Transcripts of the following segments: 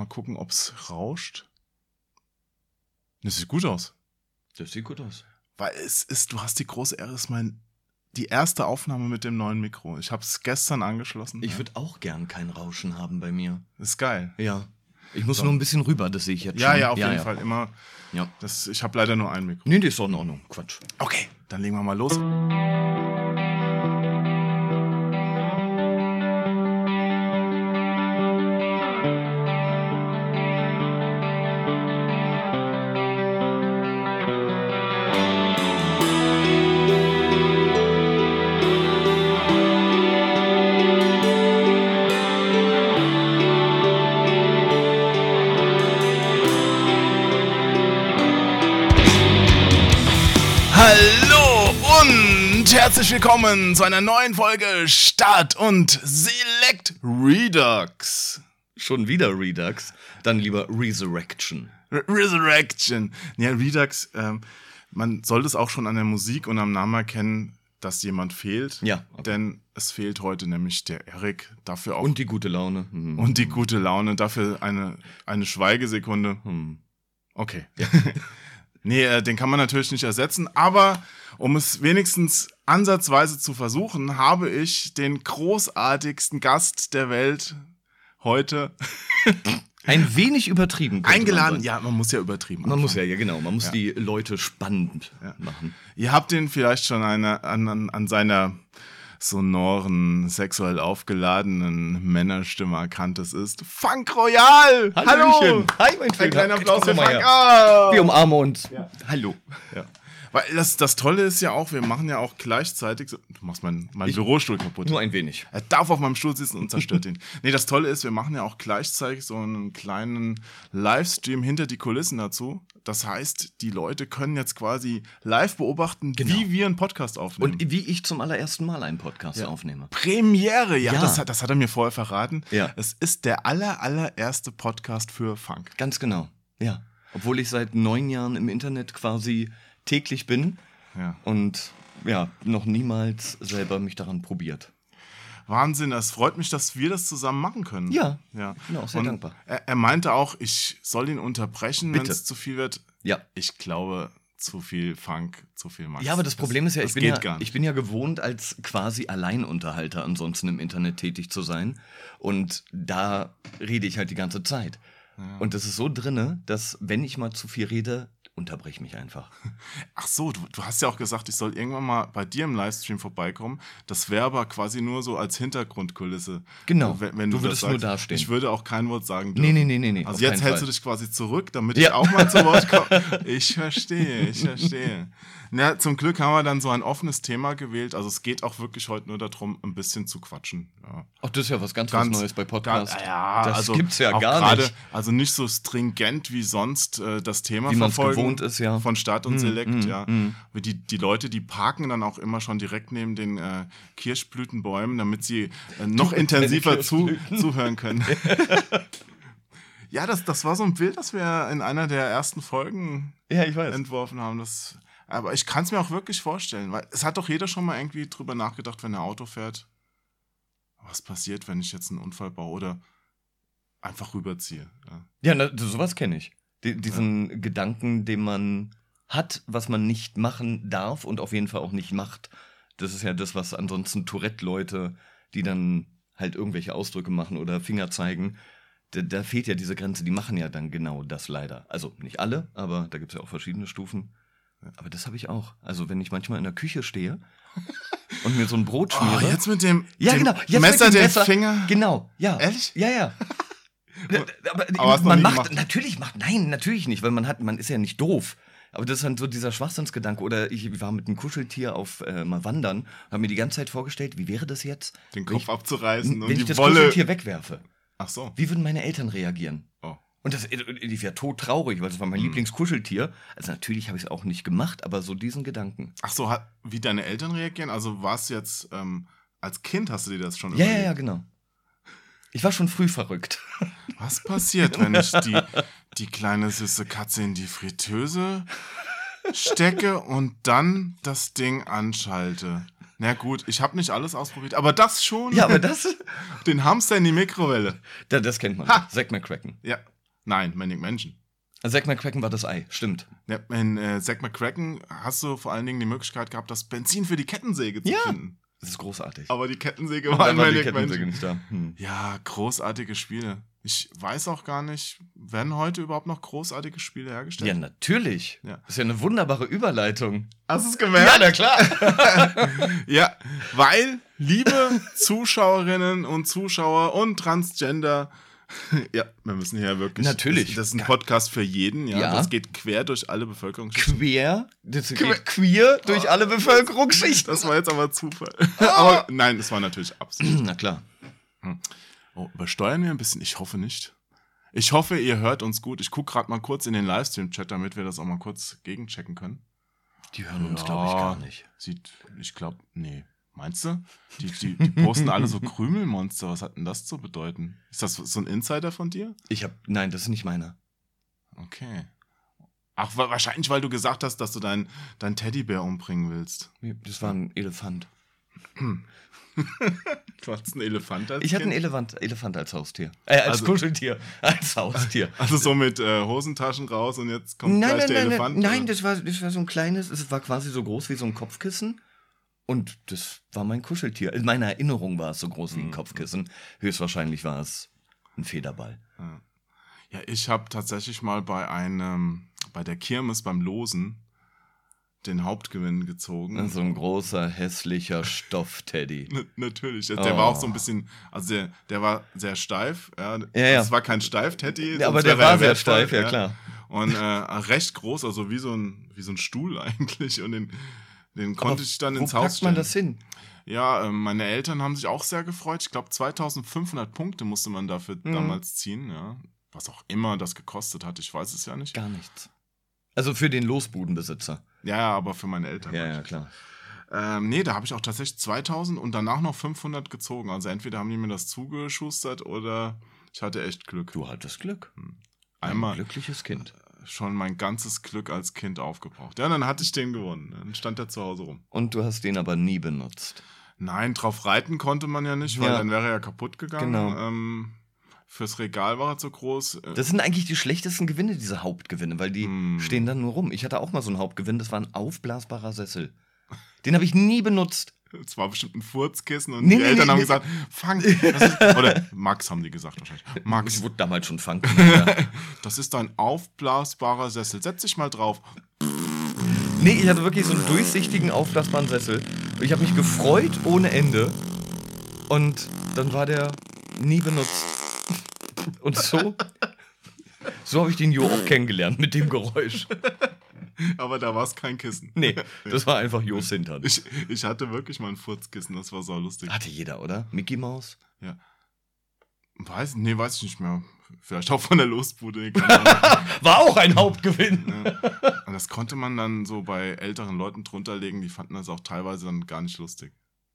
Mal gucken, ob es rauscht. Das sieht gut aus. Das sieht gut aus. Weil es ist, du hast die große Ehre, es ist mein, die erste Aufnahme mit dem neuen Mikro. Ich habe es gestern angeschlossen. Ich würde auch gern kein Rauschen haben bei mir. Ist geil. Ja. Ich muss So. nur ein bisschen rüber, das sehe ich jetzt Ja, schon. ja, auf jeden Fall. Immer. Ja. Das, ich habe leider nur ein Mikro. Nee, das ist doch in Ordnung. Quatsch. Okay, dann legen wir mal los. Herzlich willkommen zu einer neuen Folge Start und Select Redux. Schon wieder Redux. Dann lieber Resurrection. Re Resurrection. Ja, Redux, ähm, man sollte es auch schon an der Musik und am Namen erkennen, dass jemand fehlt. Ja, okay. Denn es fehlt heute nämlich der Erik. Dafür auch. Und die gute Laune. Hm. und die gute Laune. Dafür eine, eine Schweigesekunde. Hm. Okay. nee, äh, den kann man natürlich nicht ersetzen, aber um es wenigstens ansatzweise zu versuchen, habe ich den großartigsten Gast der Welt heute Ein wenig übertrieben. eingeladen. Man, ja, man muss ja übertrieben. man muss ja, anfangen. ja genau, man muss Ja. die Leute spannend machen. Ihr habt ihn vielleicht schon eine, an, an, an seiner sonoren, sexuell aufgeladenen Männerstimme erkannt. Es ist Funk Royal. Hallo. Hi, mein Ein Schöner. kleiner Applaus für Funk. Ah. Wir umarmen uns. Hallo. Ja. Weil das, das Tolle ist ja auch, wir machen ja auch gleichzeitig. So, du machst meinen mein Bürostuhl kaputt. Nur ein wenig. Er darf auf meinem Stuhl sitzen und zerstört ihn. Nee, das Tolle ist, wir machen ja auch gleichzeitig so einen kleinen Livestream hinter die Kulissen dazu. Das heißt, die Leute können jetzt quasi live beobachten, Genau. wie wir einen Podcast aufnehmen. Und wie ich zum allerersten Mal einen Podcast Ja. aufnehme. Premiere, ja, Ja. Das, hat, das hat er mir vorher verraten. Ja. Es ist der aller, allererste Podcast für Funk. Ganz genau. Ja. Obwohl ich seit neun Jahren im Internet quasi täglich bin Ja. und ja, noch niemals selber mich daran probiert. Wahnsinn, es freut mich, dass wir das zusammen machen können. Ja, ja. ich bin auch sehr Und dankbar. Er, er meinte auch, ich soll ihn unterbrechen, wenn es zu viel wird. Ja. Ich glaube, zu viel Funk, zu viel Max. Ja, aber das Problem ist ja, das ich bin ja, ich bin ja gewohnt, als quasi Alleinunterhalter ansonsten im Internet tätig zu sein. Und da rede ich halt die ganze Zeit. Und das ist so drinne, dass wenn ich mal zu viel rede, unterbreche ich mich einfach. Ach so, du, du hast ja auch gesagt, ich soll irgendwann mal bei dir im Livestream vorbeikommen. Das wäre aber quasi nur so als Hintergrundkulisse. Genau. Wenn, wenn Du das würdest nur dastehen. Ich würde auch kein Wort sagen Nee, dürfen. nee, nee, nee, nee. Also auf jetzt hältst Fall. du dich quasi zurück, damit Ja. ich auch mal zu Wort komme. Ich verstehe, ich verstehe. Na, zum Glück haben wir dann so ein offenes Thema gewählt. Also es geht auch wirklich heute nur darum, ein bisschen zu quatschen. Ja. Ach, das ist ja was ganz, Ganz- was Neues bei Podcasts. Ja, das also gibt's ja gar gerade- nicht. Also nicht so stringent wie sonst äh, das Thema Wie verfolgen. gewohnt ist, ja. Von Start und Mm, Select, mm, ja. Wie Die, die Leute, die parken dann auch immer schon direkt neben den äh, Kirschblütenbäumen, damit sie äh, noch intensiver zu, zuhören können. ja, das, das war so ein Bild, das wir in einer der ersten Folgen Ja, ich weiß. entworfen haben. Das, aber ich kann es mir auch wirklich vorstellen, weil es hat doch jeder schon mal irgendwie drüber nachgedacht, wenn er Auto fährt. Was passiert, wenn ich jetzt einen Unfall baue oder einfach rüberziehe? Ja. Ja, na, sowas kenne ich. Die, diesen Gedanken, den man hat, was man nicht machen darf und auf jeden Fall auch nicht macht. Das ist ja das, was ansonsten Tourette-Leute, die dann halt irgendwelche Ausdrücke machen oder Finger zeigen, da, da fehlt ja diese Grenze. Die machen ja dann genau das leider. Also nicht alle, aber da gibt es ja auch verschiedene Stufen. Aber das habe ich auch. Also wenn ich manchmal in der Küche stehe und mir so ein Brot Oh, schmiere. jetzt mit dem, Ja, dem genau. Jetzt Messer mit dem den Messer. Finger. Genau, ja. Ehrlich? Ja, ja. aber Aber man macht, gemacht? natürlich macht, nein, natürlich nicht, weil man hat, man ist ja nicht doof. Aber das ist dann so dieser Schwachsinnsgedanke. Oder ich war mit einem Kuscheltier auf äh, mal wandern, habe mir die ganze Zeit vorgestellt, wie wäre das jetzt, Den Kopf ich, abzureißen und wenn ich die das Wolle. Kuscheltier wegwerfe. Ach so. Wie würden meine Eltern reagieren? Und das, ich wäre todtraurig, weil das war mein Lieblingskuscheltier. Also natürlich habe ich es auch nicht gemacht, aber so diesen Gedanken. Ach so, hat, wie deine Eltern reagieren? Also war es jetzt, ähm, als Kind hast du dir das schon Ja, ja, überlegt? ja, genau. Ich war schon früh verrückt. Was passiert, wenn ich die, die kleine süße Katze in die Fritteuse stecke und dann das Ding anschalte? Na gut, ich habe nicht alles ausprobiert, aber das schon. Ja, aber das, Den Hamster in die Mikrowelle. da- das kennt man. Ha! Zack McCracken. Ja. Nein, Manic Mansion. Zack McCracken war das Ei, stimmt. Ja, in äh, Zack McCracken hast du vor allen Dingen die Möglichkeit gehabt, das Benzin für die Kettensäge zu Ja. finden. Das ist großartig. Aber die Kettensäge war in war die Mansion. nicht da. Hm. Ja, großartige Spiele. Ich weiß auch gar nicht, werden heute überhaupt noch großartige Spiele hergestellt? Ja, natürlich. Ja. Das ist ja eine wunderbare Überleitung. Hast du es gemerkt? na klar. Ja, weil, liebe Zuschauerinnen und Zuschauer und Transgender, ja, wir müssen hier wirklich. Natürlich. Das, das ist ein Podcast für jeden, ja. Ja. Das geht quer durch alle Bevölkerungsschichten. Queer. Das geht queer durch alle Bevölkerungsschichten. Das war jetzt aber Zufall. aber nein, das war natürlich Absicht. Na klar. Oh, übersteuern wir ein bisschen? Ich hoffe nicht. Ich hoffe, ihr hört uns gut. Ich gucke gerade mal kurz in den Livestream-Chat, damit wir das auch mal kurz gegenchecken können. Die hören uns, glaube ich, gar nicht. Sieht, ich glaube, nee. Meinst du? Die, die, die posten alle so Krümelmonster. Was hat denn das zu bedeuten? Ist das so ein Insider von dir? Ich habe, nein, das ist nicht meiner. Okay. Ach, wa- wahrscheinlich, weil du gesagt hast, dass du deinen dein Teddybär umbringen willst. Das war ein Elefant. Du hattest einen Elefant als Ich hatte einen? Elefant, Elefant als Haustier. Äh, als Also- Kuscheltier. Als Haustier. Also so mit äh, Hosentaschen raus und jetzt kommt Nein, gleich nein, der nein, Elefant. nein, nein, das war, das war so ein kleines, es war quasi so groß wie so ein Kopfkissen. Und das war mein Kuscheltier. In meiner Erinnerung war es so groß wie ein Mhm. Kopfkissen. Höchstwahrscheinlich war es ein Federball. Ja, ich habe tatsächlich mal bei einem, bei der Kirmes beim Losen den Hauptgewinn gezogen. So ein großer, hässlicher Stoffteddy. Natürlich. Der war Oh. auch so ein bisschen, also der, der war sehr steif. Ja, Ja, ja. Das war kein Steifteddy. Ja, aber der er war sehr wertvoll, steif, ja, klar. Und äh, recht groß, also wie so ein, wie so ein Stuhl eigentlich. Und den, den konnte Aber ich dann Wo ins Haus packt man stellen. das hin? Ja, ähm, meine Eltern haben sich auch sehr gefreut. Ich glaube, 2500 Punkte musste man dafür Mhm. damals ziehen. Ja. Was auch immer das gekostet hat, ich weiß es ja nicht. Gar nichts. Also für den Losbudenbesitzer. Ja, aber für meine Eltern. Ja, ja, klar. Ähm, nee, da habe ich auch tatsächlich 2000 und danach noch 500 gezogen. Also entweder haben die mir das zugeschustert oder ich hatte echt Glück. Du hattest Glück. Ein Einmal glückliches Kind. Schon mein ganzes Glück als Kind aufgebraucht. Ja, dann hatte ich den gewonnen. Dann stand er zu Hause rum. Und du hast den aber nie benutzt. Nein, drauf reiten konnte man ja nicht, weil Ja. dann wäre er ja kaputt gegangen. Genau. Ähm, fürs Regal war er zu groß. Äh, Das sind eigentlich die schlechtesten Gewinne, diese Hauptgewinne, weil die Hm. stehen dann nur rum. Ich hatte auch mal so einen Hauptgewinn, das war ein aufblasbarer Sessel. Den habe ich nie benutzt. Es war bestimmt ein Furzkissen und Nee, die nee, Eltern nee, haben nee. gesagt, fang. Das ist, oder Max haben die gesagt wahrscheinlich. Ich Max, wurde damals schon Funk. ja. das ist ein aufblasbarer Sessel. Setz dich mal drauf. nee, ich hatte wirklich so einen durchsichtigen, aufblasbaren Sessel. Und ich habe mich gefreut ohne Ende. Und dann war der nie benutzt. Und so, so habe ich den Jo auch kennengelernt mit dem Geräusch. Aber da war es kein Kissen. Nee, das war einfach Jos Hintern. Ich, ich hatte wirklich mal ein Furzkissen, das war so lustig. Hatte jeder, oder? Mickey Mouse? Ja. Weiß, nee, weiß ich nicht mehr. Vielleicht auch von der Losbude. War auch ein Hauptgewinn. ja. Und das konnte man dann so bei älteren Leuten drunter legen, die fanden das auch teilweise dann gar nicht lustig.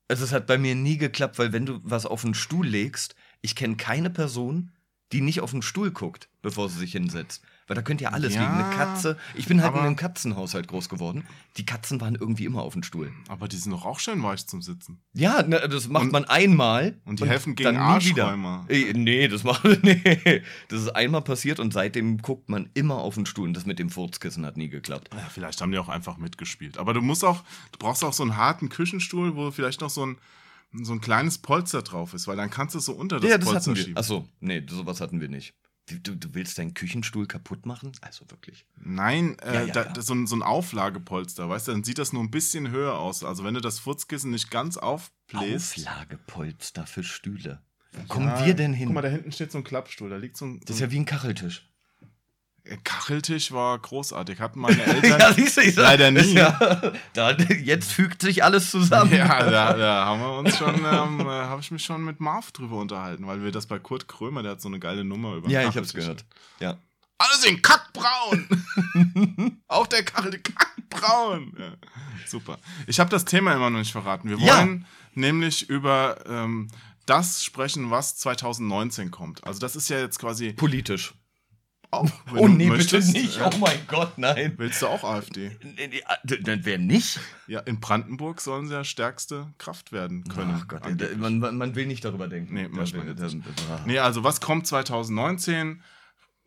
Also es hat bei mir nie geklappt, weil wenn du was auf einen Stuhl legst, ich kenne keine Person, die nicht auf den Stuhl guckt, bevor sie sich hinsetzt. Weil da könnte ja alles Ja, liegen. Eine Katze. Ich bin halt in aber- einem Katzenhaushalt groß geworden. Die Katzen waren irgendwie immer auf dem Stuhl. Aber die sind doch auch schön weich zum Sitzen. Ja, ne, das macht Und- man einmal. Und die helfen gegen dann nie Arschräume. Äh, Nee, das macht. Nee. Das ist einmal passiert und seitdem guckt man immer auf den Stuhl. Und das mit dem Furzkissen hat nie geklappt. Ja, vielleicht haben die auch einfach mitgespielt. Aber du musst auch, du brauchst auch so einen harten Küchenstuhl, wo vielleicht noch so ein, so ein kleines Polster drauf ist, weil dann kannst du es so unter das ja, das Polster hatten wir. schieben. Achso, nee, sowas hatten wir nicht. Du, du willst deinen Küchenstuhl kaputt machen? Also wirklich. Nein, äh, Ja, ja, da, ja. so, ein, so ein Auflagepolster, weißt du, dann sieht das nur ein bisschen höher aus. Also wenn du das Furzkissen nicht ganz aufbläst. Auflagepolster für Stühle. Wo kommen wir denn hin? Guck mal, da hinten steht so ein Klappstuhl, da liegt so ein, das ist so ja wie ein Kacheltisch. Kacheltisch, war großartig. Hatten meine Eltern. ja, siehst du, ich Leider nie. Ja, da, jetzt fügt sich alles zusammen. Ja, da, da haben wir uns schon, ähm, äh, habe ich mich schon mit Marv drüber unterhalten, weil wir das bei Kurt Krömer, der hat so eine geile Nummer über ja ich hab's Kacheltisch. gehört. Ja. Alle sind kackbraun. Auch der Kachel, kackbraun. Ja, super. Ich habe das Thema immer noch nicht verraten. Wir Ja. wollen nämlich über ähm, das sprechen, was 2019 kommt. Also das ist ja jetzt quasi Politisch. Auch, Oh du nee, möchtest. bitte nicht. Ja. Oh mein Gott, nein. Willst du auch AfD? Ah, d- d- Wer nicht? Ja, in Brandenburg sollen sie ja stärkste Kraft werden können. Ach Gott, man, man, will nicht darüber denken. Nee, man will- jetzt da- da- Nee, also was kommt 2019,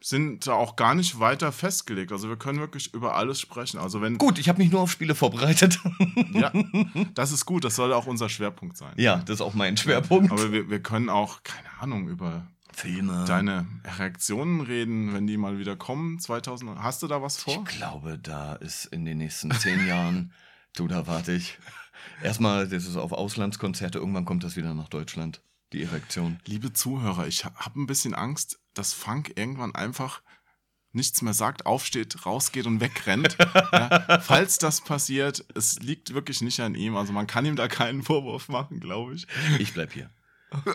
sind da auch gar nicht weiter festgelegt. Also wir können wirklich über alles sprechen. Also wenn, Gut, ich habe mich nur auf Spiele vorbereitet. ja, das ist gut, das soll auch unser Schwerpunkt sein. ja, das ist auch mein Schwerpunkt. Aber wir, wir können auch, keine Ahnung, über Filme. deine Reaktionen reden, wenn die mal wieder kommen, 2000. Hast du da was vor? Ich glaube, da ist in den nächsten zehn Jahren, du, da warte ich. Erstmal, das ist auf Auslandskonzerte, irgendwann kommt das wieder nach Deutschland, die Erektion. Liebe Zuhörer, ich habe ein bisschen Angst, dass Funk irgendwann einfach nichts mehr sagt, aufsteht, rausgeht und wegrennt. ja, falls das passiert, es liegt wirklich nicht an ihm. Also man kann ihm da keinen Vorwurf machen, glaube ich. Ich bleib hier.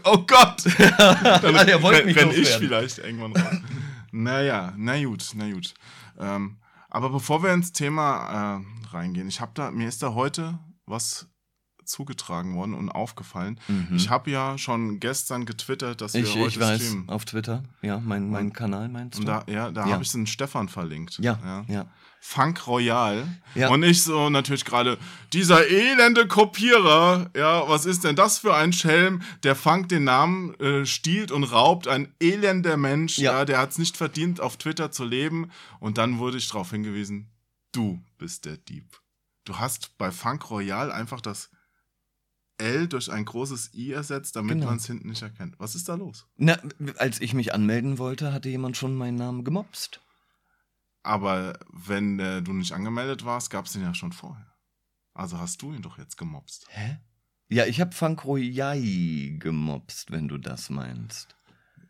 Oh Gott! Dann Ah, wollte mich renn ich vielleicht irgendwann raus. naja, na gut, na gut. Ähm, aber bevor wir ins Thema äh, reingehen, ich habe da, mir ist da heute was zugetragen worden und aufgefallen. Mhm. Ich habe ja schon gestern getwittert, dass wir Ich, heute ich weiß, streamen. auf Twitter, ja, mein, mein Und- Kanal meinst du? Und da, ja, da Ja. habe ich den Stefan verlinkt. ja, ja, Funk Royal. Ja. Und ich so natürlich gerade, dieser elende Kopierer, ja, was ist denn das für ein Schelm? Der Funk den Namen äh, stiehlt und raubt, ein elender Mensch, ja, Ja. der hat es nicht verdient, auf Twitter zu leben. Und dann wurde ich darauf hingewiesen, du bist der Dieb. Du hast bei Funk Royal einfach das L durch ein großes I ersetzt, damit Genau. man es hinten nicht erkennt. Was ist da los? Na, als ich mich anmelden wollte, hatte jemand schon meinen Namen gemobst. Aber wenn äh, du nicht angemeldet warst, gab es den ja schon vorher. Also hast du ihn doch jetzt gemobst. Hä? Ja, ich habe Frank Royai gemobst, wenn du das meinst.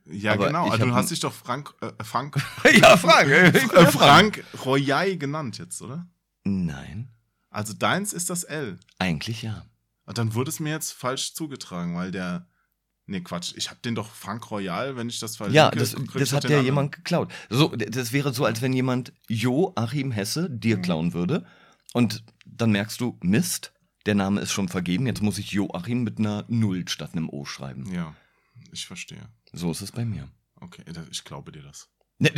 Ja, Aber genau. Also, du hast dich doch Frank, äh, Frank, ja, Frank. äh, Frank Royai genannt jetzt, oder? Nein, Also deins ist das L. eigentlich ja. Und dann wurde es mir jetzt falsch zugetragen, weil der. Nee, Quatsch. Ich habe den doch Frank Royal, wenn ich das verlinke. Ja, das, das hat ja jemand geklaut. So, das wäre so, als wenn jemand Joachim Hesse dir klauen würde. Und dann merkst du, Mist, der Name ist schon vergeben, jetzt muss ich Joachim mit einer Null statt einem O schreiben. Ja, ich verstehe. So ist es bei mir. Okay, ich glaube dir das. Ne,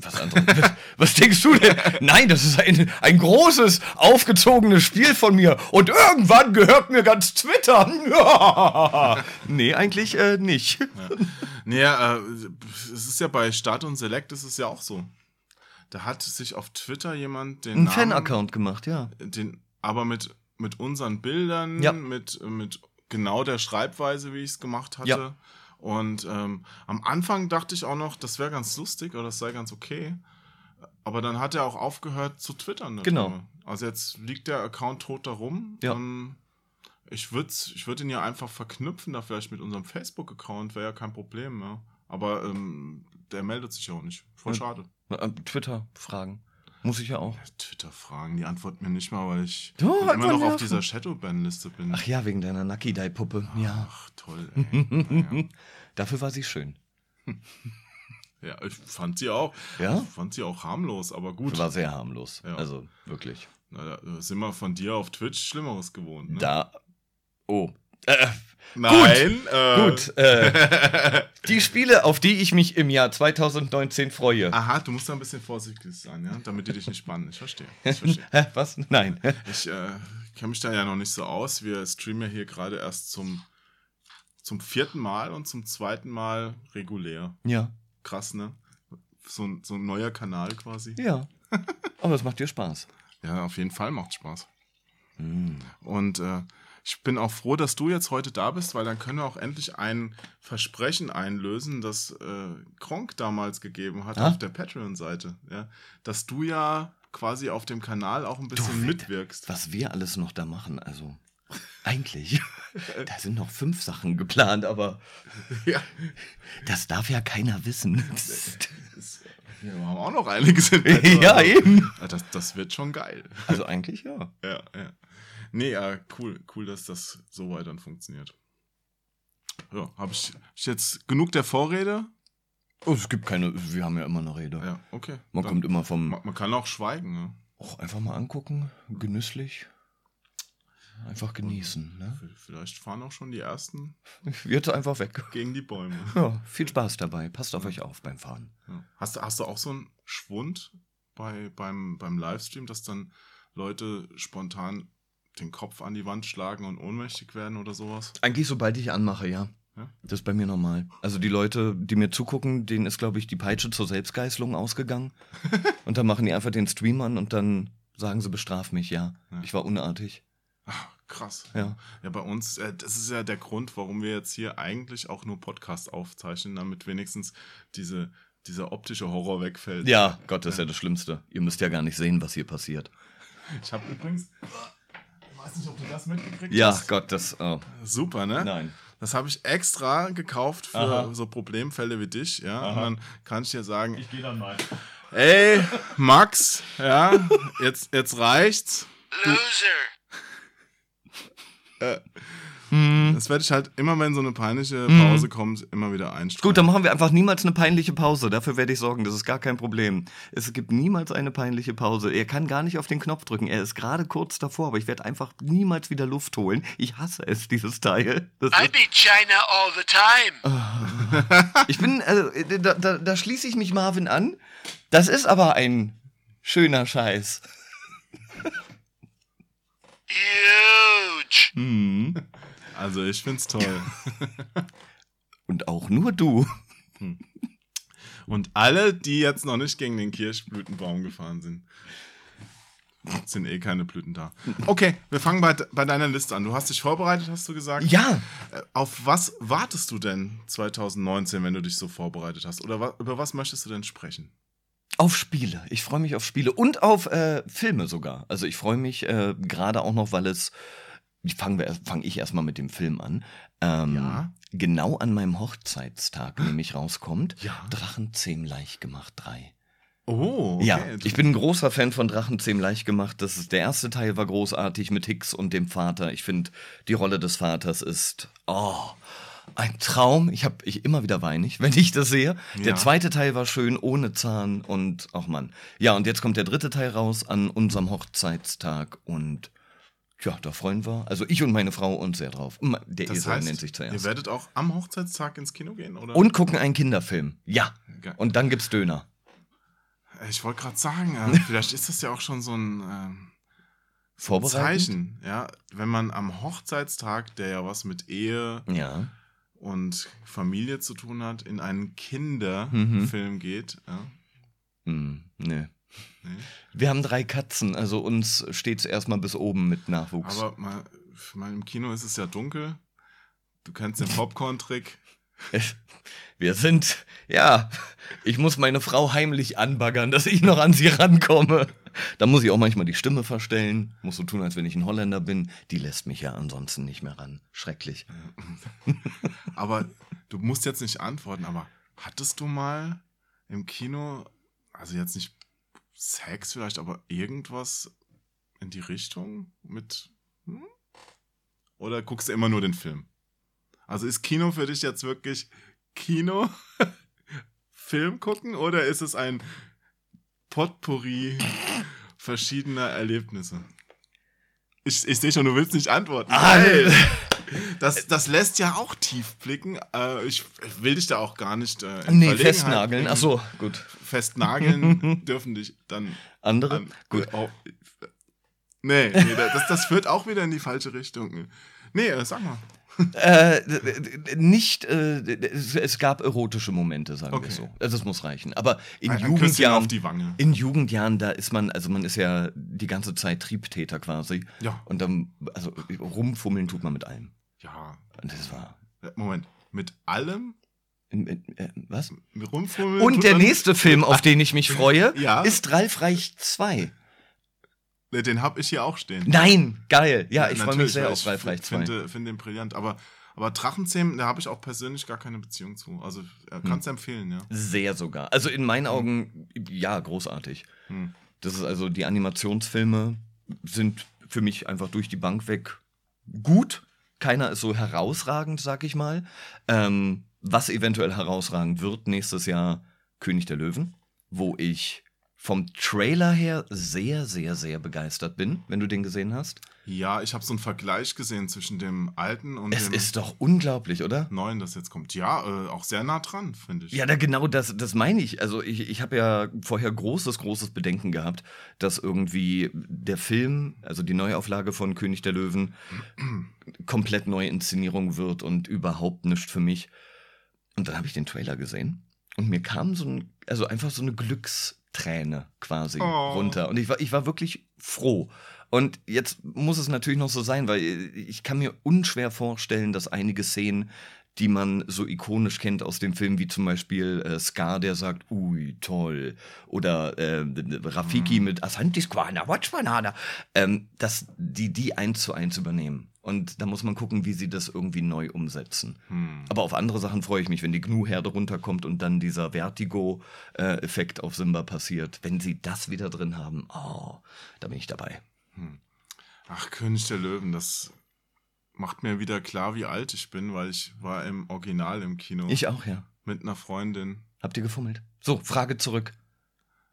Was anderes? Was denkst du denn? Nein, das ist ein, ein großes, aufgezogenes Spiel von mir. Und irgendwann gehört mir ganz Twitter. nee, eigentlich äh, nicht. Nee, äh, es ist ja bei Start und Select ist es ja auch so. Da hat sich auf Twitter jemand den Ein Fan-Account gemacht, ja. den, aber mit, mit unseren Bildern, Ja. mit, mit genau der Schreibweise, wie ich es gemacht hatte. Ja. Und ähm, am Anfang dachte ich auch noch, das wäre ganz lustig oder das sei ganz okay. Aber dann hat er auch aufgehört zu twittern. Genau. Also jetzt liegt der Account tot da rum. Ja. Ähm, ich würde ich würd ihn ja einfach verknüpfen, da vielleicht mit unserem Facebook-Account, wäre ja kein Problem. Ja. Aber ähm, der meldet sich ja auch nicht. Voll schade. Äh, Twitter-Fragen. Muss ich ja auch. Twitter-Fragen, die antworten mir nicht mal, weil ich Du, immer noch auf nerven. dieser Shadowban-Liste bin. Ach ja, wegen deiner Nucky-Dye-Puppe. Ja. Ach, toll. Ey. naja. Dafür war sie schön. Ja, ich fand sie auch. Ja? Ich fand sie auch harmlos, aber gut. War sehr harmlos. Ja. Also, wirklich. Na, da sind wir von dir auf Twitch Schlimmeres gewohnt. Ne? Da. Oh. Äh, Nein. Äh, gut. Äh, die Spiele, auf die ich mich im Jahr 2019 freue. Aha, du musst da ein bisschen vorsichtig sein, ja, damit die dich nicht spannen. Ich verstehe. Ich verstehe. Was? Nein. Ich äh, kenne mich da ja noch nicht so aus. Wir streamen ja hier gerade erst zum, zum vierten Mal und zum zweiten Mal regulär. Ja. Krass, ne? So, ein- so ein neuer Kanal quasi. Ja. Aber es macht dir Spaß. Ja, auf jeden Fall macht Spaß. Hm. Und äh, ich bin auch froh, dass du jetzt heute da bist, weil dann können wir auch endlich ein Versprechen einlösen, das äh, Kronk damals gegeben hat Ah? auf der Patreon-Seite. Ja? Dass du ja quasi auf dem Kanal auch ein bisschen Du, mitwirkst. Was wir alles noch da machen, also. Eigentlich. Da sind noch fünf Sachen geplant, aber Ja. das darf ja keiner wissen. Das- Wir haben auch noch einiges in petto, ja, aber- eben. Ja, Das, das wird schon geil. Also eigentlich ja. Ja, ja. Nee, ja, cool, cool, dass das so weit dann funktioniert. Ja, habe ich, hab ich jetzt genug der Vorrede? Oh, es gibt keine, wir haben ja immer eine Rede. Ja, okay. Man Dann- kommt immer vom. man, man kann auch schweigen, ne? Och, einfach mal angucken, genüsslich. einfach genießen. Ne? Vielleicht fahren auch schon die ersten Wird einfach weg. gegen die Bäume. Ja, viel Spaß dabei. Passt auf euch auf beim Fahren. Ja. Hast, du, hast du auch so einen Schwund bei, beim, beim Livestream, dass dann Leute spontan den Kopf an die Wand schlagen und ohnmächtig werden oder sowas? Eigentlich sobald ich anmache, ja. Ja? Das ist bei mir normal. Also die Leute, die mir zugucken, denen ist, glaube ich, die Peitsche zur Selbstgeißelung ausgegangen. und dann machen die einfach den Stream an und dann sagen sie, bestraf mich, ja. Ja. Ich war unartig. Ach, krass. Ja. Ja, bei uns, äh, das ist ja der Grund, warum wir jetzt hier eigentlich auch nur Podcasts aufzeichnen, damit wenigstens diese, dieser optische Horror wegfällt. Ja, Gott, das ist ja das Schlimmste. Ihr müsst ja gar nicht sehen, was hier passiert. Ich habe übrigens, weiß nicht, ob du das mitgekriegt Ja, hast. Gott, das. Oh. Super, ne? Nein. Das habe ich extra gekauft für Aha. so Problemfälle wie dich, ja. Aha. Und dann kann ich dir sagen, gehe dann mal. ey, Max, ja, jetzt, jetzt reicht's. Hm. Das werde ich halt immer, wenn so eine peinliche Pause kommt, immer wieder einstreuen. Gut, dann machen wir einfach niemals eine peinliche Pause. Dafür werde ich sorgen, das ist gar kein Problem. Es gibt niemals eine peinliche Pause. Er kann gar nicht auf den Knopf drücken. Er ist gerade kurz davor, aber ich werde einfach niemals wieder Luft holen. Ich hasse es, dieses Teil. Das I beat China all the time. ich bin, also, da, da, da schließe ich mich Marvin an. Das ist aber ein schöner Scheiß. Huge. Hm. Also ich find's toll. Und auch nur du. Und alle, die jetzt noch nicht gegen den Kirschblütenbaum gefahren sind, sind eh keine Blüten da. Okay, wir fangen bei, bei deiner Liste an. Du hast dich vorbereitet, hast du gesagt? Ja, Äh, Auf was wartest du denn 2019, wenn du dich so vorbereitet hast? Oder wa über was möchtest du denn sprechen? Auf Spiele. Ich freue mich auf Spiele und auf äh, Filme sogar. Also ich freue mich äh, gerade auch noch, weil es. Fangen wir, fang ich erstmal mit dem Film an. Ähm, Ja. Genau an meinem Hochzeitstag nämlich rauskommt. Ja. Drachenzähm leicht gemacht 3. Oh, okay. Ja, ich bin ein großer Fan von Drachenzähm leicht gemacht. Das ist, der erste Teil war großartig mit Hicks und dem Vater. Ich finde, die Rolle des Vaters ist oh, ein Traum. Ich habe ich immer wieder weinig, wenn ich das sehe. Ja. Der zweite Teil war schön ohne Zahn und ach Mann. Ja, und jetzt kommt der dritte Teil raus an unserem Hochzeitstag und ja, da freuen wir. Also ich und meine Frau uns sehr drauf. Der das Esel heißt, nennt sich ihr zuerst. werdet auch am Hochzeitstag ins Kino gehen, oder? Und gucken einen Kinderfilm. Ja. Ge- Und dann gibt's Döner. Ich wollte gerade sagen, äh, vielleicht ist das ja auch schon so ein ähm? Zeichen, ja. Wenn man am Hochzeitstag, der ja was mit Ehe Ja. und Familie zu tun hat, in einen Mhm. Kinderfilm geht. Ja. Hm, nee. Nee. Wir haben drei Katzen, also uns steht's erstmal bis oben mit Nachwuchs. Aber mal, mal im Kino ist es ja dunkel. Du kennst den Popcorn-Trick. Wir sind, ja, ich muss meine Frau heimlich anbaggern, dass ich noch an sie rankomme. Da muss ich auch manchmal die Stimme verstellen, muss so tun, als wenn ich ein Holländer bin. Die lässt mich ja ansonsten nicht mehr ran. Schrecklich. Aber du musst jetzt nicht antworten, aber hattest du mal im Kino, also jetzt nicht Sex vielleicht, aber irgendwas in die Richtung mit. Hm? Oder guckst du immer nur den Film? Also ist Kino für dich jetzt wirklich Kino, Film gucken oder ist es ein Potpourri verschiedener Erlebnisse? Ich, ich sehe schon, du willst nicht antworten. Alter. Das, das lässt ja auch tief blicken. Äh, ich will dich da auch gar nicht äh, Nee, festnageln. Ach so, gut. Festnageln dürfen dich dann Andere? an, Gut. Oh, nee, nee das, das führt auch wieder in die falsche Richtung. Nee, äh, sag mal. Äh, nicht, äh, es, es gab erotische Momente, sagen Okay. wir so. Also das muss reichen. Aber in Ein- Jugendjahren, auf die Wange. in Jugendjahren, da ist man, also man ist ja die ganze Zeit Triebtäter quasi. Ja. Und dann, also rumfummeln tut man mit allem. Ja. Und das war. Äh, Moment. Mit allem? in- äh, Was? Mit Rumfummeln? Und der nächste Film, auf den ich mich freue, Ja. ist Ralf Reich 2. Nee, Den hab ich hier auch stehen. Nein, geil. Ja, ich freue mich sehr auf Ralf Reich Ich 2. finde, finde den brillant. Aber, aber Drachenzähmen, da habe ich auch persönlich gar keine Beziehung zu. Also äh, kannst du empfehlen, ja. Sehr sogar. Also in meinen Augen, ja, großartig. Hm. Das ist also, die Animationsfilme sind für mich einfach durch die Bank weg gut. Keiner ist so herausragend, sag ich mal. Ähm, was eventuell herausragend wird nächstes Jahr, König der Löwen, wo ich vom Trailer her sehr, sehr, sehr begeistert bin, wenn du den gesehen hast. Ja, ich habe so einen Vergleich gesehen zwischen dem alten und Es dem ist doch unglaublich, oder? neuen, das jetzt kommt. Ja, äh, auch sehr nah dran, finde ich. Ja, da genau das, das meine ich. Also ich, ich habe ja vorher großes, großes Bedenken gehabt, dass irgendwie der Film, also die Neuauflage von König der Löwen, komplett neue Inszenierung wird und überhaupt nicht für mich. Und dann habe ich den Trailer gesehen und mir kam so ein, also einfach so eine Glücksträne quasi Oh. runter. Und ich war, ich war wirklich froh. Und jetzt muss es natürlich noch so sein, weil ich kann mir unschwer vorstellen, dass einige Szenen, die man so ikonisch kennt aus dem Film, wie zum Beispiel äh, Scar, der sagt, ui, toll, oder äh, Rafiki mit Asantis Quana, Watchmanada, ähm, dass die die eins zu eins übernehmen. Und da muss man gucken, wie sie das irgendwie neu umsetzen. Hm. Aber auf andere Sachen freue ich mich, wenn die Gnu-Herde runterkommt und dann dieser Vertigo-Effekt auf Simba passiert. Wenn sie das wieder drin haben, oh, da bin ich dabei. Ach, König der Löwen, das macht mir wieder klar, wie alt ich bin, weil ich war im Original im Kino Ich auch, ja. mit einer Freundin. Habt ihr gefummelt? So, Frage zurück.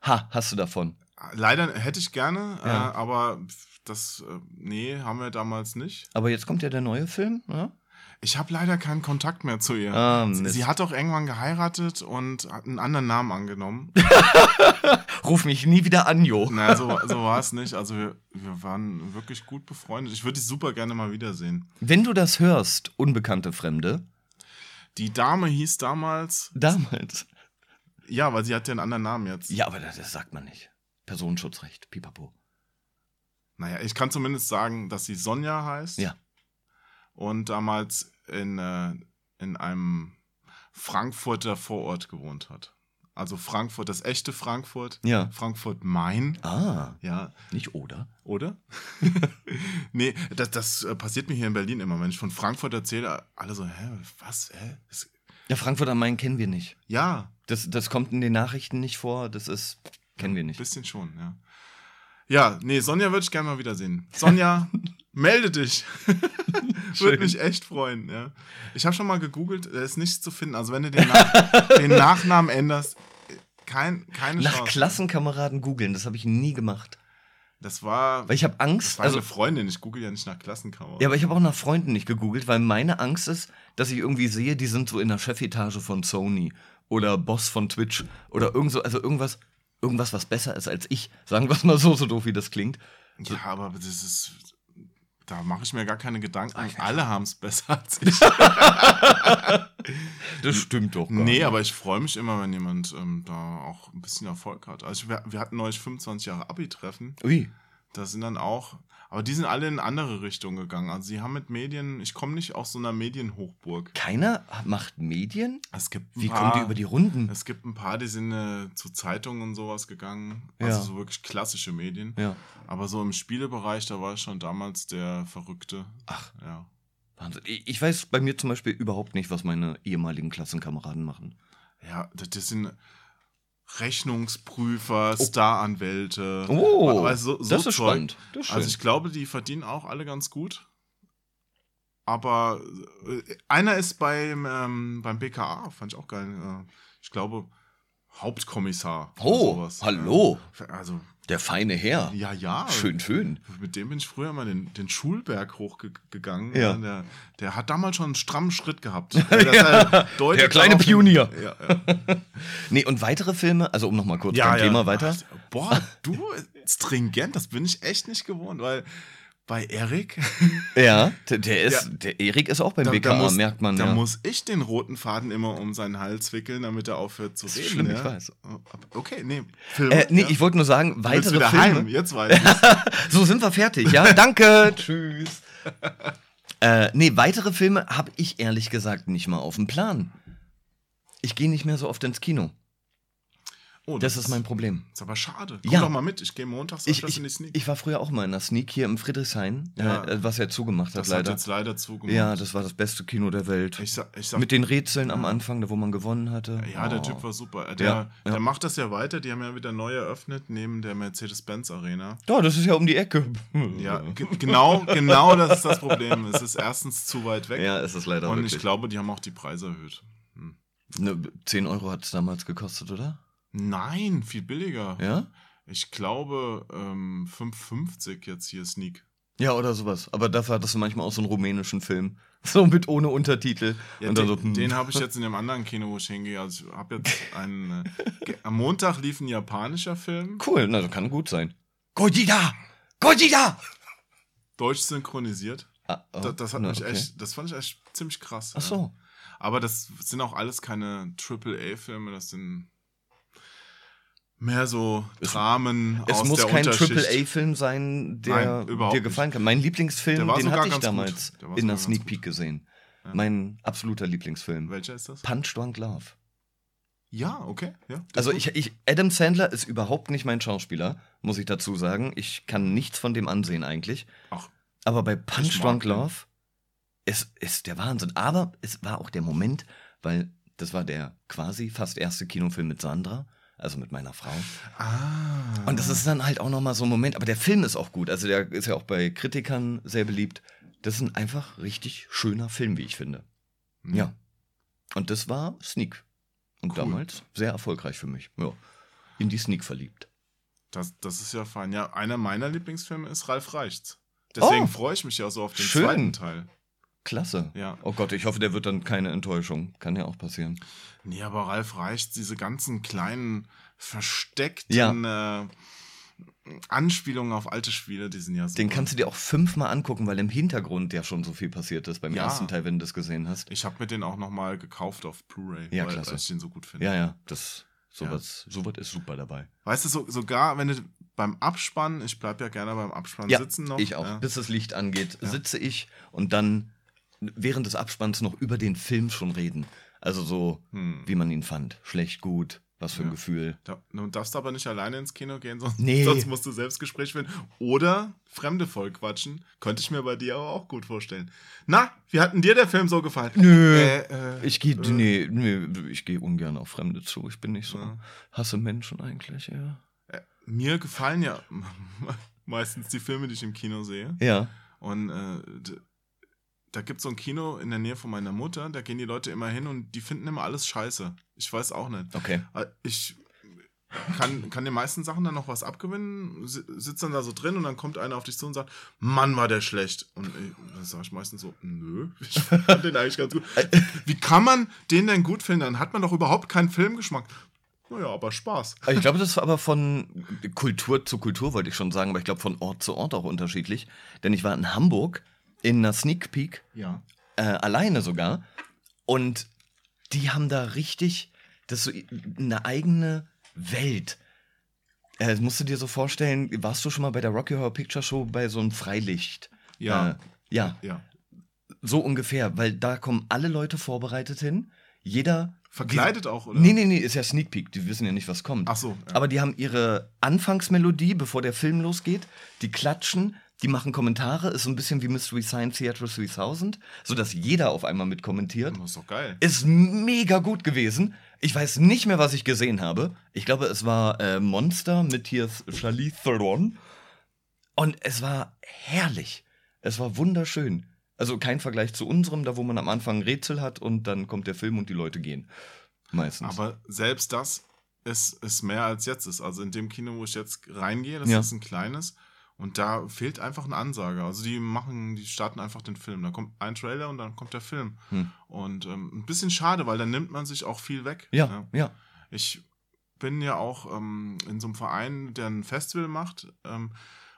Ha, hast du davon? Leider hätte ich gerne, Ja. äh, aber das, äh, nee, haben wir damals nicht. Aber jetzt kommt ja der neue Film, ja? Ich habe leider keinen Kontakt mehr zu ihr. Ah, sie, hat auch irgendwann geheiratet und hat einen anderen Namen angenommen. Ruf mich nie wieder an, Jo. naja, so, so war es nicht. Also wir, wir waren wirklich gut befreundet. Ich würde dich super gerne mal wiedersehen. Wenn du das hörst, unbekannte Fremde, Die Dame hieß damals, damals. ja, weil sie hat ja einen anderen Namen jetzt. Ja, aber das, das sagt man nicht. Personenschutzrecht, pipapo. Naja, ich kann zumindest sagen, dass sie Sonja heißt. Ja. Und damals in, äh, in einem Frankfurter Vorort gewohnt hat. Also Frankfurt, das echte Frankfurt. Ja. Frankfurt Main. Ah, Ja, nicht oder? oder? nee, das, das äh, passiert mir hier in Berlin immer. Wenn ich von Frankfurt erzähle, alle so, hä, was, hä? Das, Ja, Frankfurt am Main kennen wir nicht. ja, Das, das kommt in den Nachrichten nicht vor. Das ist, kennen wir ein nicht. bisschen schon, ja. Ja, nee, Sonja würde ich gerne mal wiedersehen. Sonja, melde dich. Würde mich echt freuen, ja. Ich habe schon mal gegoogelt, er ist nichts zu finden. Also wenn du den, Nach den Nachnamen änderst, kein, keine Nach Chance. Klassenkameraden googeln, das habe ich nie gemacht. Das war, Weil ich habe das Angst. war Also, eine Freundin, ich google ja nicht nach Klassenkameraden. ja, aber ich habe auch nach Freunden nicht gegoogelt, weil meine Angst ist, dass ich irgendwie sehe, die sind so in der Chefetage von Sony oder Boss von Twitch oder irgend so, also irgendwas, irgendwas, was besser ist als ich. Sagen wir es mal so, so doof wie das klingt. Ja, aber das ist. Da mache ich mir gar keine Gedanken. Alle haben es besser als ich. Das stimmt doch. nee, aber ich freue mich immer, wenn jemand ähm, da auch ein bisschen Erfolg hat. Also wir, wir hatten neulich 25 Jahre Abi-Treffen. Ui. Da sind dann auch. Aber die sind alle in andere Richtungen gegangen. Also sie haben mit Medien. Ich komme nicht aus so einer Medienhochburg. Keiner macht Medien? Es gibt Wie paar, kommen die über die Runden? Es gibt ein paar, die sind äh, zu Zeitungen und sowas gegangen. Also Ja. so wirklich klassische Medien. Ja. Aber so im Spielebereich, da war ich schon damals der Verrückte. Ach. Ja. Wahnsinn. Ich weiß bei mir zum Beispiel überhaupt nicht, was meine ehemaligen Klassenkameraden machen. Ja, das sind Rechnungsprüfer, Staranwälte. Oh, Also so, so das ist Zeug. spannend. Das ist Also ich glaube, die verdienen auch alle ganz gut. Aber äh, einer ist beim, ähm, beim BKA, fand ich auch geil. Äh, ich glaube, Hauptkommissar. Oh, hallo. Also, Der feine Herr. ja, ja. Schön, schön. Mit dem bin ich früher mal den, den Schulberg hochgegangen. Ja. Der, der hat damals schon einen strammen Schritt gehabt. Das deutet Der kleine Pionier. Ja, ja. Nee, und weitere Filme, also um nochmal kurz ja, beim ja. Thema weiter. Boah, du stringent, das bin ich echt nicht gewohnt, weil bei Erik, Ja, der, ist, Ja. der Erik ist auch beim da, BKA, da muss, merkt man. da ja. muss ich den roten Faden immer um seinen Hals wickeln, damit er aufhört zu Das reden. schlimm, ja? ich weiß. Okay, nee. Film, Äh, nee, ich wollte nur sagen, weitere wieder Filme. heim, jetzt weiß ich. So sind wir fertig, ja? Danke. Tschüss. Äh, nee, weitere Filme habe ich ehrlich gesagt nicht mal auf dem Plan. Ich gehe nicht mehr so oft ins Kino. Oh, Das ist mein Problem. Ist aber schade. Komm Ja. doch mal mit, ich gehe montags Ich, ich, in die Sneak. ich war früher auch mal in der Sneak hier im Friedrichshain, Ja. äh, was er zugemacht hat, das hat leider. jetzt leider zugemacht. Ja, das war das beste Kino der Welt. ich sag, ich sag, Mit den Rätseln am Anfang, da wo man gewonnen hatte. ja, der Oh. Typ war super. Der, Ja, der macht das ja weiter. Die haben ja wieder neu eröffnet neben der Mercedes-Benz Arena. Ja, das ist ja um die Ecke. Ja, ge- genau, genau das ist das Problem. Es ist erstens zu weit weg. Ja, es ist leider und wirklich. ich glaube, die haben auch die Preise erhöht. Ne, 10 Euro hat es damals gekostet, oder? Nein, viel billiger. Ja? Ich glaube, ähm, 5,50 jetzt hier Sneak. Ja, oder sowas. Aber dafür hattest du manchmal auch so einen rumänischen Film. So mit ohne Untertitel. Ja, den so, hm. den habe ich jetzt in dem anderen Kino, wo ich hingehe. Also ich habe jetzt einen. Äh, am Montag lief ein japanischer Film, Cool, na, das kann gut sein. Gojira! Gojira! deutsch synchronisiert. Ah, oh, Das, das hat na, mich okay. echt, das fand ich echt ziemlich krass. Ach so. Aber das sind auch alles keine AAA-Filme, das sind mehr so Dramen Es aus muss der kein. AAA-Film sein, der Nein, dir gefallen kann. Mein Lieblingsfilm, den hatte ich damals. Der in der Sneak. Peek gesehen. Ja. Mein absoluter Lieblingsfilm. Welcher ist das? Punch Drunk Love. Ja, okay. Ja, Also ich, ich, Adam Sandler ist überhaupt nicht mein Schauspieler, muss ich dazu sagen. Ich kann nichts von dem ansehen eigentlich. Ach, Aber bei Punch Drunk. Love ist, ist der Wahnsinn. Aber es war auch der Moment, weil das war der quasi fast erste Kinofilm mit Sandra, also mit meiner Frau. ah. Und das ist dann halt auch nochmal so ein Moment, aber der Film ist auch gut. Also der ist ja auch bei Kritikern sehr beliebt. Das ist ein einfach richtig schöner Film, wie ich finde. Hm. Ja. Und das war Sneak. Und Cool. damals sehr erfolgreich für mich. Ja. In die Sneak verliebt. Das, das ist ja fein. Ja, einer meiner Lieblingsfilme ist Ralf Reichts. Deswegen Oh. freue ich mich ja so auf den Schön. zweiten Teil. Klasse. Ja. Oh Gott, ich hoffe, der wird dann keine Enttäuschung. Kann ja auch passieren. Nee, aber Ralf Reichts, diese ganzen kleinen, versteckten äh, Anspielungen auf alte Spiele, die sind ja so. Den kannst du dir auch fünfmal angucken, weil im Hintergrund ja schon so viel passiert ist beim Ja. ersten Teil, wenn du das gesehen hast. Ich habe mir den auch nochmal gekauft auf Blu-ray, Ja, weil, klasse. ich den so gut finde. Ja, ja, das sowas, sowas ist super dabei. Weißt du, so, sogar wenn du beim Abspann, ich bleib ja gerne beim Abspann Ja, sitzen noch. ich auch. Ja. Bis das Licht angeht, Ja. sitze ich und dann während des Abspanns noch über den Film schon reden. Also so, Hm. wie man ihn fand. Schlecht, gut, was für ein Ja. Gefühl. Da, du darfst aber nicht alleine ins Kino gehen, sonst, Nee. sonst musst du Selbstgespräch führen. Oder Fremde voll quatschen. Könnte ich mir bei dir aber auch gut vorstellen. Na, wie hat denn dir der Film so gefallen? Nö. Äh, äh, Ich gehe, äh, nee, nee, ich gehe ungern auf Fremde zu. Ich bin nicht so, Ja. hasse Menschen eigentlich, ja. äh, mir gefallen ja meistens die Filme, die ich im Kino sehe. Ja. Und äh, da gibt es so ein Kino in der Nähe von meiner Mutter, da gehen die Leute immer hin und die finden immer alles scheiße. Ich weiß auch nicht. Okay. Äh, Ich kann, kann den meisten Sachen dann noch was abgewinnen, si- sitzt dann da so drin und dann kommt einer auf dich zu und sagt, Mann, war der schlecht. Und äh, dann sage ich meistens so, nö, ich fand den eigentlich ganz gut. Wie kann man den denn gut finden? Dann hat man doch überhaupt keinen Filmgeschmack. Naja, aber Spaß. Ich glaube, das ist aber von Kultur zu Kultur, wollte ich schon sagen, aber ich glaube von Ort zu Ort auch unterschiedlich. Denn ich war in Hamburg in einer Sneak Peek, Ja. äh, alleine sogar, und die haben da richtig, das so eine eigene Welt. Äh, musst du dir so vorstellen, warst du schon mal bei der Rocky Horror Picture Show bei so einem Freilicht? Ja. Äh, ja, Ja. so ungefähr, weil da kommen alle Leute vorbereitet hin. Jeder. Verkleidet auch, oder? Nee, nee, nee, ist ja Sneak Peek, die wissen ja nicht, was kommt. Ach so. Ja. Aber die haben ihre Anfangsmelodie, bevor der Film losgeht. Die klatschen, die machen Kommentare. Ist so ein bisschen wie Mystery Science Theater 3000, sodass jeder auf einmal mit kommentiert. das ist doch geil. Ist mega gut gewesen. Ich weiß nicht mehr, was ich gesehen habe. Ich glaube, es war äh, Monster mit hier Charlize Theron. Und es war herrlich. Es war wunderschön. Also kein Vergleich zu unserem, da wo man am Anfang ein Rätsel hat und dann kommt der Film und die Leute gehen. Meistens. Aber selbst das ist, ist mehr als jetzt ist. Also in dem Kino, wo ich jetzt reingehe, das Ja. ist ein kleines. Und da fehlt einfach ein Ansager. Also die machen, die starten einfach den Film. Da kommt ein Trailer und dann kommt der Film. Hm. Und ähm, ein bisschen schade, weil dann nimmt man sich auch viel weg. ja, ja. Ich bin ja auch ähm, in so einem Verein, der ein Festival macht. Ähm,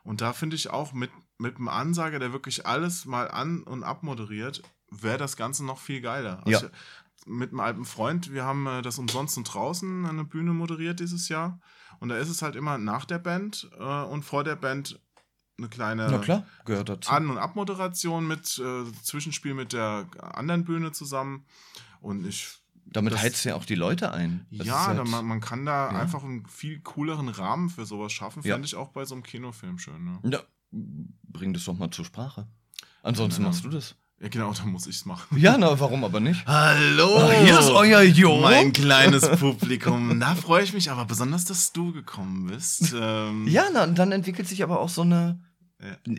und da finde ich auch mit, mit einem Ansager, der wirklich alles mal an- und abmoderiert, wäre das Ganze noch viel geiler. Ja. Ich, mit einem alten Freund, wir haben äh, das umsonst und draußen eine Bühne moderiert dieses Jahr. Und da ist es halt immer nach der Band äh, und vor der Band eine kleine Na klar, gehört dazu. An- und Abmoderation mit äh, Zwischenspiel mit der anderen Bühne zusammen. Und ich Damit das- heizt ja auch die Leute ein. Das ja, halt- man, man kann da Ja. einfach einen viel cooleren Rahmen für sowas schaffen. Ja. Fände ich auch bei so einem Kinofilm schön. Ne? ja, bring das doch mal zur Sprache. Ansonsten Ja. machst du das. Ja, genau, da muss ich es machen. Ja, na, warum aber nicht? Hallo! Ah, hier ist euer Jo. Mein kleines Publikum. Da freue ich mich aber besonders, dass du gekommen bist. Ähm, Ja, na, und dann entwickelt sich aber auch so eine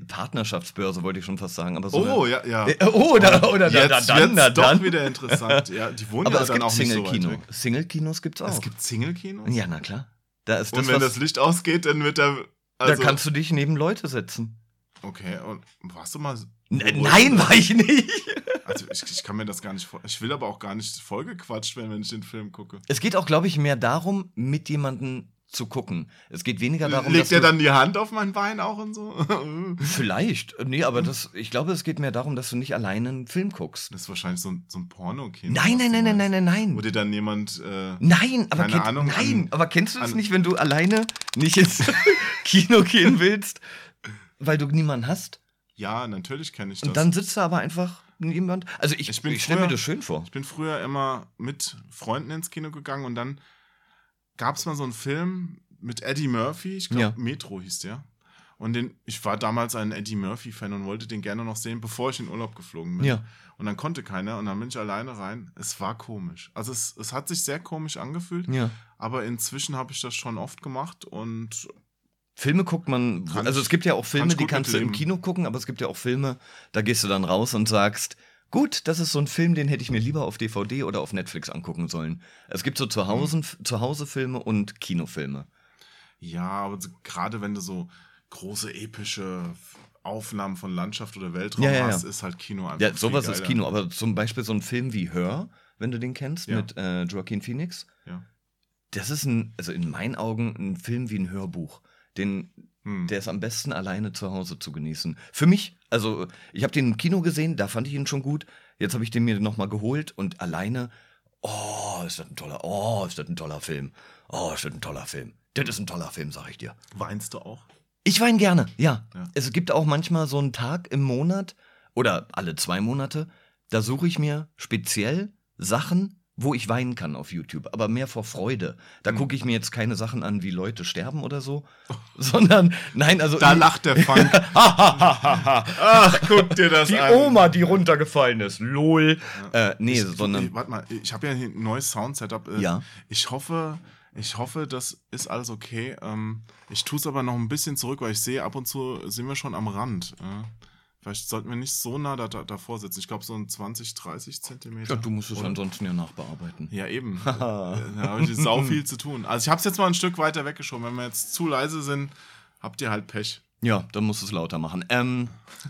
Partnerschaftsbörse wollte ich schon fast sagen, aber so. Oh, eine, ja, ja. Äh, oh, da, oder da, da, Jetzt dann, wird's na doch dann. wieder interessant. Ja, die wohnen Aber ja es dann gibt auch nicht so weit Single-Kino. weg. Single-Kinos gibt's auch. Es gibt Single-Kinos? ja, na klar. Da ist Und das, wenn was, das Licht ausgeht, dann wird da. da Also, kannst du dich neben Leute setzen. okay, und warst du mal. N nein, war ich nicht. Also, ich, ich kann mir das gar nicht vor. Ich will aber auch gar nicht vollgequatscht werden, wenn ich den Film gucke. Es geht auch, glaube ich, mehr darum, mit jemandem zu gucken. Es geht weniger darum, Legt dass er du, dann die Hand auf mein Bein auch und so? Vielleicht. Nee, aber das, ich glaube, es geht mehr darum, dass du nicht alleine einen Film guckst. Das ist wahrscheinlich so ein, so ein Porno-Kino. Nein, nein, du nein, nein, meinst. nein, nein, Wo nein. dir dann jemand. Äh, Nein, aber, Keine kennt, Ahnung, nein, an- aber kennst du es nicht, wenn du alleine nicht ins Kino gehen willst, weil du niemanden hast? ja, natürlich kenne ich das. Und dann sitzt da aber einfach jemand. Also ich, Ich ich, stelle mir das schön vor. Ich bin früher immer mit Freunden ins Kino gegangen und dann gab es mal so einen Film mit Eddie Murphy, ich glaube Ja. Metro hieß der. Und den, ich war damals ein Eddie Murphy-Fan und wollte den gerne noch sehen, bevor ich in Urlaub geflogen bin. Ja. Und dann konnte keiner und dann bin ich alleine rein. Es war komisch. Also es, es hat sich sehr komisch angefühlt, Ja. aber inzwischen habe ich das schon oft gemacht und Filme guckt man, Kann also es gibt ja auch kann Filme, ich die kannst du im. Kino gucken, aber es gibt ja auch Filme, da gehst du dann raus und sagst, gut, das ist so ein Film, den hätte ich mir lieber auf DVD oder auf Netflix angucken sollen. Es gibt so zu Hause, Mhm. zu Hause Filme und Kinofilme. ja, aber gerade wenn du so große epische Aufnahmen von Landschaft oder Weltraum Ja, ja, ja. hast, ist halt Kino einfach Ja, sowas ist. Kino, aber zum Beispiel so ein Film wie Her, wenn du den kennst, mit äh, Joaquin Phoenix. Ja. Das ist ein, also in meinen Augen, ein Film wie ein Hörbuch. Den, Hm. der ist am besten alleine zu Hause zu genießen. Für mich, also ich habe den im Kino gesehen, da fand ich ihn schon gut. Jetzt habe ich den mir nochmal geholt und alleine, oh, ist das ein toller, oh, ist das ein toller Film. Oh, ist das ein toller Film. Das ist ein toller Film, sag ich dir. Weinst du auch? Ich weine gerne, ja. Ja. Es gibt auch manchmal so einen Tag im Monat oder alle zwei Monate, da suche ich mir speziell Sachen, wo ich weinen kann auf YouTube, aber mehr vor Freude. Da Hm. gucke ich mir jetzt keine Sachen an, wie Leute sterben oder so, sondern nein, also Da lacht der Funk. Ach, guck dir das die an. Oma, die runtergefallen ist. Lol. Äh, nee, ich, sondern Ich, warte mal, ich habe ja hier ein neues Sound-Setup. Äh, Ja. Ich hoffe, ich hoffe, das ist alles okay. Ähm, ich tue es aber noch ein bisschen zurück, weil ich sehe, ab und zu sind wir schon am Rand. Äh, vielleicht sollten wir nicht so nah da, da, davor sitzen. Ich glaube, so ein 20, 30 Zentimeter. ja, du musst es ansonsten ja nachbearbeiten. Ja, eben. Da habe ich sau viel zu tun. Also ich habe es jetzt mal ein Stück weiter weggeschoben. Wenn wir jetzt zu leise sind, habt ihr halt Pech. Ja, dann musst du es lauter machen. Ähm,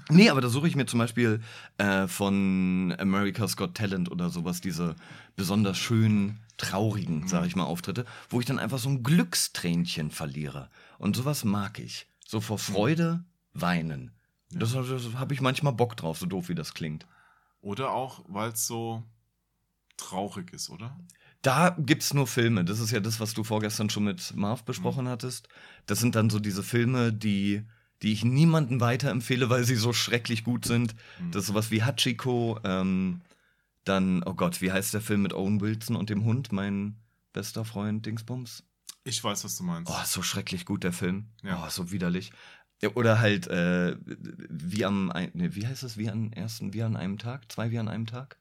nee, aber da suche ich mir zum Beispiel äh, von America's Got Talent oder sowas diese besonders schönen, traurigen, sag ich mal, Auftritte, wo ich dann einfach so ein Glückstränchen verliere. Und sowas mag ich. So vor Freude weinen. Das, das habe ich manchmal Bock drauf, so doof wie das klingt. Oder auch, weil es so traurig ist, oder? Da gibt's nur Filme. Das ist ja das, was du vorgestern schon mit Marv besprochen hattest. Das sind dann so diese Filme, die, die ich niemandem weiterempfehle, weil sie so schrecklich gut sind. Das ist sowas wie Hachiko. Ähm, dann, oh Gott, wie heißt der Film mit Owen Wilson und dem Hund? Mein bester Freund Dingsbums. Ich weiß, was du meinst. Oh, so schrecklich gut, der Film. Ja. Oh, so widerlich. Ja, Oder halt, äh, wie am, wie heißt das? Wie an ersten, wie an einem Tag? Zwei wie an einem Tag?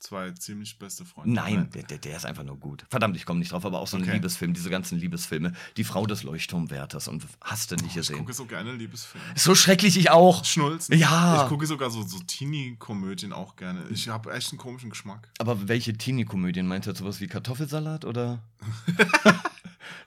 Zwei ziemlich beste Freunde. Nein, der, der, der ist einfach nur gut. Verdammt, ich komme nicht drauf, aber auch so ein Okay. Liebesfilm, diese ganzen Liebesfilme. Die Frau des Leuchtturmwärters und hast du nicht Ich gesehen. gucke so gerne Liebesfilme. So schrecklich ich auch. Schnulzen. Ja. Ich gucke sogar so, so Teenie-Komödien auch gerne. Ich habe echt einen komischen Geschmack. Aber welche Teenie-Komödien? Meinst du jetzt sowas wie Kartoffelsalat oder?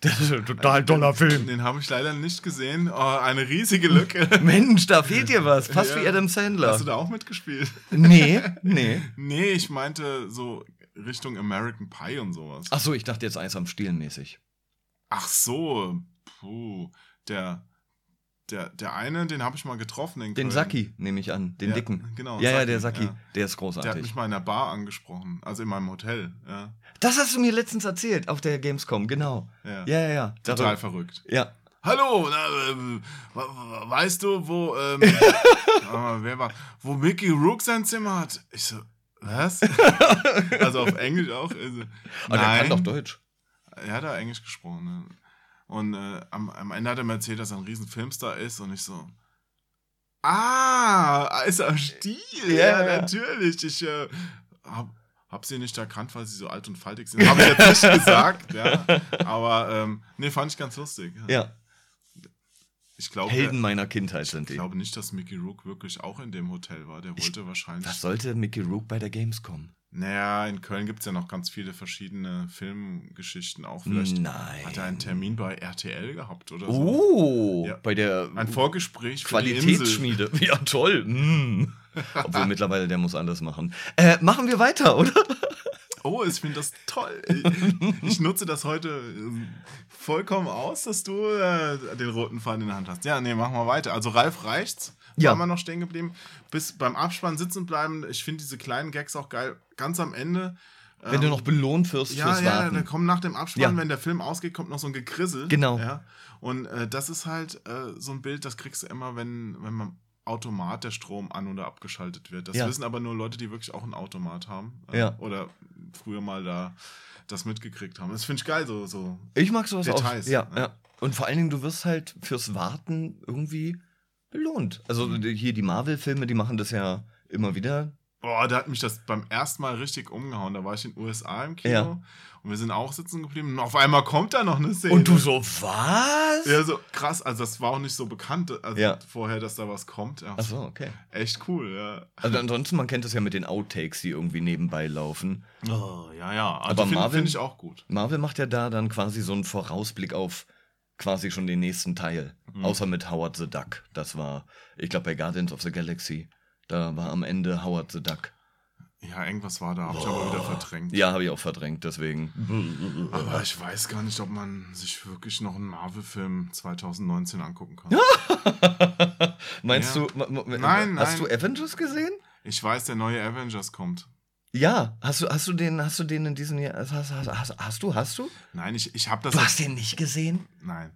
das ist ein total toller Film. Den habe ich leider nicht gesehen. Oh, eine riesige Lücke. Mensch, da fehlt dir was. Fast Ja. wie Adam Sandler. Hast du da auch mitgespielt? Nee, nee. Nee, ich meinte so Richtung American Pie und sowas. Ach so, ich dachte jetzt Eis am Stiel mäßig. Ach so. Puh. Der, der, der eine, den habe ich mal getroffen. Den Köln. Saki nehme ich an, den Ja, dicken. genau, Ja, ja, Saki, der Saki, ja. der ist Der hat großartig. mich mal in der Bar angesprochen. Also in meinem Hotel. Ja. Das hast du mir letztens erzählt auf der Gamescom, genau. Ja. Ja, ja, ja. Total Darüber- verrückt. Ja. Hallo, na, wa- weißt du, wo, ähm, äh, wer war, wo Mickey Rook sein Zimmer hat? Ich so, was? also auf Englisch auch. Also, Aber der kann doch Deutsch. Er hat da Englisch gesprochen. Ne? Und äh, am, am Ende hat er mir erzählt, dass er ein riesen Filmstar ist und ich so, ah, ist am Stiel. Ja, Ja, natürlich. Ich äh, hab, hab sie nicht erkannt, weil sie so alt und faltig sind. Habe ich jetzt nicht gesagt, ja. Aber ähm, nee, fand ich ganz lustig. Ja. Ich glaube, Helden meiner Kindheit sind ich die. glaube nicht, dass Mickey Rook wirklich auch in dem Hotel war. Der wollte wahrscheinlich. Was sollte Mickey Rook bei der Gamescom? Naja, in Köln gibt es ja noch ganz viele verschiedene Filmgeschichten auch. Vielleicht Nein. hat er einen Termin bei RTL gehabt oder so. Oh, Ja. bei der Ein Vorgespräch. Qualitätsschmiede. Ja, toll. Mm. Obwohl mittlerweile der muss alles machen. Äh, machen wir weiter, oder? Oh, ich finde das toll. Ich nutze das heute äh, vollkommen aus, dass du äh, den roten Faden in der Hand hast. Ja, nee, machen wir weiter. Also Ralf reicht's. Ja. Waren wir noch stehen geblieben. Bis beim Abspann sitzen bleiben. Ich finde diese kleinen Gags auch geil. Ganz am Ende. Wenn du noch belohnt wirst Ja, fürs ja, Warten. da kommt nach dem Abspann, Ja. wenn der Film ausgeht, kommt noch so ein Gekrissel. Genau. Ja. Und äh, das ist halt äh, so ein Bild, das kriegst du immer, wenn, wenn man Automat der Strom an- oder abgeschaltet wird. Das Ja. wissen aber nur Leute, die wirklich auch einen Automat haben. äh, Ja. Oder früher mal da das mitgekriegt haben. Das finde ich geil, so, so. Ich mag sowas Details, auch. Ja, ne? ja. Und vor allen Dingen, du wirst halt fürs Warten irgendwie belohnt. Also Mhm. hier die Marvel-Filme, die machen das ja immer wieder. Boah, da hat mich das beim ersten Mal richtig umgehauen. Da war ich in den USA im Kino Ja. und wir sind auch sitzen geblieben. Und auf einmal kommt da noch eine Szene. Und du so, was? Ja, so krass. Also, das war auch nicht so bekannt also Ja. vorher, dass da was kommt. Ja, Ach so, okay. Echt cool, ja. Also ansonsten, man kennt das ja mit den Outtakes, die irgendwie nebenbei laufen. Oh, ja, ja. Also Aber finde find ich auch gut. Marvel macht ja da dann quasi so einen Vorausblick auf quasi schon den nächsten Teil. Mhm. Außer mit Howard the Duck. Das war, ich glaube, bei Guardians of the Galaxy. Da war am Ende Howard the Duck. Ja, irgendwas war da, habe ich aber wieder verdrängt. Ja, habe ich auch verdrängt, deswegen. Aber ich weiß gar nicht, ob man sich wirklich noch einen Marvel-Film 2019 angucken kann. Meinst Ja. du, Nein, hast nein. du Avengers gesehen? Ich weiß, der neue Avengers kommt. Ja, hast du, hast du den, hast du den in diesem Jahr, hast, hast, hast, hast du, hast du? Nein, ich, ich habe das. Du hast den nicht gesehen? Nein.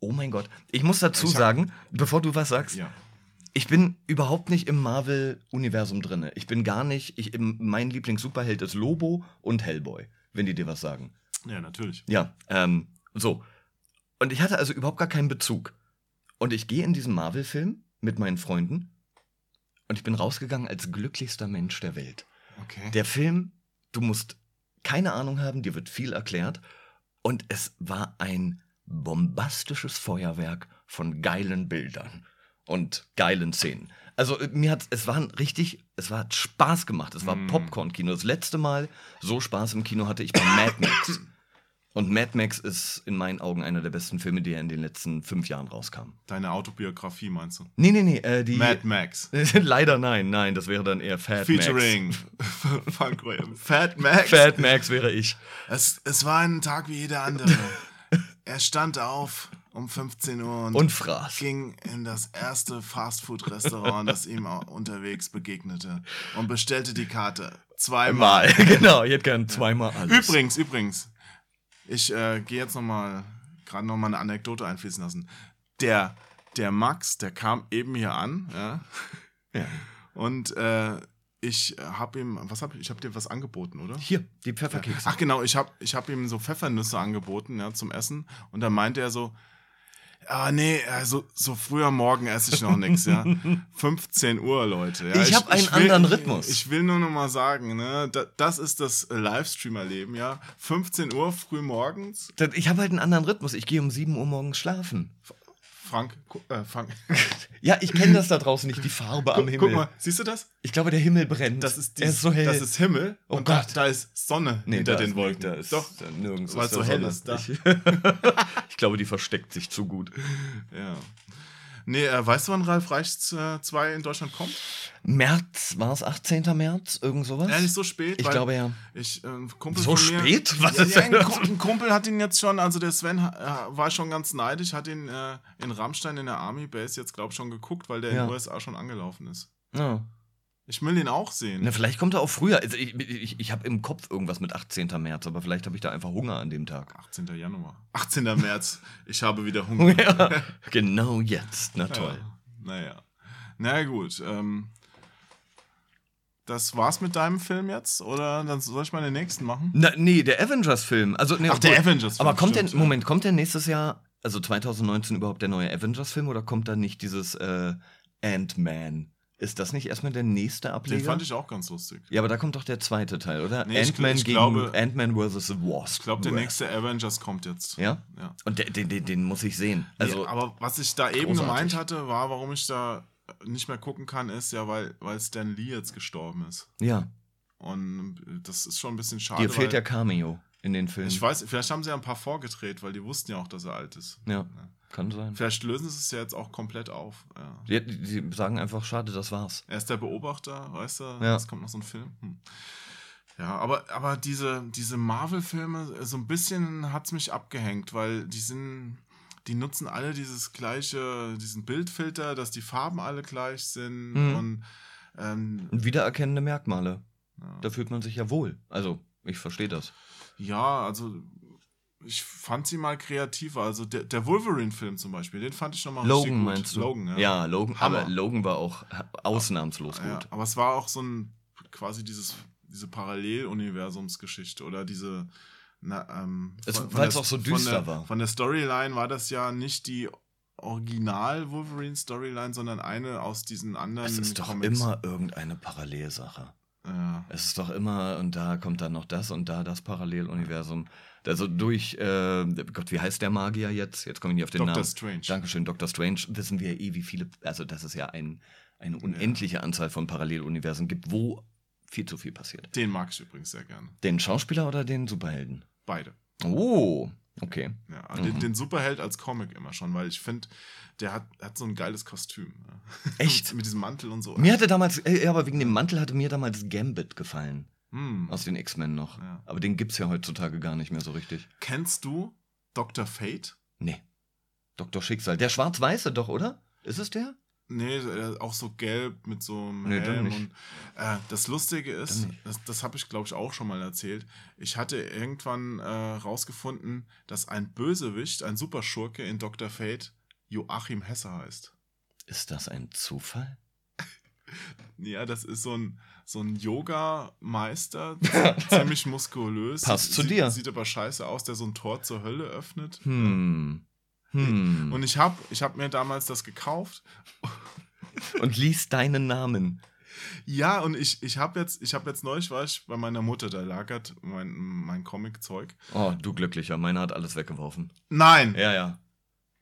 Oh mein Gott. Ich muss dazu Ich hab- sagen, bevor du was sagst, Ja. ich bin überhaupt nicht im Marvel-Universum drin. Ich bin gar nicht, ich, mein Lieblings-Superheld ist Lobo und Hellboy, wenn die dir was sagen. Ja, natürlich. Ja, ähm, so. Und ich hatte also überhaupt gar keinen Bezug. Und ich gehe in diesen Marvel-Film mit meinen Freunden und ich bin rausgegangen als glücklichster Mensch der Welt. Okay. Der Film, du musst keine Ahnung haben, dir wird viel erklärt. Und es war ein bombastisches Feuerwerk von geilen Bildern und geilen Szenen. Also äh, mir hat es war richtig, es war Spaß gemacht. Es war Mm. Popcorn-Kino. Das letzte Mal so Spaß im Kino hatte ich bei Mad Max. Und Mad Max ist in meinen Augen einer der besten Filme, die in den letzten fünf Jahren rauskam. Deine Autobiografie meinst du? Nee, nee, nee, äh, die. Mad Max. Leider nein, nein, das wäre dann eher Fat Featuring Funk Graham. Fat Max. Max. Fat Max wäre ich. Es, es war ein Tag wie jeder andere. er stand auf um 15 Uhr und, Und fraß. ging in das erste Fastfood-Restaurant, das ihm unterwegs begegnete und bestellte die Karte. Zweimal. Mal, genau. Ich hätte gern zweimal alles. Übrigens, übrigens, ich äh, gehe jetzt nochmal, gerade nochmal eine Anekdote einfließen lassen. Der, der Max, der kam eben hier an, ja, Ja. und äh, ich habe ihm, was habe ich, ich habe dir was angeboten, oder? Hier, die Pfefferkekse. Ach genau, ich habe ich hab ihm so Pfeffernüsse angeboten, ja, zum Essen. Und da meinte er so, ah nee, also, so früh am Morgen esse ich noch nichts, ja. 15 Uhr, Leute. Ja. Ich hab einen will- anderen Rhythmus. Ich, ich will nur noch mal sagen, ne, da, das ist das äh, Livestreamer-Leben, ja. 15 Uhr früh morgens. Ich habe halt einen anderen Rhythmus. Ich gehe um 7 Uhr morgens schlafen. Frank, äh, Frank. Ja, ich kenne das da draußen nicht, die Farbe am guck, Himmel. guck mal, siehst du das? Ich glaube, der Himmel brennt. Das ist, er dies- ist so hell. das ist Himmel Oh und da, Gott. da ist Sonne nee, hinter da den Wolken. Da ist Doch, da nirgends. weil es so hell Sonne. ist. Da. Ich, ich glaube, die versteckt sich zu gut. Ja. Nee, äh, weißt du, wann Ralf Reichts 2 in Deutschland kommt? März, war es 18. März? Irgend sowas? Ja, nicht so spät. ich glaube ja. Ich, äh, Kumpel So von mir, spät? Was ja, ist ja, denn ein, das? Ku- ein Kumpel hat ihn jetzt schon, also der Sven äh, war schon ganz neidisch, hat ihn äh, in Rammstein in der Army Base jetzt, glaube ich, schon geguckt, weil der in Ja. den USA schon angelaufen ist. Ja. Ich will ihn auch sehen. Na, vielleicht kommt er auch früher. Also ich ich, ich habe im Kopf irgendwas mit 18. März, aber vielleicht habe ich da einfach Hunger an dem Tag. 18. Januar. 18. März. Ich habe wieder Hunger. ja, genau jetzt. Na toll. Ja, naja. Na gut. Ähm, das war's mit deinem Film jetzt? Oder dann soll ich mal den nächsten machen? Na, nee, der Avengers-Film. Also, nee, Ach, der Avengers-Film, Aber kommt stimmt, denn, ja. Moment, kommt denn nächstes Jahr, also 2019 überhaupt der neue Avengers-Film oder kommt da nicht dieses äh, Ant-Man Ist das nicht erstmal der nächste Ableger? Den fand ich auch ganz lustig. ja, aber da kommt doch der zweite Teil, oder? Nee, Ant-Man gegen Ant-Man vs. The Wasp. Ich glaube, der nächste Avengers kommt jetzt. Ja? Ja. Und den, den, den muss ich sehen. Also, nee, aber was ich da eben großartig. gemeint hatte, war, warum ich da nicht mehr gucken kann, ist ja, weil, weil Stan Lee jetzt gestorben ist. ja, Und das ist schon ein bisschen schade. dir fehlt der Cameo in den Filmen. Ich weiß, vielleicht haben sie ja ein paar vorgedreht, weil die wussten ja auch, dass er alt ist. Ja, kann sein. Vielleicht lösen sie es ja jetzt auch komplett auf. Ja. Die, die sagen einfach, schade, das war's. Er ist der Beobachter, weißt du? Ja. Es kommt noch so ein Film. Hm. Ja, aber, aber diese, diese Marvel-Filme, so ein bisschen hat's mich abgehängt, weil die sind, die nutzen alle dieses gleiche, diesen Bildfilter, dass die Farben alle gleich sind Mhm. und ähm, wiedererkennende Merkmale. ja. Da fühlt man sich ja wohl. Also, ich verstehe das. ja, also ich fand sie mal kreativer. Also der, der Wolverine-Film zum Beispiel, den fand ich nochmal richtig Logan gut. meinst du? Logan, ja. Ja, Logan. Hammer. Aber Logan war auch ausnahmslos Ja, gut. aber es war auch so ein quasi dieses diese Paralleluniversumsgeschichte oder diese na, ähm, Es- weil's der- auch so düster der, war. Von der Storyline war das ja nicht die Original Wolverine Storyline, sondern eine aus diesen anderen Es ist doch Comics. immer irgendeine Parallelsache. Ja. Es ist doch immer, und da kommt dann noch das und da das Paralleluniversum. Also durch, äh, Gott, wie heißt der Magier jetzt? Jetzt komme ich nicht auf den Doctor Namen. Strange. Dankeschön, Dr. Strange. Wissen wir ja eh, wie viele, also dass es ja ein, eine unendliche Anzahl von Paralleluniversen gibt, wo viel zu viel passiert. Den mag ich übrigens sehr gerne. Den Schauspieler oder den Superhelden? Beide. Oh, okay. Ja, Mhm. den, den Superheld als Comic immer schon, weil ich finde, der hat, hat so ein geiles Kostüm. Echt? Mit diesem Mantel und so. Mir hatte damals, äh, ja, aber wegen dem Mantel hatte mir damals Gambit gefallen. Hm. Aus den X-Men noch. Ja. Aber den gibt's ja heutzutage gar nicht mehr so richtig. Kennst du Dr. Fate? Nee. Dr. Schicksal. Der Schwarz-Weiße doch, oder? Ist es der? Nee, äh, auch so gelb mit so einem Nee, Helm. Und, äh, das Lustige ist, das, das habe ich glaube ich auch schon mal erzählt. Ich hatte irgendwann äh, rausgefunden, dass ein Bösewicht, ein Superschurke in Dr. Fate Joachim Hesse heißt. Ist das ein Zufall? Ja, das ist so ein, so ein Yoga-Meister, ziemlich muskulös. Passt zu sieht, dir. Sieht aber scheiße aus, der so ein Tor zur Hölle öffnet. Hm. Hm. Und ich habe ich hab mir damals das gekauft Und liest deinen Namen. Ja, und ich, ich habe jetzt, ich habe jetzt neulich war ich bei meiner Mutter, da lagert mein, mein Comic-Zeug. Oh, du Glücklicher. Meiner hat alles weggeworfen. Nein! Ja, ja.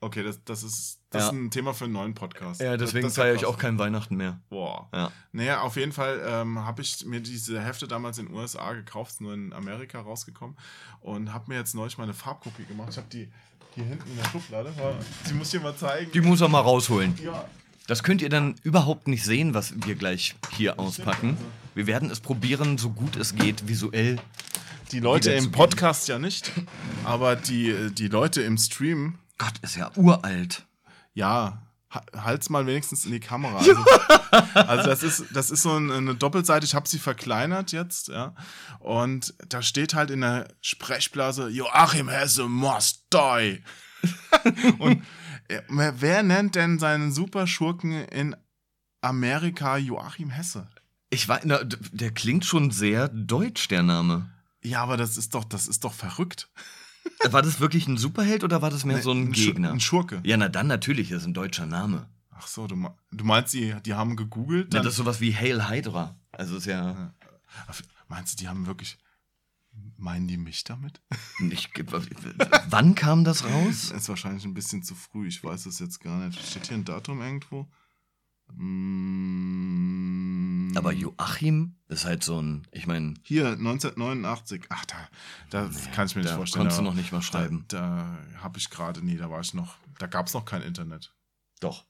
Okay, das, das ist, das Ja. ist ein Thema für einen neuen Podcast. Ja, deswegen feiere ich auch kein Weihnachten mehr. Boah. Ja. Naja, auf jeden Fall ähm, habe ich mir diese Hefte damals in den USA gekauft, nur in Amerika rausgekommen und habe mir jetzt neulich meine Farbkopie gemacht. Ich habe die hier hinten in der Schublade. Sie muss ich dir mal zeigen. Die muss er mal rausholen. ja, Das könnt ihr dann überhaupt nicht sehen, was wir gleich hier auspacken. Wir werden es probieren, so gut es geht, visuell. die Leute im. Podcast ja nicht, aber die, die Leute im Stream Gott, ist ja uralt. Ja, halt's mal wenigstens in die Kamera. Also, also das ist das ist so ein- eine Doppelseite. Ich habe sie verkleinert jetzt, ja. Und da steht halt in der Sprechblase Joachim Hesse must die. Und äh, wer, nennt denn seinen Superschurken in Amerika Joachim Hesse? Ich weiß, na, der klingt schon sehr deutsch, der Name. Ja, aber das ist doch das ist doch verrückt. War das wirklich ein Superheld oder war das mehr so ein Schur- Gegner? Ein Schurke. Ja, na dann natürlich, ist ein deutscher Name. Ach so, du, du meinst, die, die haben gegoogelt? Ja, das ist sowas wie Hail Hydra. Also ist ja meinst du, die haben wirklich. Meinen die mich damit? nicht. Wann kam das raus? Ist wahrscheinlich ein bisschen zu früh. Ich weiß es jetzt gar nicht. Steht hier ein Datum irgendwo? Mm, Aber Joachim ist halt so ein, ich meine, Hier, 1989. Ach, da, das kann ich mir nicht da vorstellen. konntest du Da- noch nicht mal schreiben. Da, da habe ich gerade, nee, da war ich noch, da gab es noch kein Internet. Doch.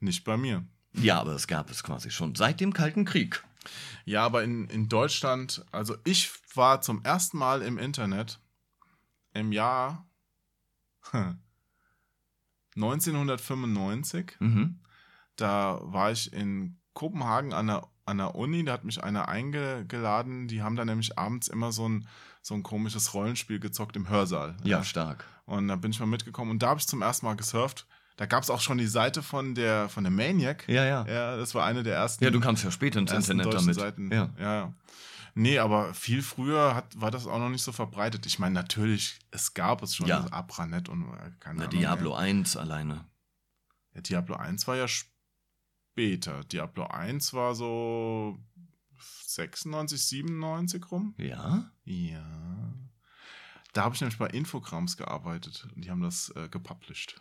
Nicht bei mir. Ja, aber es gab es quasi schon seit dem Kalten Krieg. Ja, aber in, in Deutschland, also ich war zum ersten Mal im Internet im Jahr 1995. Mhm. Da war ich in Kopenhagen an der, an der Uni, da hat mich einer eingeladen. Die haben da nämlich abends immer so ein, so ein komisches Rollenspiel gezockt im Hörsaal. Ja, stark. Und da bin ich mal mitgekommen und da habe ich zum ersten Mal gesurft. Da gab es auch schon die Seite von der, von der Maniac. Ja, ja. Ja, das war eine der ersten. Ja, du kamst ja spät ins Internet damit. Seiten. Ja. ja, ja. Nee, aber viel früher hat, war das auch noch nicht so verbreitet. Ich meine, natürlich, es gab es schon, Ja. das Abranet und äh, keine Na, Ahnung. Diablo 1 alleine. Ja, Diablo 1 war ja später. Diablo 1 war so 96, 97 rum. Ja? Ja. Da habe ich nämlich bei Infogramms gearbeitet und die haben das äh, gepublished.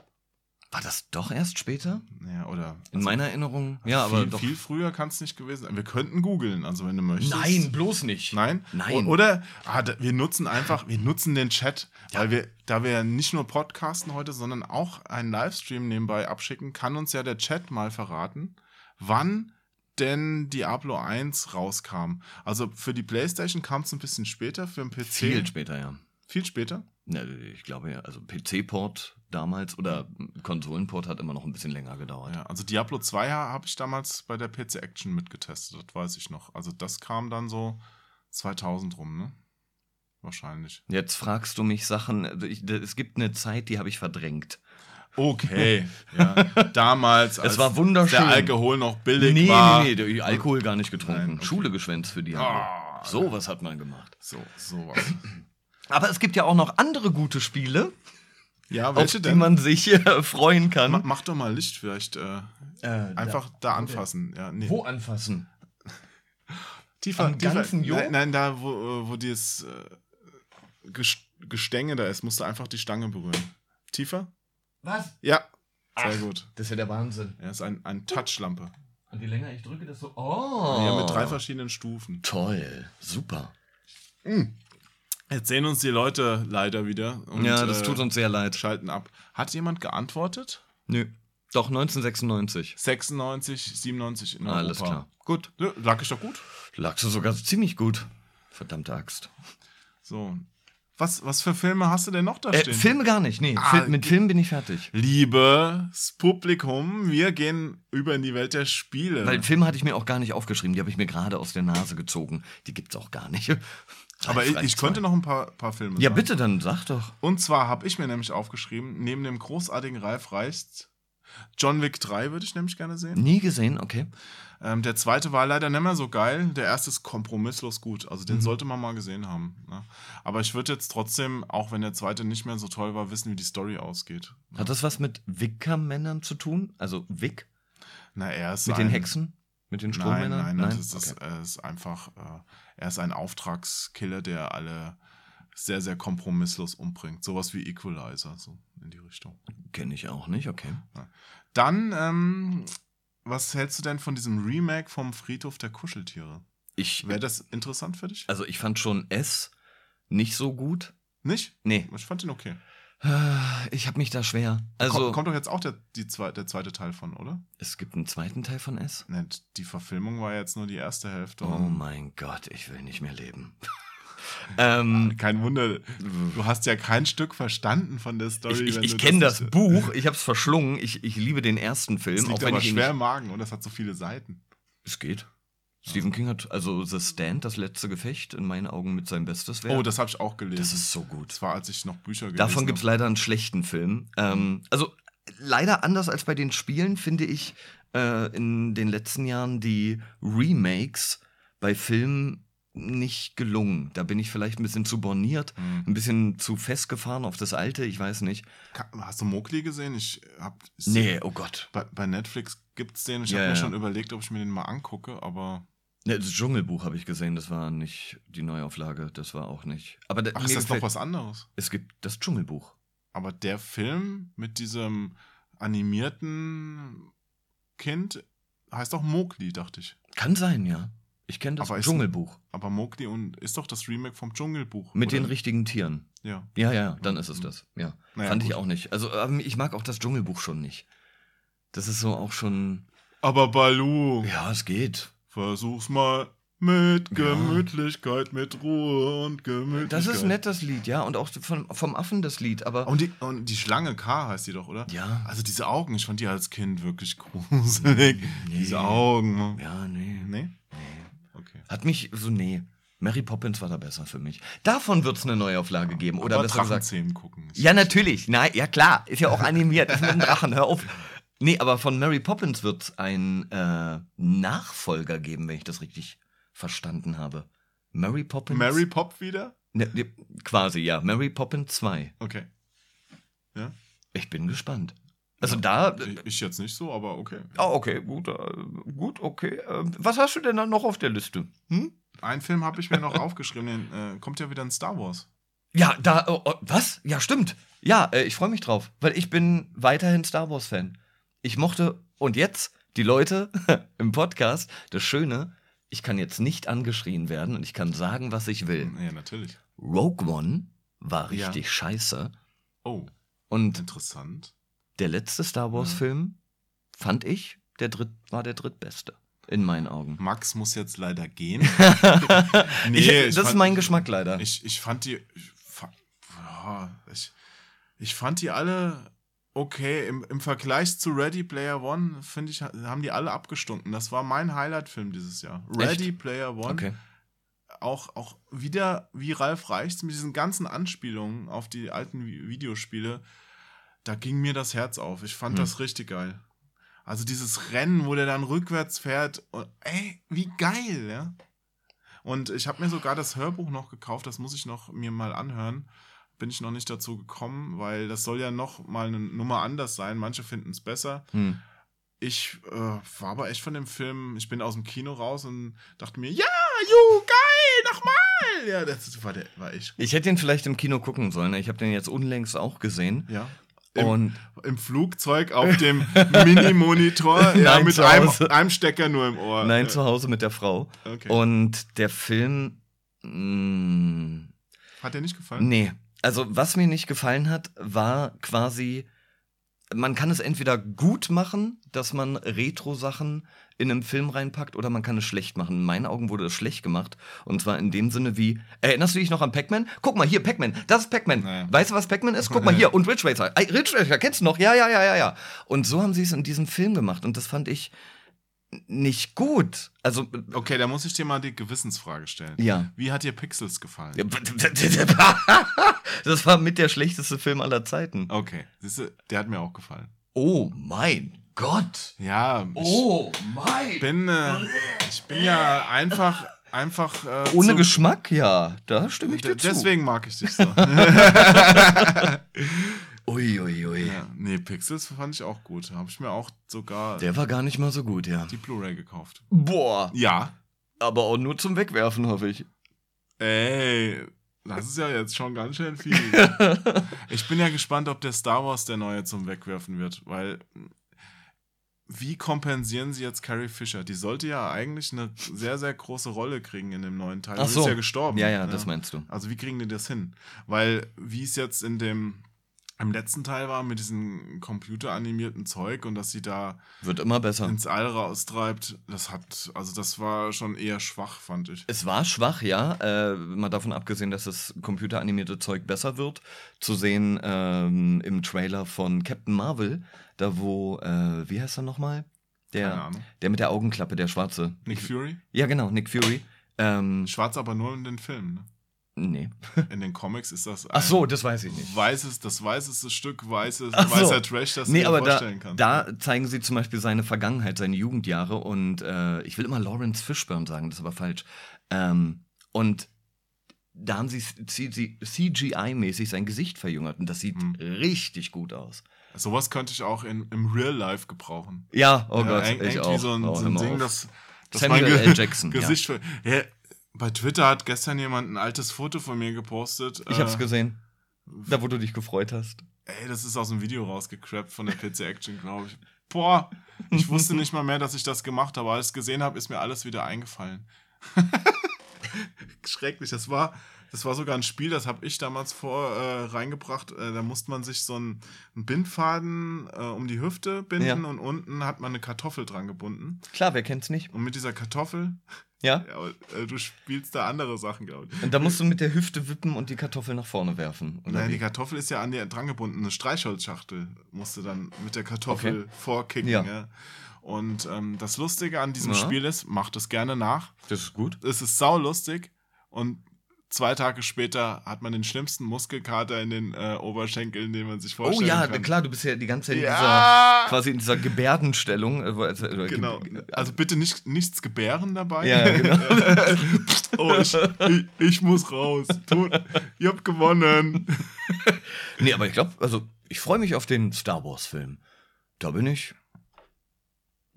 War das doch erst später? Ja, oder. In meiner Erinnerung? Ja, aber viel, doch. viel früher kann es nicht gewesen sein. Wir könnten googeln, also wenn du möchtest. Nein, bloß nicht. Nein? Nein. O- Oder ah, da, wir nutzen einfach, wir nutzen den Chat, weil wir, da wir ja nicht nur podcasten heute, sondern auch einen Livestream nebenbei abschicken, kann uns ja der Chat mal verraten, wann denn Diablo 1 rauskam. Also für die Playstation kam es ein bisschen später, für den PC. Viel später, ja. Viel später? Ja, ich glaube ja, also PC-Port damals oder Konsolenport hat immer noch ein bisschen länger gedauert. Ja, also Diablo 2 habe ich damals bei der PC Action mitgetestet, das weiß ich noch. Also das kam dann so 2000 rum, ne? Wahrscheinlich. Jetzt fragst du mich Sachen, also ich, es gibt eine Zeit, die habe ich verdrängt. Okay, ja. Damals, als war wunderschön. der Alkohol noch billig nee, war. nee, nee, Alkohol gar nicht getrunken. Nein, okay. Schule geschwänzt für die Jahre. Ah. so was hat man gemacht. So, sowas. Aber es gibt ja auch noch andere gute Spiele, Ja, auf welche die denn? man sich äh, freuen kann. Ma- Mach doch mal Licht vielleicht. Äh, einfach da, anfassen. Ja, nee. Wo anfassen? Tiefer, am tiefer. ganzen Jo? Nein, nein, da, wo, äh, wo dieses äh, Ges- Gestänge da ist, musst du einfach die Stange berühren. Tiefer? Was? Ja. Sehr Ach. gut. Das ist ja der Wahnsinn. Er ist ein, ein Touchlampe. Und je länger ich drücke, desto. Oh! Ja, mit drei verschiedenen Stufen. Toll, super. Jetzt sehen uns die Leute leider wieder. Und, ja, das äh, tut uns sehr leid. Schalten ab. Hat jemand geantwortet? Nö. Doch, 1996. 96, 97 in Europa. Alles klar. Gut. Ja, lag ich doch gut. Lagst du sogar ziemlich gut. Verdammte Axt. So. Was, was für Filme hast du denn noch da Äh, stehen? Filme gar nicht. Nee, Ah, Fil mit Filmen bin ich fertig. Liebes Publikum, wir gehen über in die Welt der Spiele. Weil Filme hatte ich mir auch gar nicht aufgeschrieben. Die habe ich mir gerade aus der Nase gezogen. Die gibt's auch gar nicht. Aber ich, ich könnte noch ein paar, paar Filme Ja, sagen. bitte, dann sag doch. Und zwar habe ich mir nämlich aufgeschrieben, neben dem großartigen Ralf Reichst, John Wick 3 würde ich nämlich gerne sehen. Nie gesehen, okay. Ähm, der zweite war leider nicht mehr so geil. Der erste ist kompromisslos gut. Also Mhm. den sollte man mal gesehen haben. Ne? Aber ich würde jetzt trotzdem, auch wenn der zweite nicht mehr so toll war, wissen, wie die Story ausgeht. Hat das was mit Wickermännern zu tun? Also Wick? Na, er ist Mit ein, den Hexen? Mit den Nein, Strommännern? nein, das ist, Okay. er ist einfach, äh, er ist ein Auftragskiller, der alle sehr, sehr kompromisslos umbringt. Sowas wie Equalizer, so in die Richtung. Kenne ich auch nicht, okay. Dann, ähm, was hältst du denn von diesem Remake vom Friedhof der Kuscheltiere? Ich, Wäre das interessant für dich? also ich fand schon S nicht so gut. Nicht? Nee, Ich fand ihn okay. ich habe mich da schwer. Also, kommt, kommt doch jetzt auch der, die zwei, der zweite Teil von, oder? es gibt einen zweiten Teil von S. Ne, die Verfilmung war jetzt nur die erste Hälfte. Oh mein Gott, ich will nicht mehr leben. Ähm, kein Wunder, du hast ja kein Stück verstanden von der Story. ich ich, ich kenne das, nicht- Buch, ich habe es verschlungen. Ich, ich liebe den ersten Film, auch liegt wenn aber schwer im Magen und das hat so viele Seiten. Es geht. Stephen King hat also The Stand, das letzte Gefecht, in meinen Augen mit seinem Bestes Werk. Oh, das habe ich auch gelesen. das ist so gut. Das war, als ich noch Bücher gelesen Davon gibt es leider einen schlechten Film. Ähm, also leider anders als bei den Spielen finde ich äh, in den letzten Jahren die Remakes bei Filmen nicht gelungen. Da bin ich vielleicht ein bisschen zu borniert, Hm. ein bisschen zu festgefahren auf das Alte, ich weiß nicht. Hast du Mowgli gesehen? Ich hab. ich- Nee, oh Gott. Bei, bei Netflix gibt es den. Ich Ja, habe mir ja. schon überlegt, ob ich mir den mal angucke, aber. Ja, Das Dschungelbuch habe ich gesehen, das war nicht die Neuauflage, das war auch nicht. Aber Ach, ist das noch was anderes? Es gibt das Dschungelbuch. Aber der Film mit diesem animierten Kind heißt auch Mowgli, dachte ich. Kann sein, ja. Ich kenne das Aber ist- Dschungelbuch. Aber Mowgli und ist doch das Remake vom Dschungelbuch. Mit oder? den richtigen Tieren. Ja. Ja, ja, dann ist es das. Ja. Naja, Fand ich gut. auch nicht. Also ähm, ich mag auch das Dschungelbuch schon nicht. Das ist so auch schon. Aber Balu, Ja, es geht. versuch's mal mit Ja. Gemütlichkeit, mit Ruhe und Gemütlichkeit. Das ist nett, das Lied, ja. Und auch von, vom Affen das Lied, aber. Und die, und die Schlange K heißt die doch, oder? Ja. Also diese Augen, ich fand die als Kind wirklich gruselig. Nee. Diese Augen. Ja, nee. Nee? Okay. Hat mich so, nee. Mary Poppins war da besser für mich. Davon wird es eine Neuauflage geben. Oder Aber besser gesagt. Gucken. Ja, natürlich. Nein, ja klar. Ist ja auch animiert. Ist mit einem Drachen. Hör auf. Nee, aber von Mary Poppins wird es einen äh, Nachfolger geben, wenn ich das richtig verstanden habe. Mary Poppins. Mary Pop wieder? Ne, ne, quasi, ja. Mary Poppins 2. Okay. Ja? Ich bin gespannt. Also da. Ich, ich jetzt nicht so, aber okay. Ah, okay, gut, äh, gut, okay. Äh, was hast du denn dann noch auf der Liste? Hm? Einen Film habe ich mir noch aufgeschrieben, den, äh, kommt ja wieder in Star Wars. Ja, da, oh, oh, was? Ja, stimmt. Ja, äh, ich freue mich drauf, weil ich bin weiterhin Star Wars-Fan. Ich mochte, und jetzt, die Leute im Podcast, das Schöne, ich kann jetzt nicht angeschrien werden und ich kann sagen, was ich will. Ja, natürlich. Rogue One war Ja. richtig scheiße. Oh, Und interessant. Der letzte Star Wars-Film, fand ich, der dritt, war der drittbeste. In meinen Augen. Max muss jetzt leider gehen. ich, das ist fand- mein Geschmack leider. Ich, ich fand die. Ich, ich, ich fand die alle okay. Im, Im Vergleich zu Ready Player One, finde ich, haben die alle abgestunken. Das war mein Highlight-Film dieses Jahr. Ready Player One. okay. Auch, auch wieder wie Ralf Reichts mit diesen ganzen Anspielungen auf die alten Vi- Videospiele. Da ging mir das Herz auf. Ich fand Hm. das richtig geil. Also dieses Rennen, wo der dann rückwärts fährt. Und, ey, wie geil, ja. Und ich habe mir sogar das Hörbuch noch gekauft, das muss ich noch mir mal anhören. Bin ich noch nicht dazu gekommen, weil das soll ja noch mal eine Nummer anders sein. Manche finden es besser. Hm. Ich äh, war aber echt von dem Film, ich bin aus dem Kino raus und dachte mir, ja, ju, geil, nochmal. Ja, das war, der, war gut. Ich hätte ihn vielleicht im Kino gucken sollen. Ich habe den jetzt unlängst auch gesehen. Ja. Im, Und Im Flugzeug auf dem Mini-Monitor ja, mit einem, einem Stecker nur im Ohr. nein, zu Hause mit der Frau. Okay. Und der Film. Mh, Hat dir nicht gefallen? nee. Also, was mir nicht gefallen hat, war quasi. Man kann es entweder gut machen, dass man Retro-Sachen in einem Film reinpackt, oder man kann es schlecht machen. In meinen Augen wurde es schlecht gemacht. Und zwar in dem Sinne wie, erinnerst du dich noch an Pac-Man? Guck mal, hier, Pac-Man, das ist Pac-Man. Naja. Weißt du, was Pac-Man ist? Guck mal hier, und Ridge Racer. Ey, Ridge Racer, kennst du noch? Ja, ja, ja, ja, ja. Und so haben sie es in diesem Film gemacht. Und das fand ich nicht gut. Also, Okay, da muss ich dir mal die Gewissensfrage stellen. ja. Wie hat dir Pixels gefallen? Das war mit der schlechteste Film aller Zeiten. Okay, siehst du, der hat mir auch gefallen. Oh mein Gott. Ja, ich Oh mein. bin, äh, ich bin ja einfach, einfach. Äh, Ohne Geschmack, ja. Da stimme ich dir zu. Deswegen mag ich dich so. Uiuiui. Ui, ui. ja, nee, Pixels fand ich auch gut. Habe ich mir auch sogar Der war gar nicht mal so gut, ja. die Blu-ray gekauft. Boah. Ja. Aber auch nur zum Wegwerfen, hoffe ich. Ey, das ist ja jetzt schon ganz schön viel. ich bin ja gespannt, ob der Star Wars der neue zum Wegwerfen wird, weil wie kompensieren sie jetzt Carrie Fisher? Die sollte ja eigentlich eine sehr, sehr große Rolle kriegen in dem neuen Teil. Ach Sie so. ist ja gestorben. Ja, ja, das meinst du. Also wie kriegen die das hin? Weil wie es jetzt in dem im letzten Teil war mit diesem computeranimierten Zeug und dass sie da Wird immer besser. ins All raustreibt, das hat, also das war schon eher schwach, fand ich. Es war schwach, ja. Äh, mal davon abgesehen, dass das computeranimierte Zeug besser wird. Zu sehen ähm, im Trailer von Captain Marvel, da wo, äh, wie heißt er nochmal? Keine Der, Ahnung. der mit der Augenklappe, der Schwarze. Nick Fury? Ja, genau, Nick Fury. Ähm, Schwarz aber nur in den Filmen. Ne? Nee. In den Comics ist das Ach so, das weiß ich nicht. weißes, das weißeste Stück weißes, Ach so. weißer Trash, das Nee, du dir aber da, vorstellen kannst. da zeigen sie zum Beispiel seine Vergangenheit, seine Jugendjahre und äh, ich will immer Lawrence Fishburne sagen, das ist aber falsch. Ähm, und da haben sie CGI-mäßig sein Gesicht verjüngert und das sieht Hm. richtig gut aus. Sowas könnte ich auch in, im Real Life gebrauchen. Ja, oh ja, Gott, ich irgendwie auch. so ein, Oh, so ein Ding, auf. das, das Samuel L. Jackson, ja. Gesicht ver- ja. Bei Twitter hat gestern jemand ein altes Foto von mir gepostet. Ich hab's äh, gesehen. Da, wo du dich gefreut hast. Ey, das ist aus dem Video rausgecrappt von der PC Action, glaube ich. Boah, ich wusste nicht mal mehr, dass ich das gemacht habe. Als ich es gesehen habe, ist mir alles wieder eingefallen. Schrecklich. Das war, das war sogar ein Spiel, das habe ich damals vor äh, reingebracht. Äh, da musste man sich so einen, einen Bindfaden äh, um die Hüfte binden Ja. und unten hat man eine Kartoffel dran gebunden. Klar, wer kennt's nicht? Und mit dieser Kartoffel, Ja? ja, aber, äh, du spielst da andere Sachen, glaube ich. Und da musst du mit der Hüfte wippen und die Kartoffel nach vorne werfen. Nein, wie? die Kartoffel ist ja an dir dran gebunden. Eine Streichholzschachtel musst du dann mit der Kartoffel Okay. vorkicken. Ja. Ja. Und ähm, das Lustige an diesem Ja. Spiel ist, macht es gerne nach. das ist gut. Es ist saulustig und zwei Tage später hat man den schlimmsten Muskelkater in den äh, Oberschenkeln, den man sich Oh vorstellen ja, kann. klar, du bist ja die ganze Zeit in dieser, Ja, quasi in dieser Gebärdenstellung. äh, also, äh, genau. ge- Also bitte nicht, nichts gebären dabei. Ja, genau. oh, ich, ich, ich muss raus. Tut, ihr habt gewonnen. Nee, aber ich glaube, also ich freue mich auf den Star Wars-Film. Da bin ich.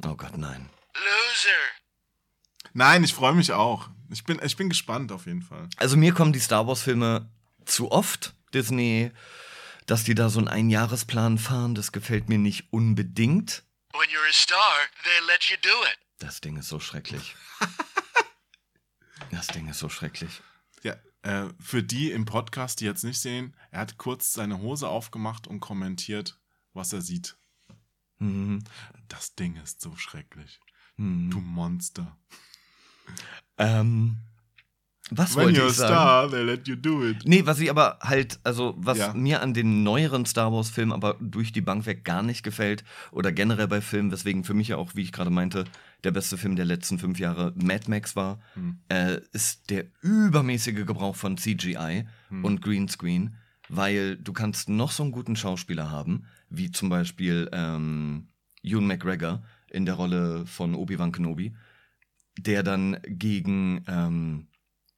Oh Gott, nein. Loser. Nein, ich freue mich auch. Ich bin, ich bin gespannt auf jeden Fall. Also mir kommen die Star Wars-Filme zu oft, Disney, dass die da so einen Einjahresplan fahren, das gefällt mir nicht unbedingt. When you're a star, they let you do it. Das Ding ist so schrecklich. Das Ding ist so schrecklich. Ja, äh, für die im Podcast, die jetzt nicht sehen, er hat kurz seine Hose aufgemacht und kommentiert, was er sieht. Mhm. Das Ding ist so schrecklich. Mhm. Du Monster. Ähm, was When wollte you're ich sagen? star, they let you do it. Nee, was ich aber halt, also was Ja. mir an den neueren Star Wars-Filmen aber durch die Bank weg gar nicht gefällt oder generell bei Filmen, weswegen für mich ja auch, wie ich gerade meinte, der beste Film der letzten fünf Jahre Mad Max war, Hm. äh, ist der übermäßige Gebrauch von CGI Hm. und Greenscreen, weil du kannst noch so einen guten Schauspieler haben, wie zum Beispiel ähm, Ewan McGregor in der Rolle von Obi-Wan Kenobi, der dann gegen ähm,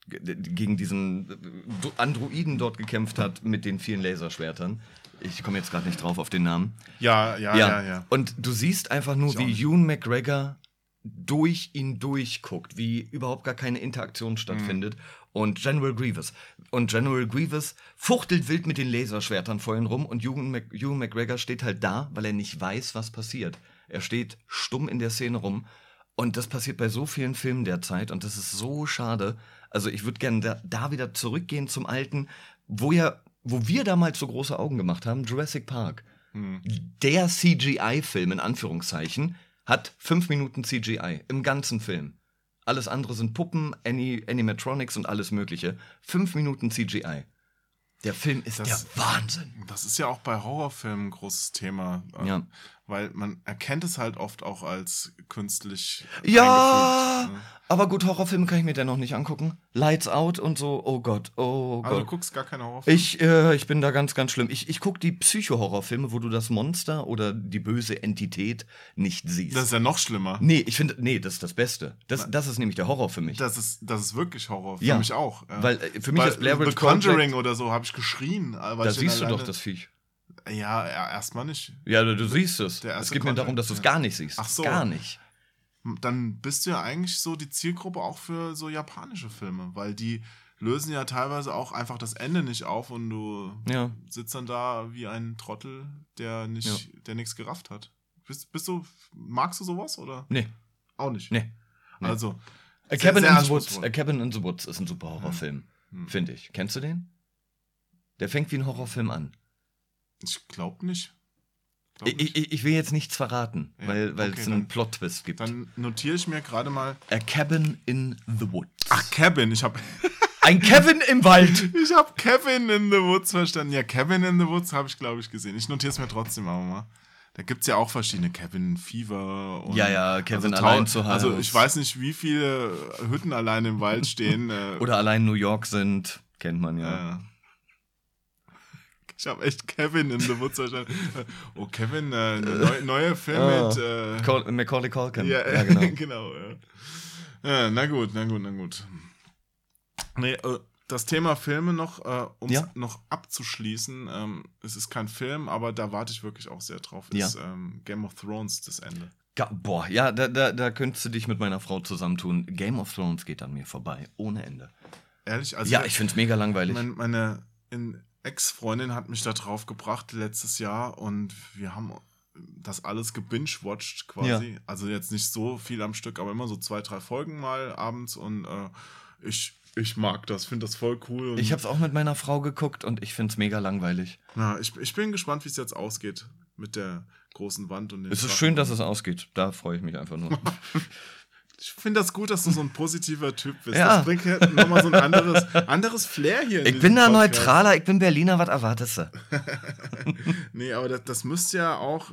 gegen diesen äh, Androiden dort gekämpft hat mit den vielen Laserschwertern. Ich komme jetzt gerade nicht drauf auf den Namen. Ja, ja, ja, ja. Und du siehst einfach nur, Ich wie. Ewan McGregor durch ihn durchguckt, wie überhaupt gar keine Interaktion stattfindet. Und General Grievous. Und General Grievous fuchtelt wild mit den Laserschwertern vor ihm rum und Ewan, Mc, Ewan McGregor steht halt da, weil er nicht weiß, was passiert. Er steht stumm in der Szene rum. Und das passiert bei so vielen Filmen derzeit und das ist so schade. Also ich würde gerne da, da wieder zurückgehen zum Alten, wo ja, wo wir damals so große Augen gemacht haben, Jurassic Park Hm. der CGI-Film in Anführungszeichen hat fünf Minuten CGI im ganzen Film. Alles andere sind Puppen, Ani Animatronics und alles Mögliche. Fünf Minuten CGI. Der Film ist Das- der Wahnsinn. Das ist ja auch bei Horrorfilmen ein großes Thema. Ja. Weil man erkennt es halt oft auch als künstlich. Ja, ne? aber gut, Horrorfilme kann ich mir dennoch nicht angucken. Lights Out und so, oh Gott, oh Also du Gott. guckst gar keine Horrorfilme. Ich, äh, ich bin da ganz, ganz schlimm. Ich, ich gucke die Psycho-Horrorfilme, wo du das Monster oder die böse Entität nicht siehst. das ist ja noch schlimmer. nee, ich finde, nee, das ist das Beste. Das, das ist nämlich der Horror für mich. Das ist, das ist wirklich Horror. Für Ja. mich auch. Weil äh, für mich Bei ist Blair Witch The Conjuring Project- oder so habe ich geschrien. äh, Weil Da siehst du doch das Viech. Ja, ja erstmal nicht. Ja, du, du siehst es. Es geht mir darum, dass du es ja. gar nicht siehst. Ach so. Gar nicht. Dann bist du ja eigentlich so die Zielgruppe auch für so japanische Filme, weil die lösen ja teilweise auch einfach das Ende nicht auf und du Ja. sitzt dann da wie ein Trottel, der nicht, der nichts gerafft hat. Bist, bist du, magst du sowas oder? Nee, Auch nicht. nee. Nee. Also, A Cabin, in the Woods. A Cabin in the Woods ist ein super Horrorfilm, Hm. finde ich. Kennst du den? Der fängt wie ein Horrorfilm an. Ich glaube nicht. Glaub Ich, ich, ich will jetzt nichts verraten, Ja, weil, weil okay, es einen Plot-Twist gibt. Dann notiere ich mir gerade mal. A Cabin in the Woods. Ach, Cabin. Ich habe Ein Kevin im Wald. ich hab Kevin in the Woods verstanden. Ja, Kevin in the Woods habe ich, glaube ich, gesehen. Ich notiere es mir trotzdem aber mal. Da gibt es ja auch verschiedene Kevin Fever und Ja, ja, Kevin also, allein zu Hause. Also ich weiß nicht, wie viele Hütten allein im Wald stehen. äh, Oder allein New York sind. Kennt man ja. Ja. Ich habe echt Kevin in the Woods verstanden. Oh, Kevin, äh, neu, neue Film Ah. mit. Äh, Macaulay Culkin. ja, ja, genau. genau. ja. ja, na gut, na gut, na gut. Nee, äh, das Thema Filme noch, äh, um es Ja. noch abzuschließen. Ähm, es ist kein Film, aber da warte ich wirklich auch sehr drauf. Ist ähm, Game of Thrones das Ende. Boah, ja, da, da, da könntest du dich mit meiner Frau zusammentun. Game of Thrones geht an mir vorbei, ohne Ende. Ehrlich? Also ja, ich find's mega langweilig. Mein, meine in- Ex-Freundin hat mich da drauf gebracht letztes Jahr und wir haben das alles gebingewatcht quasi. Also jetzt nicht so viel am Stück, aber immer so zwei, drei Folgen mal abends und äh, ich, ich mag das, finde das voll cool. Ich hab's auch mit meiner Frau geguckt und ich find's mega langweilig. ja, ich, ich bin gespannt, wie es jetzt ausgeht mit der großen Wand und den Es ist Drachen. schön, dass es ausgeht. Da freue ich mich einfach nur. Ich finde das gut, dass du so ein positiver Typ bist. Ja. Das bringt ja nochmal so ein anderes, anderes Flair hier. Ich bin da Podcast. neutraler, ich bin Berliner, was erwartest du? Nee, aber das, das müsste ja auch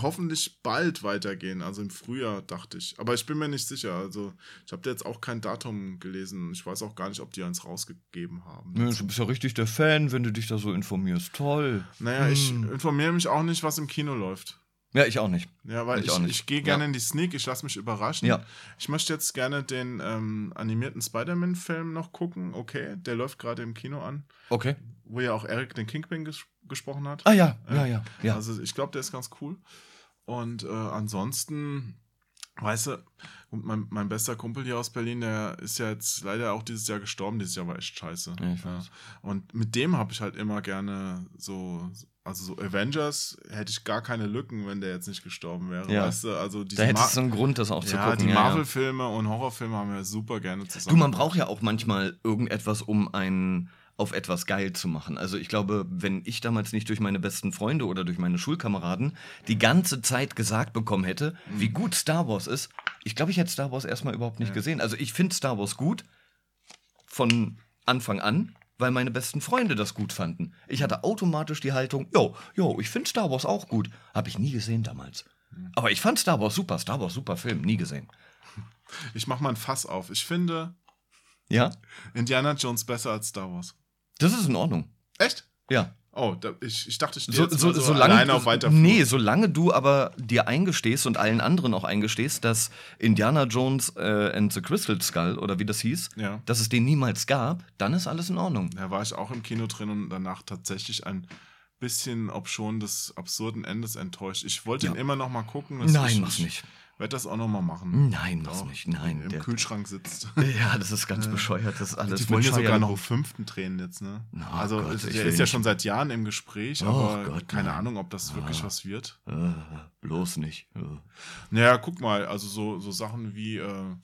hoffentlich bald weitergehen, also im Frühjahr, dachte ich. Aber ich bin mir nicht sicher. Also, ich habe da jetzt auch kein Datum gelesen. Ich weiß auch gar nicht, ob die eins rausgegeben haben. Ja, du bist ja richtig der Fan, wenn du dich da so informierst. Toll. Naja, ich Hm. informiere mich auch nicht, was im Kino läuft. Ja, ich auch nicht. Ja, weil Ich ich, ich, gehe gerne Ja. in die Sneak, ich lasse mich überraschen. Ja. Ich möchte jetzt gerne den ähm, animierten Spider-Man-Film noch gucken. Okay, der läuft gerade im Kino an, Okay. wo ja auch Eric den Kingpin ges gesprochen hat. Ah ja, ja, ja, ja. Also ich glaube, der ist ganz cool. Und äh, ansonsten, weißt du, mein, mein bester Kumpel hier aus Berlin, der ist ja jetzt leider auch dieses Jahr gestorben. Dieses Jahr war echt scheiße. Ja, ich weiß. Und mit dem habe ich halt immer gerne so, also so Avengers hätte ich gar keine Lücken, wenn der jetzt nicht gestorben wäre. Ja. Weißt du, also Da hättest du einen Grund, das auch zu ja, gucken. die ja, ja. Marvel-Filme und Horrorfilme haben wir super gerne zusammen. Du, man braucht ja auch manchmal irgendetwas, um einen auf etwas geil zu machen. Also ich glaube, wenn ich damals nicht durch meine besten Freunde oder durch meine Schulkameraden die ganze Zeit gesagt bekommen hätte, wie gut Star Wars ist, ich glaube, ich hätte Star Wars erstmal überhaupt nicht Ja. gesehen. Also ich finde Star Wars gut von Anfang an, weil meine besten Freunde das gut fanden. Ich hatte automatisch die Haltung, jo, jo, ich finde Star Wars auch gut. Habe ich nie gesehen damals. Aber ich fand Star Wars super, Star Wars super Film, nie gesehen. Ich mach mal ein Fass auf. Ich finde Ja, Indiana Jones besser als Star Wars. das ist in Ordnung. Echt? Ja. Oh, da, ich, ich dachte, ich stehe So, jetzt so, so solange, alleine auf weiter nee, solange du aber dir eingestehst und allen anderen auch eingestehst, dass Indiana Jones äh, and the Crystal Skull oder wie das hieß, Ja. dass es den niemals gab, dann ist alles in Ordnung. Da war ich auch im Kino drin und danach tatsächlich ein bisschen, ob schon des absurden Endes enttäuscht. Ich wollte Ja. ihn immer noch mal gucken. Nein, ich, mach's ich nicht. Werde das auch noch mal machen. Nein, mach's Doch, nicht. Nein, Im der- Kühlschrank sitzt. Ja, das ist ganz bescheuert. Das ist alles Die wollen ja mit sogar noch fünften drehen jetzt, ne? Na, also Gott, ich der ist ja schon seit Jahren im Gespräch, Oh aber Gott, keine nein. Ahnung, ob das wirklich Ah. was wird. Äh, bloß nicht. Äh. Naja, guck mal, also so, so Sachen wie, äh,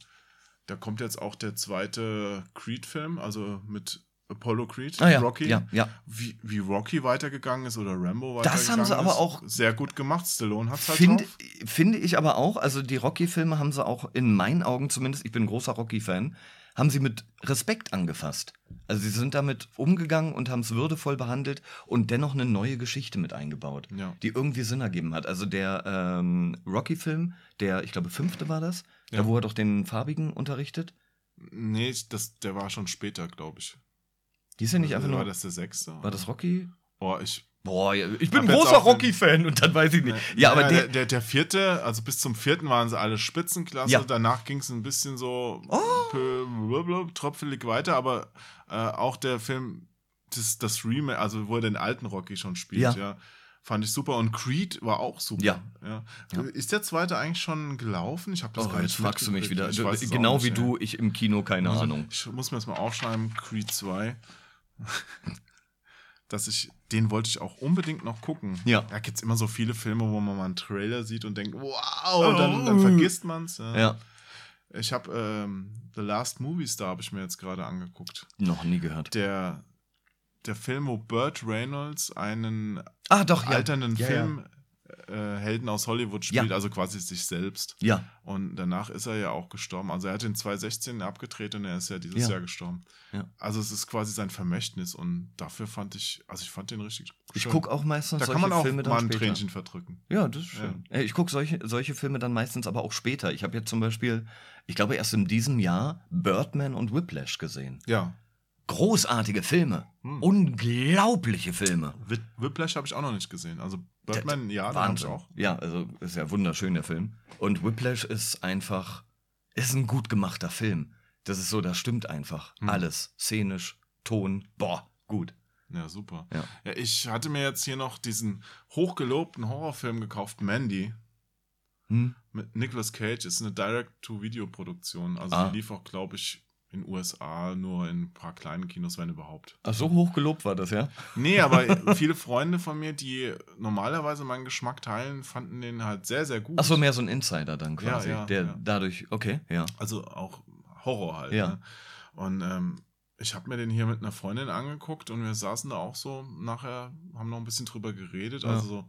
da kommt jetzt auch der zweite Creed-Film, also mit Apollo Creed, Ah ja, Rocky. ja, ja. Wie, wie Rocky weitergegangen ist oder Rambo Das weitergegangen haben sie aber ist. auch- Sehr gut gemacht. Stallone hat's halt Finde drauf. finde ich aber auch, also die Rocky-Filme haben sie auch in meinen Augen zumindest, ich bin großer Rocky-Fan, haben sie mit Respekt angefasst. Also sie sind damit umgegangen und haben es würdevoll behandelt und dennoch eine neue Geschichte mit eingebaut, Ja. die irgendwie Sinn ergeben hat. Also der ähm, Rocky-Film, der, ich glaube, fünfte war das, da wo er doch den Farbigen unterrichtet. Nee, das, der war schon später, glaube ich. Hieß er nicht einfach war nur, das der sechste? war das Rocky? Oh, ich. Boah, ja, ich bin ein jetzt großer Rocky-Fan und dann weiß ich nicht. Ja, aber der, der, der, vierte, also bis zum vierten waren sie alle Spitzenklasse. Ja. Danach ging es ein bisschen so Oh. tröpfelig weiter, aber äh, auch der Film, das, das Remake, also wo er den alten Rocky schon spielt, Ja. ja. fand ich super. Und Creed war auch super. Ja. ja. Ja. Ist der zweite eigentlich schon gelaufen? Ich habe das oh, gar jetzt nicht fragst du mich wieder. es genau wie du, ich im Kino, keine Ahnung. Ich muss mir das mal aufschreiben, Creed 2. Dass ich, den wollte ich auch unbedingt noch gucken. Ja. Da gibt es immer so viele Filme, wo man mal einen Trailer sieht und denkt, wow, und dann, dann vergisst man es. Ja. Ja, Ich habe ähm, The Last Movie Star habe ich mir jetzt gerade angeguckt. noch nie gehört. Der, der Film, wo Burt Reynolds einen Ah, doch, ja. alternden ja, Film Äh, Helden aus Hollywood spielt, Ja. also quasi sich selbst. Ja, Und danach ist er ja auch gestorben. Also er hat in 2016 abgedreht und er ist ja dieses Ja. Jahr gestorben. Ja. Also es ist quasi sein Vermächtnis und dafür fand ich, also ich fand den richtig ich schön. gucke auch meistens Da solche kann man auch Filme dann mal ein später. Tränchen verdrücken. Ja, das ist schön. Äh, Ich gucke solche, solche Filme dann meistens aber auch später. Ich habe jetzt zum Beispiel, ich glaube erst in diesem Jahr, Birdman und Whiplash gesehen. Ja. Großartige Filme. Hm. Unglaubliche Filme. Whip- Whiplash habe ich auch noch nicht gesehen. Also Birdman, ja, den hab ich auch. Ja, also ist ja wunderschön, der Film. Und Whiplash ist einfach, ist ein gut gemachter Film. Das ist so, das stimmt einfach. Hm. Alles. Szenisch, Ton, boah, gut. Ja, super. Ja. Ja, ich hatte mir jetzt hier noch diesen hochgelobten Horrorfilm gekauft, Mandy. Hm? Mit Nicolas Cage ist eine Direct-to-Video-Produktion. Also Ah. die lief auch, glaube ich, in USA nur in ein paar kleinen Kinos, wenn überhaupt. Ach, so hoch gelobt war das, ja? Nee, aber viele Freunde von mir, die normalerweise meinen Geschmack teilen, fanden den halt sehr, sehr gut. Ach so, mehr so ein Insider dann quasi. Ja, ja, der ja. dadurch, okay, ja. Also auch Horror halt. Ja. Ne? Und ähm, ich habe mir den hier mit einer Freundin angeguckt und wir saßen da auch so nachher, haben noch ein bisschen drüber geredet. Also so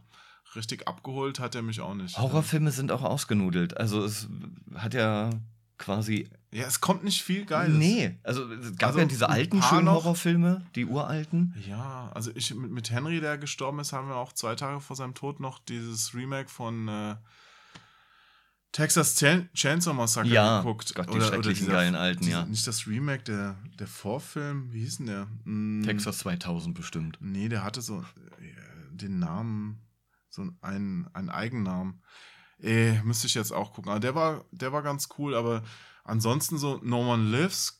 richtig abgeholt hat er mich auch nicht. Horrorfilme sind auch ausgenudelt. Also es hat ja quasi. Ja, es kommt nicht viel Geiles. Nee, also es gab Also ja diese alten schönen noch. Horrorfilme, die uralten. Ja, also ich mit, mit Henry, der gestorben ist, haben wir auch zwei Tage vor seinem Tod noch dieses Remake von äh, Texas Chainsaw Massacre Ja, geguckt. Gott, die schrecklichen geilen alten, ja. Nicht das Remake, der, der Vorfilm, wie hieß denn der? Mm, Texas 2000 bestimmt. Nee, der hatte so äh, den Namen, so einen, einen Eigennamen. Äh, müsste ich jetzt auch gucken. Aber der war, der war ganz cool, aber ansonsten so No One Lives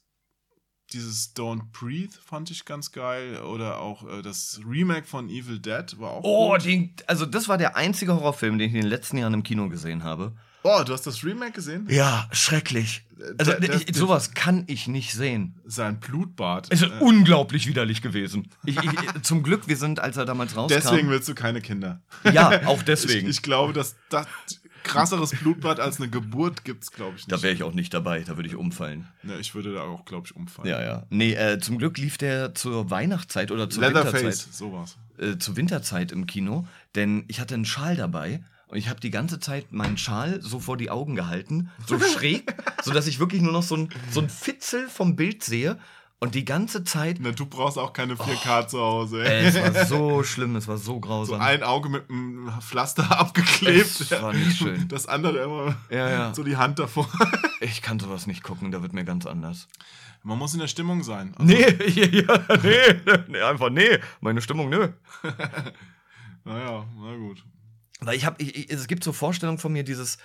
dieses Don't Breathe fand ich ganz geil. Oder auch äh, das Remake von Evil Dead war auch Oh, gut. den, also das war der einzige Horrorfilm, den ich in den letzten Jahren im Kino gesehen habe. Oh, du hast das Remake gesehen? Ja, schrecklich. Also der- der- ich, sowas kann ich nicht sehen. Sein Blutbad. Es ist Äh, unglaublich widerlich gewesen. Ich, ich, zum Glück, wir sind, als er damals rauskam. deswegen willst du keine Kinder. ja, auch deswegen. Ich, ich glaube, dass das krasseres Blutbad als eine Geburt gibt's, glaube ich, nicht. da wäre ich auch nicht dabei, da würde ich umfallen. ja, ich würde da auch, glaube ich, umfallen. Ja, ja. Nee, äh, zum Glück lief der zur Weihnachtszeit oder zur Winterzeit. Leatherface, sowas. äh, zur Winterzeit im Kino, denn ich hatte einen Schal dabei und ich habe die ganze Zeit meinen Schal so vor die Augen gehalten, so schräg, sodass ich wirklich nur noch so ein, so ein Fitzel vom Bild sehe und die ganze Zeit. Na, du brauchst auch keine 4K zu Hause. Ey, Ey. es war so schlimm, es war so So grausam. ein Auge mit einem Pflaster abgeklebt. Es war nicht schön. Das andere immer Ja, ja. so die Hand davor. Ich kann sowas nicht gucken, da wird mir ganz anders. Man muss in der Stimmung sein. Also, Nee, ja, nee, nee, einfach nee. Meine Stimmung, nö. Naja, na gut. Weil ich habe, es gibt so Vorstellungen von mir, dieses,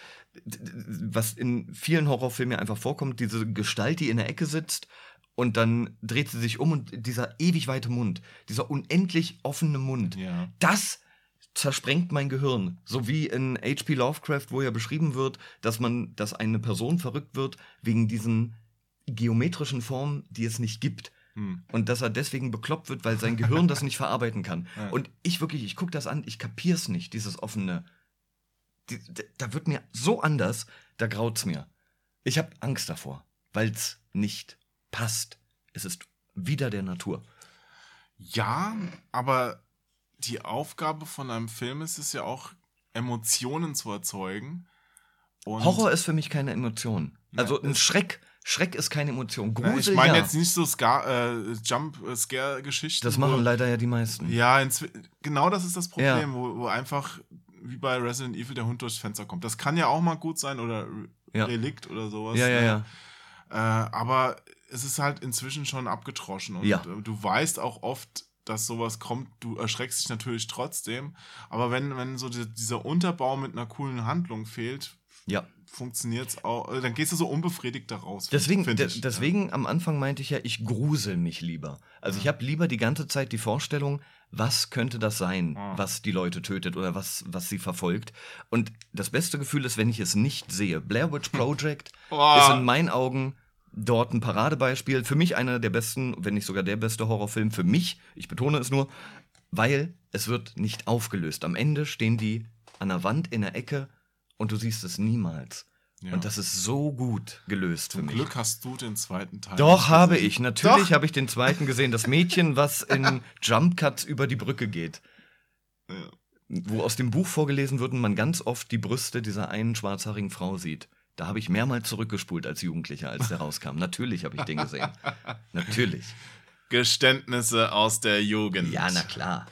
was in vielen Horrorfilmen ja einfach vorkommt, diese Gestalt, die in der Ecke sitzt und dann dreht sie sich um und dieser ewig weite Mund, dieser unendlich offene Mund, Ja. das zersprengt mein Gehirn. So wie in H.P. Lovecraft, wo ja beschrieben wird, dass man, dass eine Person verrückt wird wegen diesen geometrischen Formen, die es nicht gibt. Hm. Und dass er deswegen bekloppt wird, weil sein Gehirn das nicht verarbeiten kann. Ja. Und ich wirklich, ich gucke das an, ich kapier's nicht, dieses offene. Die, da wird mir so anders, da graut's mir. Ich habe Angst davor, weil's nicht passt. Es ist wieder der Natur. Ja, aber die Aufgabe von einem Film ist es ja auch, Emotionen zu erzeugen. Und Horror ist für mich keine Emotion. Also ein Schreck, Schreck ist keine Emotion. Grusel, ich meine ja. jetzt nicht so äh, Jump-Scare-Geschichten. das wo- machen leider ja die meisten. Ja, genau das ist das Problem, Ja. wo, wo einfach wie bei Resident Evil der Hund durchs Fenster kommt. Das kann ja auch mal gut sein oder Re- Ja. Relikt oder sowas. Ja, ja, ne? ja. Äh, aber es ist halt inzwischen schon abgetroschen und Ja. du weißt auch oft, dass sowas kommt. Du erschreckst dich natürlich trotzdem. Aber wenn, wenn so die, dieser Unterbau mit einer coolen Handlung fehlt, Ja. funktioniert es auch. äh, Dann gehst du so unbefriedigt daraus. Deswegen, ich, deswegen am Anfang meinte ich ja, ich grusel mich lieber. Also ich habe lieber die ganze Zeit die Vorstellung, was könnte das sein, Ah. was die Leute tötet oder was, was sie verfolgt. Und das beste Gefühl ist, wenn ich es nicht sehe. Blair Witch Project Oh. ist in meinen Augen dort ein Paradebeispiel. Für mich einer der besten, wenn nicht sogar der beste Horrorfilm. Für mich, ich betone es nur, weil es wird nicht aufgelöst. Am Ende stehen die an der Wand in der Ecke und du siehst es niemals. Ja. Und das ist so gut gelöst für Zum mich. Glück hast du den zweiten Teil. Doch, nicht habe gesehen. ich. Natürlich habe ich den zweiten gesehen. Das Mädchen, was in Jump Cuts über die Brücke geht. Ja. Wo aus dem Buch vorgelesen wird und man ganz oft die Brüste dieser einen schwarzhaarigen Frau sieht. Da habe ich mehrmals zurückgespult als Jugendlicher, als der rauskam. Natürlich habe ich den gesehen. Natürlich. Geständnisse aus der Jugend. Ja, na klar.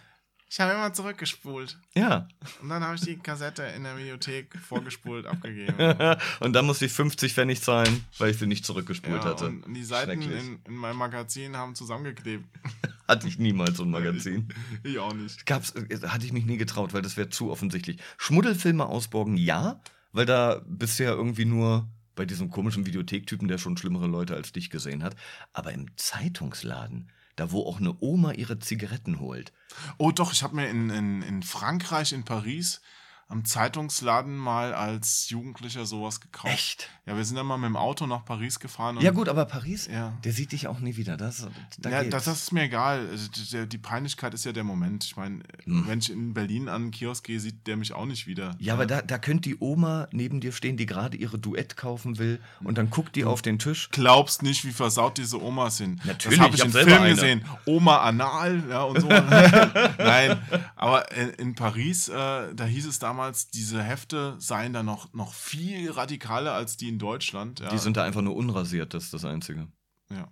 Ich habe immer zurückgespult. Ja. Und dann habe ich die Kassette in der Videothek vorgespult abgegeben. und dann musste ich 50 Pfennig zahlen, weil ich sie nicht zurückgespult Ja, hatte. und die Seiten in, in meinem Magazin haben zusammengeklebt. Hatte ich niemals so ein Magazin. Ich auch nicht. Gab's, äh, hatte ich mich nie getraut, weil das wäre zu offensichtlich. Schmuddelfilme ausborgen, ja, weil da bisher irgendwie nur bei diesem komischen Videothektypen, der schon schlimmere Leute als dich gesehen hat. Aber im Zeitungsladen, da wo auch eine Oma ihre Zigaretten holt. Oh doch, ich habe mir in, in, in Frankreich, in Paris, am Zeitungsladen mal als Jugendlicher sowas gekauft. Echt? Ja, wir sind dann mal mit dem Auto nach Paris gefahren. Ja gut, aber Paris, Ja. der sieht dich auch nie wieder. Das, da ja, das, das ist mir egal. Also, die- Peinlichkeit ist ja der Moment. Ich meine, Hm. wenn ich in Berlin an den Kiosk gehe, sieht der mich auch nicht wieder. ja, aber da, da könnte die Oma neben dir stehen, die gerade ihre Duett kaufen will und dann guckt die auf den Tisch. glaubst nicht, wie versaut diese Omas sind. Natürlich, das habe ich ich hab selber Filmen eine. gesehen. Oma anal, ja, und so. Nein, aber in, in Paris, äh, da hieß es damals, diese Hefte seien da noch, noch viel radikaler als die in Deutschland. Ja. Die sind da einfach nur unrasiert, das ist das Einzige. ja.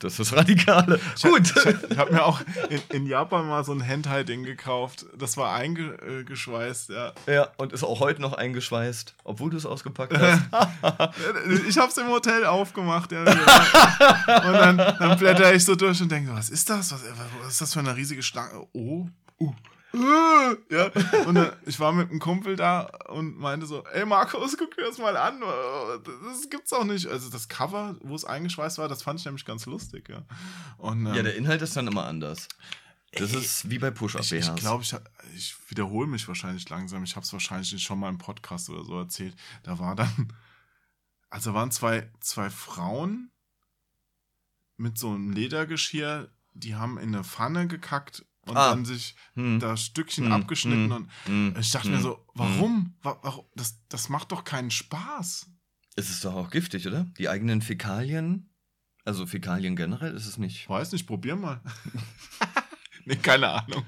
Das ist das Radikale. Gut. Ich, ich habe mir auch in, in Japan mal so ein Hentai-Ding gekauft. Das war eingeschweißt, ja. Ja, und ist auch heute noch eingeschweißt, obwohl du es ausgepackt hast. Ich habe es im Hotel aufgemacht. Ja, ja. Und dann, dann blätter ich so durch und denke, was ist das? Was, was ist das für eine riesige Schlange? Oh, uh. Ja, und dann, ich war mit einem Kumpel da und meinte so, ey Markus, guck dir das mal an. Das gibt's auch nicht. Also das Cover, wo es eingeschweißt war, das fand ich nämlich ganz lustig, ja. Und, ähm, Ja, der Inhalt ist dann immer anders. Das ist wie bei Push-Up ich ich glaube, ich, hab- ich wiederhole mich wahrscheinlich langsam. Ich habe es wahrscheinlich schon mal im Podcast oder so erzählt. Da war dann, also waren zwei, zwei Frauen mit so einem Ledergeschirr, die haben in eine Pfanne gekackt und Ah. dann sich Hm. da Stückchen Hm, abgeschnitten hm, und hm, ich dachte hm, mir so, warum? Wa- warum? Das, das macht doch keinen Spaß. Es ist doch auch giftig, oder? Die eigenen Fäkalien, also Fäkalien generell ist es nicht. Ich weiß nicht, probier mal. nee, keine Ahnung.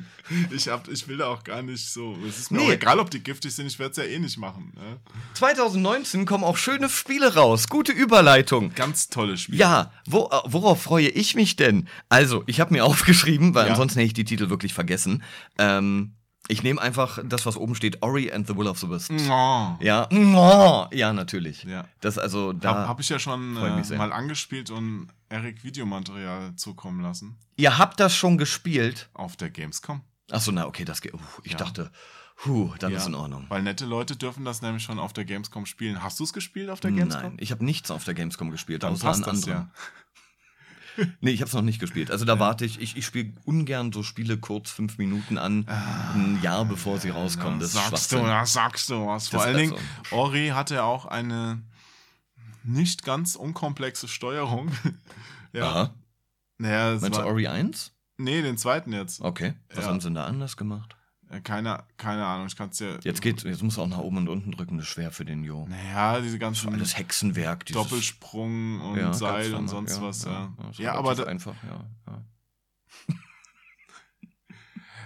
Ich, hab, ich will da auch gar nicht so. Es ist mir Nee. auch egal, ob die giftig sind, ich werde es ja eh nicht machen. Ne? 2019 kommen auch schöne Spiele raus. Gute Überleitung. Ganz tolle Spiel. Ja, wo, worauf freue ich mich denn? Also, ich habe mir aufgeschrieben, weil Ja. ansonsten hätte ich die Titel wirklich vergessen. Ähm, ich nehme einfach das, was oben steht, Ori and the Will of the Wisps. Oh. Ja, Mwah. ja, natürlich. Ja. Das also da. Habe hab ich ja schon äh, mal angespielt und Erik Videomaterial zukommen lassen. Ihr habt das schon gespielt? Auf der Gamescom. Achso, na okay, das geht. Uh, ich Ja. dachte, huh, dann Ja, ist in Ordnung. Weil nette Leute dürfen das nämlich schon auf der Gamescom spielen. Hast du es gespielt auf der Gamescom? Nein, ich habe nichts auf der Gamescom gespielt, Dann außer passt an das anderen. ja. Nee, ich habe es noch nicht gespielt. Also da warte ich. Ich, ich spiele ungern so Spiele kurz fünf Minuten an, ein Jahr bevor sie rauskommen. Da Das sagst du, Schwachsinn. da sagst du was. Vor Das allen Dingen, Ori hatte auch eine nicht ganz unkomplexe Steuerung. ja. Aha. Naja, Meinst du war, Ori 1? nee, den zweiten jetzt. Okay. Was Ja. haben sie denn da anders gemacht? Keine, keine Ahnung, ich kann es dir. Jetzt geht's, jetzt musst du auch nach oben und unten drücken, das ist schwer für den Jo. Naja, diese ganzen alles Hexenwerk, dieses Doppelsprung und Ja, Seil und sonst ja, was. Ja, Ja, ist aber da, einfach, ja.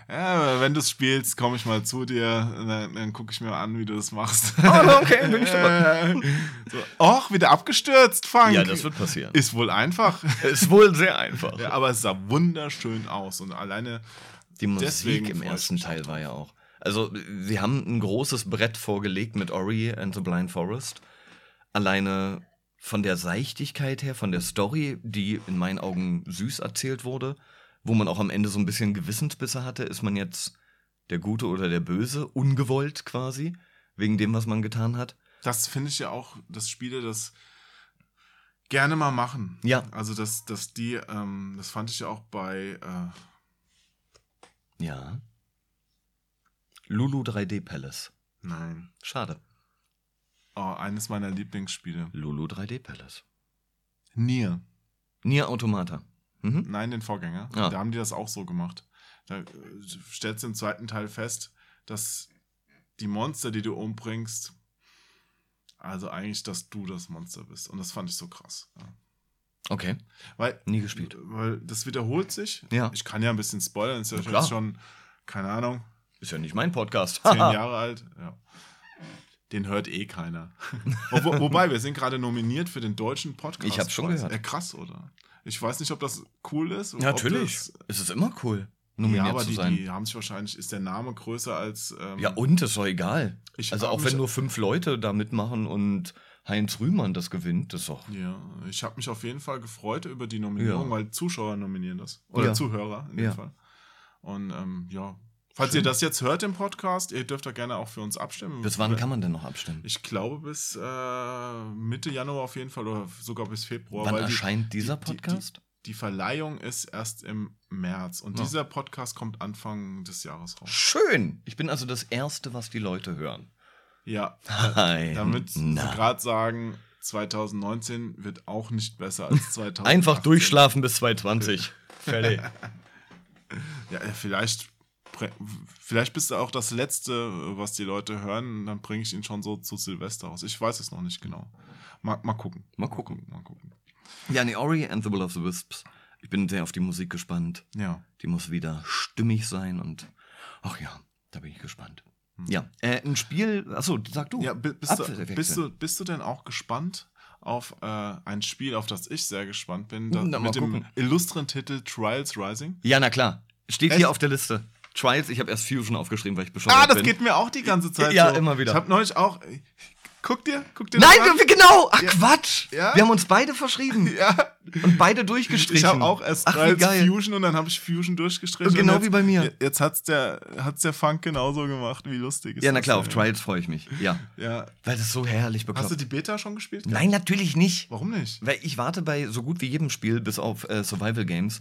ja. wenn du es spielst, komme ich mal zu dir, dann, dann gucke ich mir an, wie du das machst. Oh, okay, bin ich dabei. so, Och, wieder abgestürzt, Frank. Ja, das wird passieren. Ist wohl einfach. Ist wohl sehr einfach. ja, aber es sah wunderschön aus und alleine. Die Musik Deswegen im ersten Teil war ja auch. Also, sie haben ein großes Brett vorgelegt mit Ori and the Blind Forest. Alleine von der Seichtigkeit her, von der Story, die in meinen Augen süß erzählt wurde, wo man auch am Ende so ein bisschen Gewissensbisse hatte, ist man jetzt der Gute oder der Böse, ungewollt quasi, wegen dem, was man getan hat. Das finde ich ja auch, dass Spiele das gerne mal machen. Ja. Also, dass, dass die, ähm, das fand ich ja auch bei. Äh, Ja. Lulu 3D Palace. nein. Schade. Oh, eines meiner Lieblingsspiele. Lulu 3D Palace. Nier. Nier Automata. Mhm. Nein, den Vorgänger. Ah. Da haben die das auch so gemacht. Da äh, stellst du im zweiten Teil fest, dass die Monster, die du umbringst, also eigentlich, dass du das Monster bist. Und das fand ich so krass. Ja. Okay. Weil, Nie gespielt. weil das wiederholt sich. Ja. Ich kann ja ein bisschen spoilern. Ist ja jetzt schon, keine Ahnung, Ist ja nicht mein Podcast. zehn Jahre alt. Ja. Den hört eh keiner. Wo, wo, wobei, wir sind gerade nominiert für den deutschen Podcast. Ich hab's schon gehört. Ja, krass, oder? Ich weiß nicht, ob das cool ist. ob Natürlich. Das, Es ist immer cool, ja, nominiert aber zu die, sein. die haben sich wahrscheinlich, ist der Name größer als. Ähm, ja, und ist doch egal. Also auch wenn nur fünf Leute da mitmachen und Heinz Rühmann das gewinnt, das ist doch. Ja, ich habe mich auf jeden Fall gefreut über die Nominierung, Ja. weil Zuschauer nominieren das. Oder Ja. Zuhörer in dem Ja. Fall. Und ähm, ja. Falls Schön. ihr das jetzt hört im Podcast, ihr dürft da gerne auch für uns abstimmen. Bis wann kann man denn noch abstimmen? Ich glaube bis äh, Mitte Januar auf jeden Fall oder sogar bis Februar. Wann weil die- erscheint dieser die- die- Podcast? Die Verleihung ist erst im März und Ja. dieser Podcast kommt Anfang des Jahres raus. Schön. Ich bin also das Erste, was die Leute hören. Ja, Nein. damit sie gerade sagen, 2019 wird auch nicht besser als 2018. Einfach durchschlafen bis 220. Fertig. Ja, vielleicht, vielleicht bist du auch das Letzte, was die Leute hören. Dann bringe ich ihn schon so zu Silvester raus. Ich weiß es noch nicht genau. Mal, mal gucken. Mal gucken. Mal gucken. ja, nee, Ori and the Will of the Wisps. Ich bin sehr auf die Musik gespannt. Ja. Die muss wieder stimmig sein und ach ja, da bin ich gespannt. Ja, äh, ein Spiel, achso, sag du. Hm. Ja, bi- bist, du, bist, du, bist du denn auch gespannt auf äh, ein Spiel, auf das ich sehr gespannt bin? Da, Na, mal mit dem gucken. illustren Titel Trials Rising? Ja, na klar. Steht Echt? hier auf der Liste. Trials, ich habe erst Fusion aufgeschrieben, weil ich bescheuert Ah, das bin. geht mir auch die ganze Zeit Ja, so. immer wieder. Ich habe neulich auch, Guck dir, guck dir Nein, wir, genau! Ach Ja. Quatsch! Ja? Wir haben uns beide verschrieben Ja, und beide durchgestrichen. ich habe auch erst Ach. Fusion und dann habe ich Fusion durchgestrichen. Genau und jetzt, wie bei mir. Jetzt hat's der, hat's der Funk genauso gemacht. Wie lustig ist Ja, na klar, auf? Trials freue ich mich. Ja. Ja. Weil das so herrlich bekloppt. Hast du die Beta schon gespielt? Nein, natürlich nicht. Warum nicht? Weil ich warte bei so gut wie jedem Spiel, bis auf äh, Survival Games,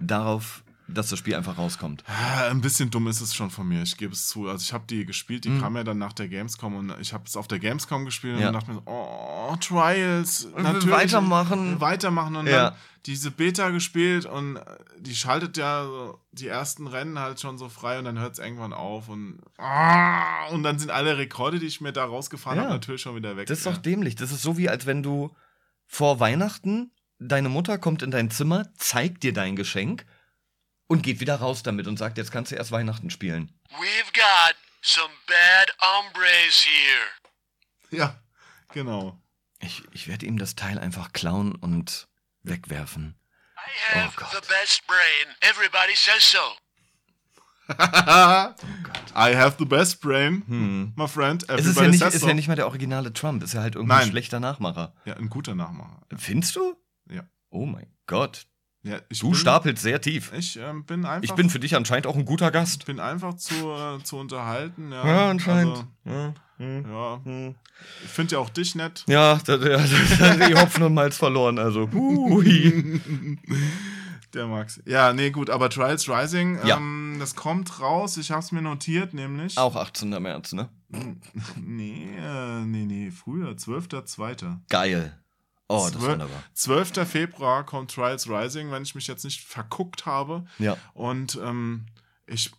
darauf, dass das Spiel einfach rauskommt. Ah, Ein bisschen dumm ist es schon von mir, ich gebe es zu. Also ich habe die gespielt, die kam ja dann nach der Gamescom und ich habe es auf der Gamescom gespielt Mhm. Ja. und dachte mir so, oh, Trials, natürlich. weitermachen. Weitermachen und Ja. dann diese Beta gespielt und die schaltet ja so die ersten Rennen halt schon so frei und dann hört es irgendwann auf und ah, und dann sind alle Rekorde, die ich mir da rausgefahren Ja. habe, natürlich schon wieder weg. Das ist doch dämlich. Das ist so wie, als wenn du vor Weihnachten, deine Mutter kommt in dein Zimmer, zeigt dir dein Geschenk und geht wieder raus damit und sagt, jetzt kannst du erst Weihnachten spielen. We've got some bad hombres here. Ja, genau. Ich, ich werde ihm das Teil einfach klauen und wegwerfen. I have Oh, Gott. the best brain. Everybody says so. I have the best brain, Hm. my friend. Es ist ja, Everybody nicht, says ist so. ja nicht mal der originale Trump, ist ja halt irgendein Nein. schlechter Nachmacher. Ja, ein guter Nachmacher. Findest du? Ja. Oh mein Gott. Ja, ich Du bin- stapelst sehr tief. Ich ähm, bin einfach. Ich bin für dich anscheinend auch ein guter Gast. bin einfach zu, äh, zu unterhalten. Ja, Ja, anscheinend. Also, ja, hm, ja, hm. ich finde ja auch dich nett. Ja, da, da, da, die Hopfen und Malz verloren, also. Der Max. Ja, nee, gut, aber Trials Rising, Ja. ähm, das kommt raus. Ich habe es mir notiert, nämlich. Auch 18. März, ne? Nee, äh, nee, nee, früher, 12.2. Geil. Oh, das ist wunderbar. 12. Februar kommt Trials Rising, wenn ich mich jetzt nicht verguckt habe. Ja. Und ähm, ich,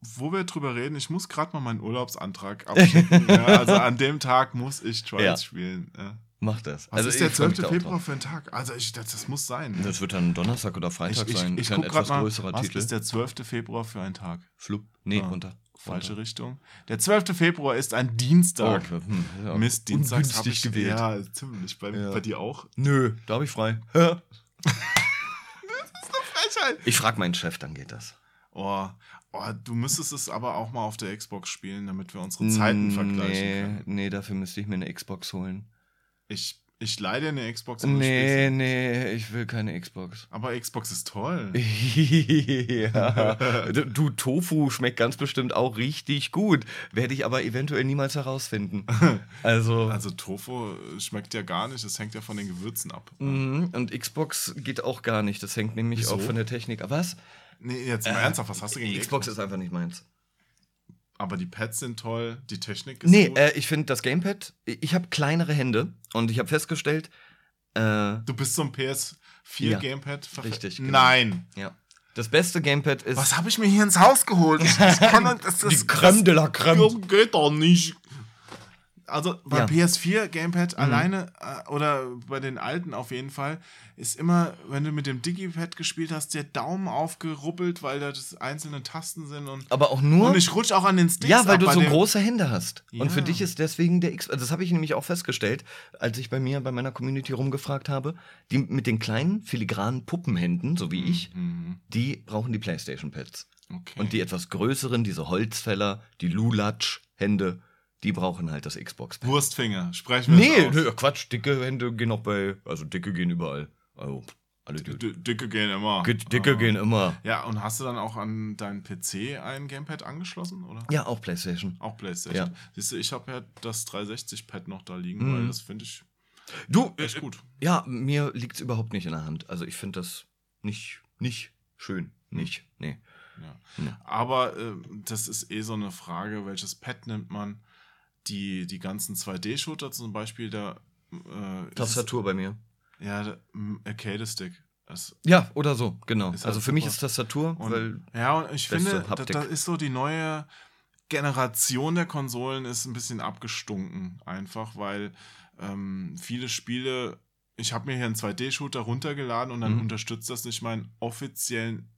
wo wir drüber reden, ich muss gerade mal meinen Urlaubsantrag abschicken. ja, also an dem Tag muss ich Trials Ja. spielen. Ja. Mach das. Was ist ich der freu mich 12. da auch Februar für ein Tag? Also ich, das, das muss sein. Das wird dann Donnerstag oder Freitag ich ich, sein. ich ist ja ein guck etwas grad mal, was Titel. ist der 12. Februar für ein Tag? Flup. Nee, Ah, runter. Falsche runter. Richtung. Der 12. Februar ist ein Dienstag. Oh, hm, ja. Mist, Dienstags habe ich gewählt. Ja, ziemlich. Bei, Ja. bei dir auch? Nö, da habe ich frei. Frechheit. Ich frage meinen Chef, dann geht das. Oh, oh, du müsstest es aber auch mal auf der Xbox spielen, damit wir unsere Zeiten vergleichen nee, können. nee, dafür müsste ich mir eine Xbox holen. Ich, ich leih dir eine Xbox. du Nee, nee, ich will keine Xbox. Aber Xbox ist toll. ja. Du, Tofu schmeckt ganz bestimmt auch richtig gut. Werde ich aber eventuell niemals herausfinden. Also. Also Tofu schmeckt ja gar nicht, das hängt ja von den Gewürzen ab. Mhm, Und Xbox geht auch gar nicht. Das hängt nämlich Wieso? auch von der Technik ab. Was? Nee, jetzt mal ernsthaft, was hast du gegen die Xbox ist einfach nicht meins. Aber die Pads sind toll, die Technik ist Nee, gut. äh, ich finde das Gamepad, ich habe kleinere Hände und ich habe festgestellt, äh, du bist so ein PS4 Ja, Gamepad. richtig, genau. Nein. ja. Das beste Gamepad ist Was habe ich mir hier ins Haus geholt? Ich, ich kann das, das, die Creme de la Creme. Das geht doch nicht. Also bei Ja. PS4 Gamepad Mhm. alleine äh, oder bei den alten auf jeden Fall ist immer, wenn du mit dem Digipad gespielt hast, der Daumen aufgeruppelt, weil da das einzelne Tasten sind und, Aber auch nur. und ich rutsch auch an den Sticks. ja, weil du so große Hände hast. Und für Ja. dich ist deswegen der X. Also das habe ich nämlich auch festgestellt, als ich bei mir, bei meiner Community rumgefragt habe. Die mit den kleinen, filigranen Puppenhänden, so wie ich, Mhm. die brauchen die PlayStation-Pads. Okay. Und die etwas größeren, diese Holzfäller, die Lulatsch-Hände, die brauchen halt das Xbox-Pad. Wurstfinger, sprechen wir Nee, es nee, Quatsch, dicke Hände gehen auch bei, also dicke gehen überall. Also, alle D Dicke gehen immer. dicke Ah. gehen immer. Ja, und hast du dann auch an deinen PC ein Gamepad angeschlossen, oder? Ja, auch PlayStation. Auch PlayStation. Ja. Siehst du, ich habe ja das 360-Pad noch da liegen, Mhm. weil das finde ich Du, echt gut. ja, mir liegt's überhaupt nicht in der Hand. Also ich finde das nicht, nicht schön. Nicht, nee. Ja. Ja. Aber äh, das ist eh so eine Frage, welches Pad nimmt man? Die, die ganzen 2D-Shooter zum Beispiel, da äh, ist Tastatur bei mir. Ja, Arcade-Stick. Ja, oder so, genau. Also halt für mich super. ist Tastatur, Und, weil ja, und ich finde, da, da ist so die neue Generation der Konsolen ist ein bisschen abgestunken. Einfach, weil ähm, viele Spiele, ich habe mir hier einen 2D-Shooter runtergeladen und dann Mhm. unterstützt das nicht meinen offiziellen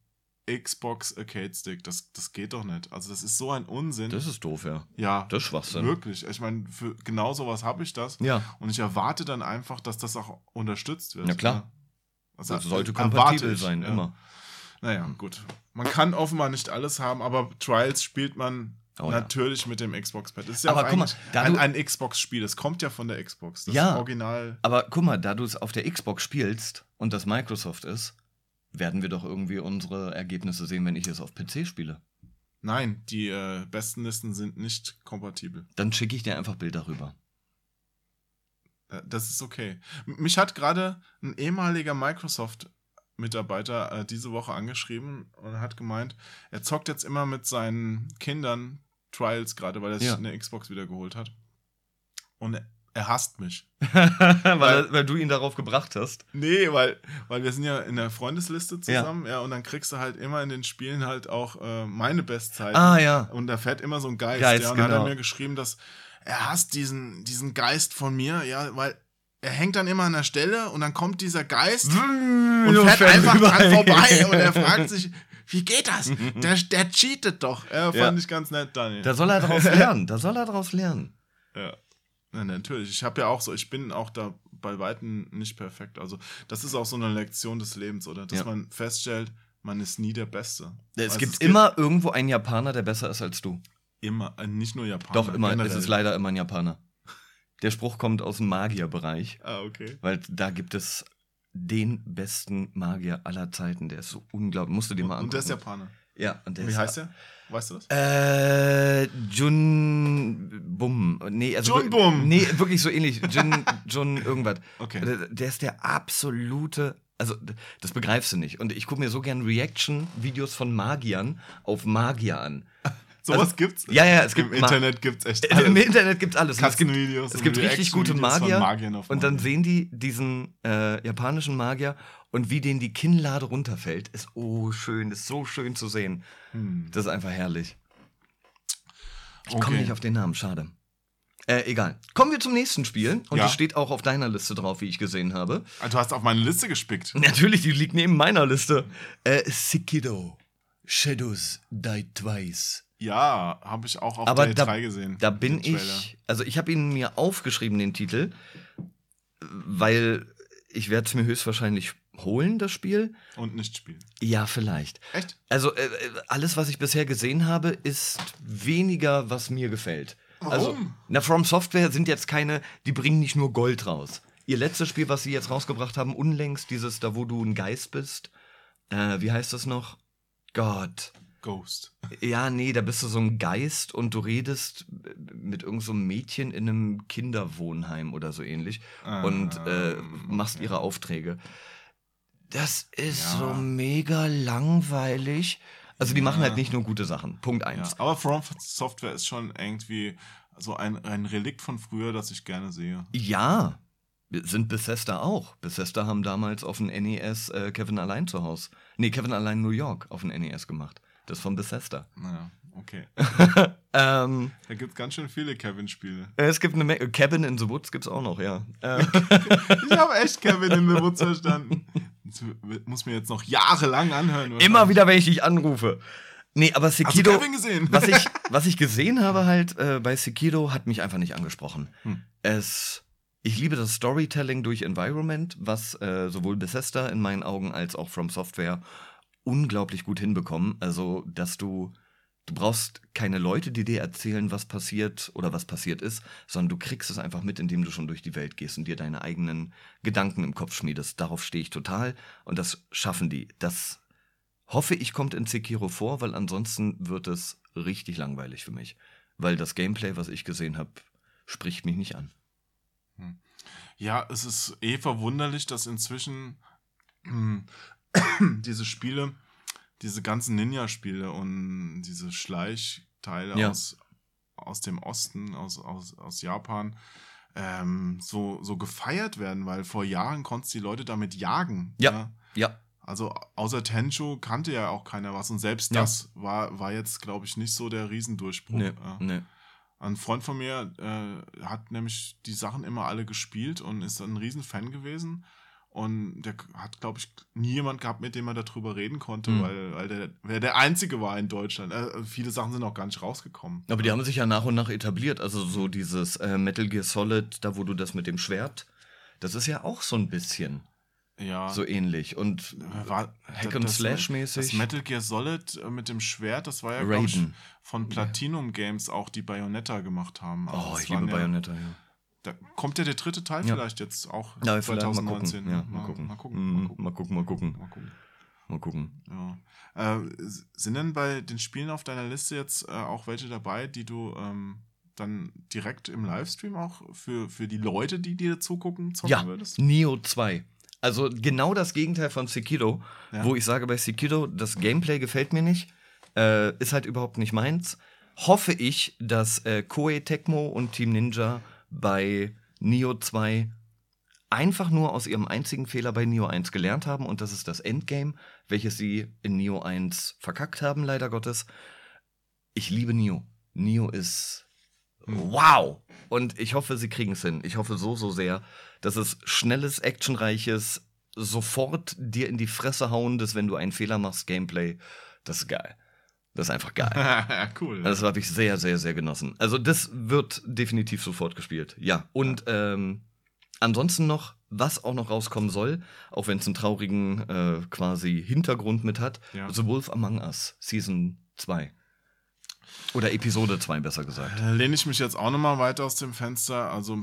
Xbox Arcade Stick. Das, das geht doch nicht. Also das ist so ein Unsinn. das ist doof, ja. ja, Das ist Schwachsinn. wirklich. Ich meine, für genau sowas habe ich das. Ja, Und ich erwarte dann einfach, dass das auch unterstützt wird. Ja, klar. Ja. Also, das sollte äh, kompatibel ich, sein, ja. immer. Naja, gut. Man kann offenbar nicht alles haben, aber Trials spielt man Oh, ja. Natürlich mit dem Xbox-Pad. Das ist ja Aber auch guck mal, ein, ein Xbox-Spiel. Das kommt ja von der Xbox. Das Ja. Original. Aber guck mal, da du es auf der Xbox spielst und das Microsoft ist, werden wir doch irgendwie unsere Ergebnisse sehen, wenn ich es auf PC spiele. Nein, die äh, besten Listen sind nicht kompatibel. Dann schicke ich dir einfach Bilder rüber. Äh, Das ist okay. Mich hat gerade ein ehemaliger Microsoft-Mitarbeiter äh, diese Woche angeschrieben und hat gemeint, er zockt jetzt immer mit seinen Kindern Trials gerade, weil er sich Ja. eine Xbox wieder geholt hat. Und er, hasst mich. weil, weil du ihn darauf gebracht hast. Nee, weil, weil wir sind ja in der Freundesliste zusammen, ja. und dann kriegst du halt immer in den Spielen halt auch äh, meine Bestzeiten. Ah ja. Und da fährt immer so ein Geist. Geist, ja, und dann hat genau. er mir geschrieben, dass er hasst diesen, diesen Geist von mir, ja, weil er hängt dann immer an der Stelle und dann kommt dieser Geist und So fährt fährt einfach rüber. dran vorbei und er fragt sich, wie geht das? Der, der cheatet doch. Ja, fand Ja. ich ganz nett, Daniel. Da soll er draus lernen. Da soll er draus lernen. Ja. Na, natürlich. Ich habe ja auch so, ich bin auch da bei Weitem nicht perfekt. Also, das ist auch so eine Lektion des Lebens, oder? Dass Ja. man feststellt, man ist nie der Beste. Es Also, gibt immer irgendwo einen Japaner, der besser ist als du. immer, äh, nicht nur Japaner. Doch, immer. generell. Es ist leider immer ein Japaner. Der Spruch kommt aus dem Magierbereich, Ah, okay. weil da gibt es den besten Magier aller Zeiten. Der ist so unglaublich. Musst du dir mal angucken. Und der ist Japaner. Ja, und der Wie heißt der? Weißt du das? Äh, Jun Bum. Nee, also Jun Bum. Nee, wirklich so ähnlich. Jun, Jun irgendwas. Okay. Der, der ist der absolute. Also, das begreifst du nicht. Und ich gucke mir so gern Reaction-Videos von Magiern auf Magier an. Sowas also- gibt's? Ja, ja, es gibt Im Internet gibt's echt Im alles. Internet gibt alles. Es gibt, es gibt richtig gute Magier. Magiern auf und dann Magier. sehen die diesen äh, japanischen Magier und wie denen die Kinnlade runterfällt. Ist oh schön, ist so schön zu sehen. Hm. Das ist einfach herrlich. Ich komme Okay. nicht auf den Namen, schade. Äh, egal. Kommen wir zum nächsten Spiel. Und Ja. das steht auch auf deiner Liste drauf, wie ich gesehen habe. Ah, Du hast auf meine Liste gespickt. Natürlich, die liegt neben meiner Liste. Äh, Sekiro. Shadows Die Twice. Ja, habe ich auch auf Aber der da, E3 gesehen. da bin ich, also ich habe ihn mir aufgeschrieben, den Titel, weil ich werde es mir höchstwahrscheinlich holen, das Spiel. Und nicht spielen. Ja, vielleicht. Echt? Also äh, äh, alles, was ich bisher gesehen habe, ist weniger, was mir gefällt. Also, Warum? na, From Software sind jetzt keine, die bringen nicht nur Gold raus. Ihr letztes Spiel, was sie jetzt rausgebracht haben, unlängst, dieses, da wo du ein Geist bist, äh, wie heißt das noch? Gott. Ghost. Ja, nee, da bist du so ein Geist und du redest mit irgendeinem so Mädchen in einem Kinderwohnheim oder so ähnlich und äh, Ähm, machst okay. ihre Aufträge. Das ist Ja. so mega langweilig. Also die machen Ja. halt nicht nur gute Sachen. Punkt Ja, eins. aber From Software ist schon irgendwie so ein, ein Relikt von früher, das ich gerne sehe. Ja. Sind Bethesda auch. Bethesda haben damals auf dem NES äh, Kevin allein zu Hause. Nee, Kevin allein New York auf dem NES gemacht. Das ist von Bethesda. Naja, okay. Ähm, Da gibt es ganz schön viele Kevin-Spiele. es gibt eine Menge. Cabin in the Woods gibt's auch noch, ja. Äh, Ich habe echt Kevin in the Woods verstanden. Das muss mir jetzt noch jahrelang anhören. Immer wieder, wenn ich dich anrufe. Nee, aber Sekiro, was ich, was ich gesehen habe halt äh, bei Sekiro, hat mich einfach nicht angesprochen. Hm. Es, ich liebe das Storytelling durch Environment, was äh, sowohl Bethesda in meinen Augen als auch From Software unglaublich gut hinbekommen. Also, dass du, du brauchst keine Leute, die dir erzählen, was passiert oder was passiert ist, sondern du kriegst es einfach mit, indem du schon durch die Welt gehst und dir deine eigenen Gedanken im Kopf schmiedest. Darauf stehe ich total und das schaffen die. Das hoffe ich kommt in Sekiro vor, weil ansonsten wird es richtig langweilig für mich. Weil das Gameplay, was ich gesehen habe, spricht mich nicht an. Ja, es ist eh verwunderlich, dass inzwischen hm, diese Spiele, diese ganzen Ninja-Spiele und diese Schleichteile Ja. aus, aus dem Osten, aus, aus, aus Japan, ähm, so, so gefeiert werden, weil vor Jahren konntest du die Leute damit jagen. Ja. Ja, Also außer Tenchu kannte ja auch keiner was und selbst Ja. das war, war jetzt, glaube ich, nicht so der Riesendurchbruch. ne, Ja. ne. Ein Freund von mir äh, hat nämlich die Sachen immer alle gespielt und ist ein Riesenfan gewesen. Und der hat, glaube ich, nie jemand gehabt, mit dem er darüber reden konnte, Mhm. weil, weil der, wer der Einzige war in Deutschland. Äh, viele Sachen sind auch gar nicht rausgekommen. Aber die haben sich ja nach und nach etabliert. Also so dieses äh, Metal Gear Solid, da wo du das mit dem Schwert, das ist ja auch so ein bisschen. Ja. so ähnlich. Und War, Hack and Slash mäßig. Das Metal Gear Solid äh, mit dem Schwert, das war ja, glaube ich, von Platinum Games auch, die Bayonetta gemacht haben. Also Oh, ich liebe ja, Bayonetta, ja. Da kommt ja der dritte Teil Ja. vielleicht jetzt auch Ja, vielleicht mal 2019. gucken. Ja, mal gucken. Mal gucken. Mhm, Mal gucken. Mal gucken, mal gucken. Mal gucken. Mal gucken. Ja. Äh, sind denn bei den Spielen auf deiner Liste jetzt äh, auch welche dabei, die du ähm, dann direkt im Livestream auch für, für die Leute, die dir zugucken, zocken Ja, würdest? Neo 2. Also genau das Gegenteil von Sekiro, Ja. wo ich sage bei Sekiro, das Gameplay gefällt mir nicht, äh, ist halt überhaupt nicht meins. Hoffe ich, dass äh, Koei Tecmo und Team Ninja bei Neo 2 einfach nur aus ihrem einzigen Fehler bei Neo 1 gelernt haben und das ist das Endgame, welches sie in Neo 1 verkackt haben, leider Gottes. Ich liebe Neo. Neo ist wow. Und ich hoffe, sie kriegen es hin. Ich hoffe so, so sehr, dass es schnelles, actionreiches, sofort dir in die Fresse hauendes, wenn du einen Fehler machst, Gameplay. Das ist geil. Das ist einfach geil. cool. Das habe ich sehr, sehr, sehr genossen. Also das wird definitiv sofort gespielt. Ja. Und ähm, ansonsten noch, was auch noch rauskommen soll, auch wenn es einen traurigen äh, quasi Hintergrund mit hat, Ja. The Wolf Among Us, Season 2. Oder Episode 2, besser gesagt. Da lehne ich mich jetzt auch nochmal weiter aus dem Fenster. Also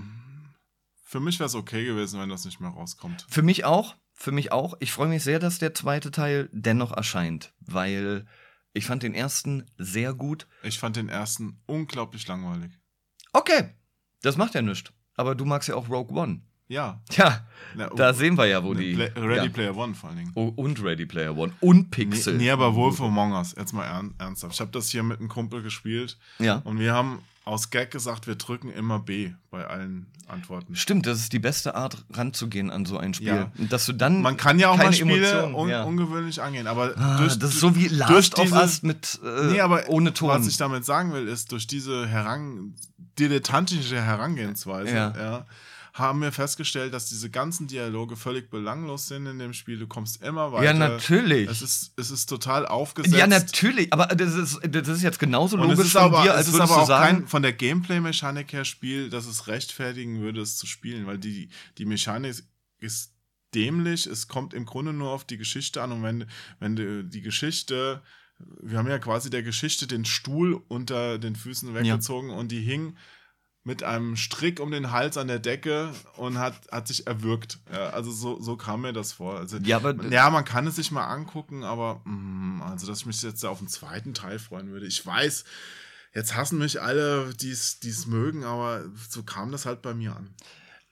für mich wäre es okay gewesen, wenn das nicht mehr rauskommt. Für mich auch, für mich auch. Ich freue mich sehr, dass der zweite Teil dennoch erscheint, weil ich fand den ersten sehr gut. Ich fand den ersten unglaublich langweilig. Okay, das macht ja nichts. Aber du magst ja auch Rogue One. Ja. Tja, Na, da sehen wir ja, wo die. Play, Ready ja. Player One vor allen Dingen. Oh, und Ready Player One. Und Pixel. Nee, nee, aber Wolf Among Us, jetzt mal ern, ernsthaft. Ich habe das hier mit einem Kumpel gespielt Ja. und wir haben aus Gag gesagt, wir drücken immer B bei allen Antworten. Stimmt, das ist die beste Art, ranzugehen an so ein Spiel. Ja. Dass du dann. Man kann ja auch mal Spiele Emotionen, un ja. ungewöhnlich angehen, aber Ah, durch, das ist so wie Last durch of Us mit äh, nee, aber ohne Ton. Was ich damit sagen will, ist, durch diese heran dilettantische Herangehensweise, Ja. Ja. haben wir festgestellt, dass diese ganzen Dialoge völlig belanglos sind in dem Spiel. Du kommst immer weiter. ja, natürlich. Es ist, es ist total aufgesetzt. Ja, natürlich. Aber das ist, das ist jetzt genauso Und logisch es ist von aber, dir, es als ist würdest aber auch sagen. kein von der Gameplay-Mechanik her Spiel, dass es rechtfertigen würde, es zu spielen, weil die, die Mechanik ist dämlich. Es kommt im Grunde nur auf die Geschichte an und wenn, wenn du die Geschichte, wir haben ja quasi der Geschichte den Stuhl unter den Füßen weggezogen und die hing mit einem Strick um den Hals an der Decke und hat, hat sich erwürgt. Ja, also so, so kam mir das vor. Also, Ja, aber- ja, man kann es sich mal angucken, aber mm, also, dass ich mich jetzt auf den zweiten Teil freuen würde. Ich weiß, jetzt hassen mich alle, die es mögen, aber so kam das halt bei mir an.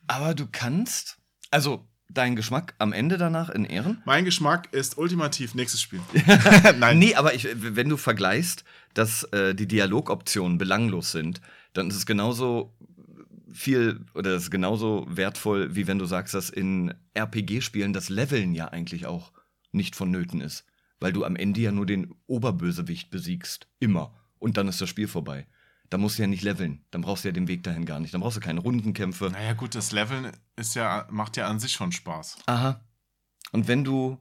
Aber du kannst. Also, dein Geschmack am Ende danach in Ehren? Mein Geschmack ist ultimativ nächstes Spiel. Nein, Nee, aber ich, wenn du vergleichst, dass äh, die Dialogoptionen belanglos sind, dann ist es genauso viel oder es ist genauso wertvoll, wie wenn du sagst, dass in RPG-Spielen das Leveln ja eigentlich auch nicht vonnöten ist. Weil du am Ende ja nur den Oberbösewicht besiegst. Immer. Und dann ist das Spiel vorbei. Da musst du ja nicht leveln. Dann brauchst du ja den Weg dahin gar nicht. Dann brauchst du keine Rundenkämpfe. naja, gut, das Leveln ist ja, macht ja an sich schon Spaß. Aha. Und wenn du